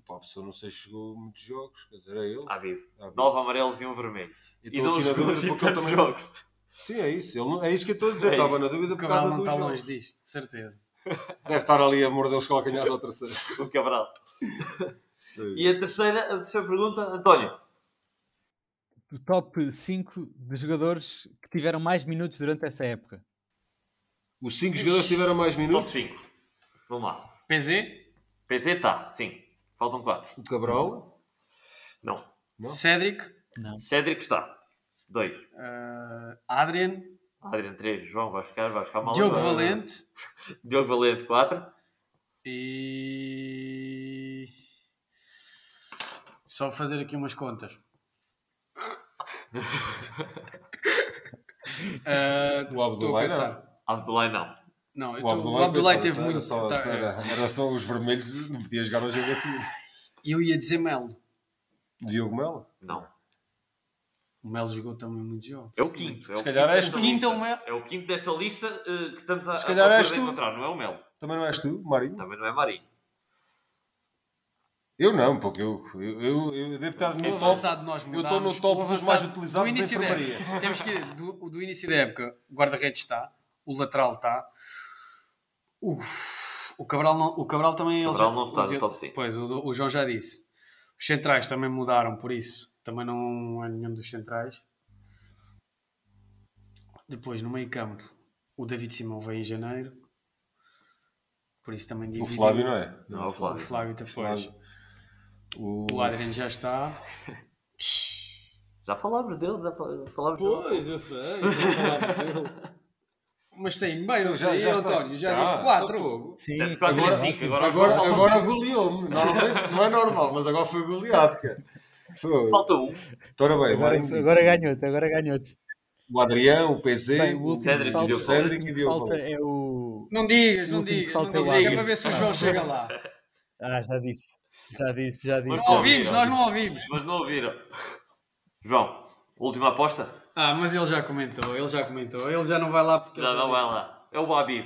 Pá, a pessoa não sei se chegou a muitos jogos, quer dizer, era ele. Habib. Ah, viu. 9 amarelos e um vermelho. E E estou aqui na 12 dúvida gols e porque tantos também. jogos. Sim, é isso. Ele não- É isso que eu estou a dizer. É Estava isso. na dúvida O por Cabral causa não dos está jogos. longe disto, de certeza. Deve estar ali a morder os calcanhares ao terceiro. O Cabral. E a terceira, a terceira pergunta, António. o top 5 de jogadores que tiveram mais minutos durante essa época. Os 5 jogadores tiveram mais Top minutos. 5. Vamos lá. PZ, PC está, sim. Faltam 4. O Cabral. Não. Não? Cedric, Cédric está. 2. uh, Adrian, Adriano 3. João vai ficar, vai ficar mal. Diogo agora. Valente Diogo Valente 4. e. Só fazer aqui umas contas. Uh, O Abdullah não. Não, eu O o Abdullah coitado, teve era muito. Só, tá, era, era só os vermelhos, não podia jogar o jogo assim. Eu ia dizer Melo. Diogo Melo. Não. O Melo jogou também muito jogo. É o quinto. É Se o calhar quinto és desta tu. Quinto é o lista. Melo. É o quinto desta lista eh, que estamos a, Se a calhar tu. encontrar. Não é o Melo. Também não és tu, Marinho? Também não é Marinho. Eu não, porque eu, eu, eu, eu devo estar no O top. nós eu estou no top O dos mais utilizados do da início da enfermaria. época. Temos que do, do início da época, o guarda-redes está, o lateral está. Uf, o Cabral, não, o Cabral também. Cabral ele já- não está no top cinco. Pois, o, o João já disse. Os centrais também mudaram, por isso também não é nenhum dos centrais. Depois, no meio campo, o David Simão veio em janeiro. Por isso também O dividiu. Flávio não é? Não é o O Flávio. Flávio depois. Flávio. O... O Adriano já está. Já falámos dele, já fal- falámos dele. Pois, eu sei. já falámos dele. Mas sei bem, eu sei, está. António, já, Já, disse está 4. fogo. Sim, Disseste 4 e Agora- 5. Agora, Agora, agora goleou-me. Não é normal, mas agora foi goleado, cara. Falta um. Ora bem, agora, Marinho agora disse. ganhou-te, agora ganhou-te. O Adrião, o PZ, Bem, o o Cédric e falta, o Cédric e que Diogo é o. Não digas, O não digas, não é o digas, é para ver se o João chega lá. Ah, já disse. Já disse, já disse. Mas Não ouvimos, nós não ouvimos. Mas não ouviram. João, última aposta? Ah, mas ele já comentou, ele já comentou. Ele já não vai lá porque Já não vai lá. É o Habib.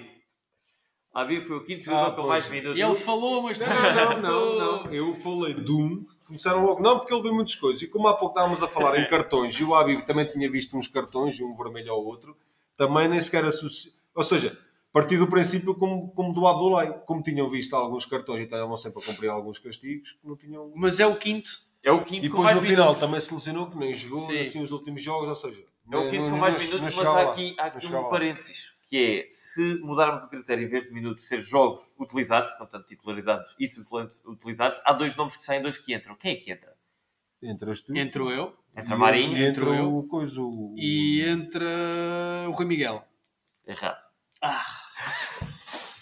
Habib foi o quinto jogador Ah, com mais minutos. Ele falou, mas Não, não, não, não, não. Eu falei de um. Começaram logo, não, porque ele viu muitas coisas. E como há pouco estávamos a falar em cartões, e o Habib também tinha visto uns cartões, um vermelho ao outro, também nem sequer associa. Ou seja, parti do princípio como, como do Abdullah, como tinham visto alguns cartões e estavam sempre a cumprir alguns castigos, não tinham. Mas é o quinto. É o quinto E depois no final minutos. também se lesionou, que nem jogou Sim. assim os últimos jogos, ou seja, É o quinto não- com mais não- não minutos, mas há lá. aqui, há aqui um lá. parênteses, que é, se mudarmos o critério, em vez de minutos ser jogos utilizados, portanto titularizados e suplentes utilizados, há dois nomes que saem, dois que entram. Quem é que entra? Entras tu. Entro eu Entra Marinho, E entra eu. o coisa. O... e entra o Rui Miguel. errado. Ah,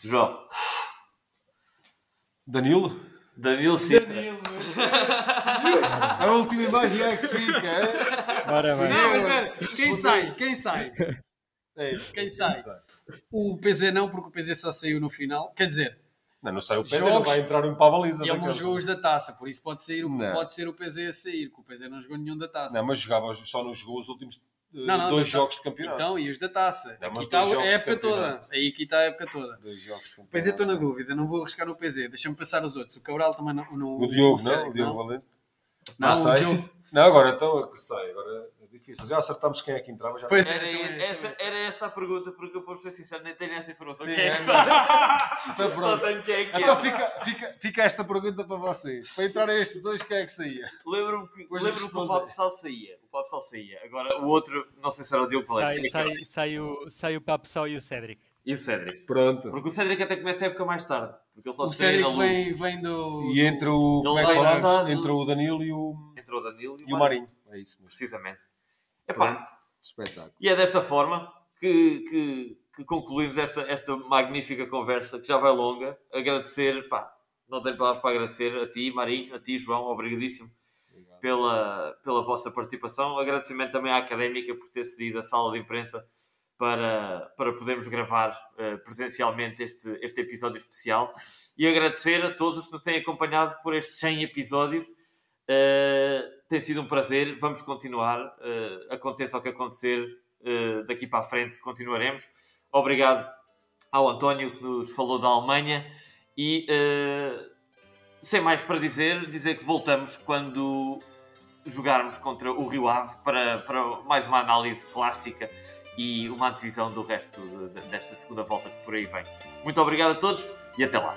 João, Danilo. Danilo Sintra. A última imagem é que fica, é? Ora bem. Não, espera, quem sai? Quem sai? É, Quem sai? O PZ não, porque o PZ só saiu no final. Quer dizer, Não, não sai o PZ, Jogos- não vai entrar um para a baliza. ele não daqueles. jogou os da taça, por isso pode, sair, o- Não. pode ser o PZ a sair, que o PZ não jogou nenhum da taça. Não, mas jogava, só não jogou os últimos eh, Não, não, dois da- jogos de campeonato. Então, e os da taça? Não, aqui está a época toda. Aí aqui está a época toda. Dois jogos de PZ estou na dúvida, não vou arriscar no PZ. Deixa-me passar os outros. O Cabral também não. não O Diogo, não? O Diogo Valente. Não, Ah, o? Diogo. Não, agora então é que sai. Agora é difícil. Já acertámos quem é que entrava. Já Pois Era, Então é, essa, é. era essa a pergunta, porque eu, por ser sincero, nem tenho essa informação. Sim, Quem é que é sabe? Então Só pronto. tenho quem é que Então entra. fica, fica, fica esta pergunta para vocês. Para entrar estes dois, quem é que saía? Lembro-me que, lembro que o. Pablo Sal saía. O Pablo Sal saía. Agora, o outro, não sei se era o Diogo Valente. Sai, sai, sai, o, sai o Papo Sal e o Cédric. E o Cédric. Pronto. Porque o Cédric até começa a época mais tarde. Porque ele só O Cédric vem, vem do. E entre o. Como é que falamos? Entre o Danilo e o, Entrou o Danilo e o Marinho. É isso mesmo. Precisamente. Epá, Pronto. Espetáculo. e é desta forma que, que, que concluímos esta, esta magnífica conversa, que já vai longa. Agradecer, pá, não tenho palavras para agradecer a ti, Marinho, a ti, João, obrigadíssimo pela, pela vossa participação. Agradecimento também à Académica por ter cedido a sala de imprensa para, para podermos gravar eh, presencialmente este, este episódio especial. E agradecer a todos os que nos têm acompanhado por estes 100 episódios. Eh, tem sido um prazer. Vamos continuar. eh, aconteça o que acontecer, eh, daqui para a frente continuaremos. Obrigado ao António que nos falou da Alemanha. E sem mais para dizer, dizer que voltamos quando jogarmos contra o Rio Ave para, para mais uma análise clássica e uma antevisão do resto de- desta segunda volta que por aí vem. Muito obrigado a todos e até lá.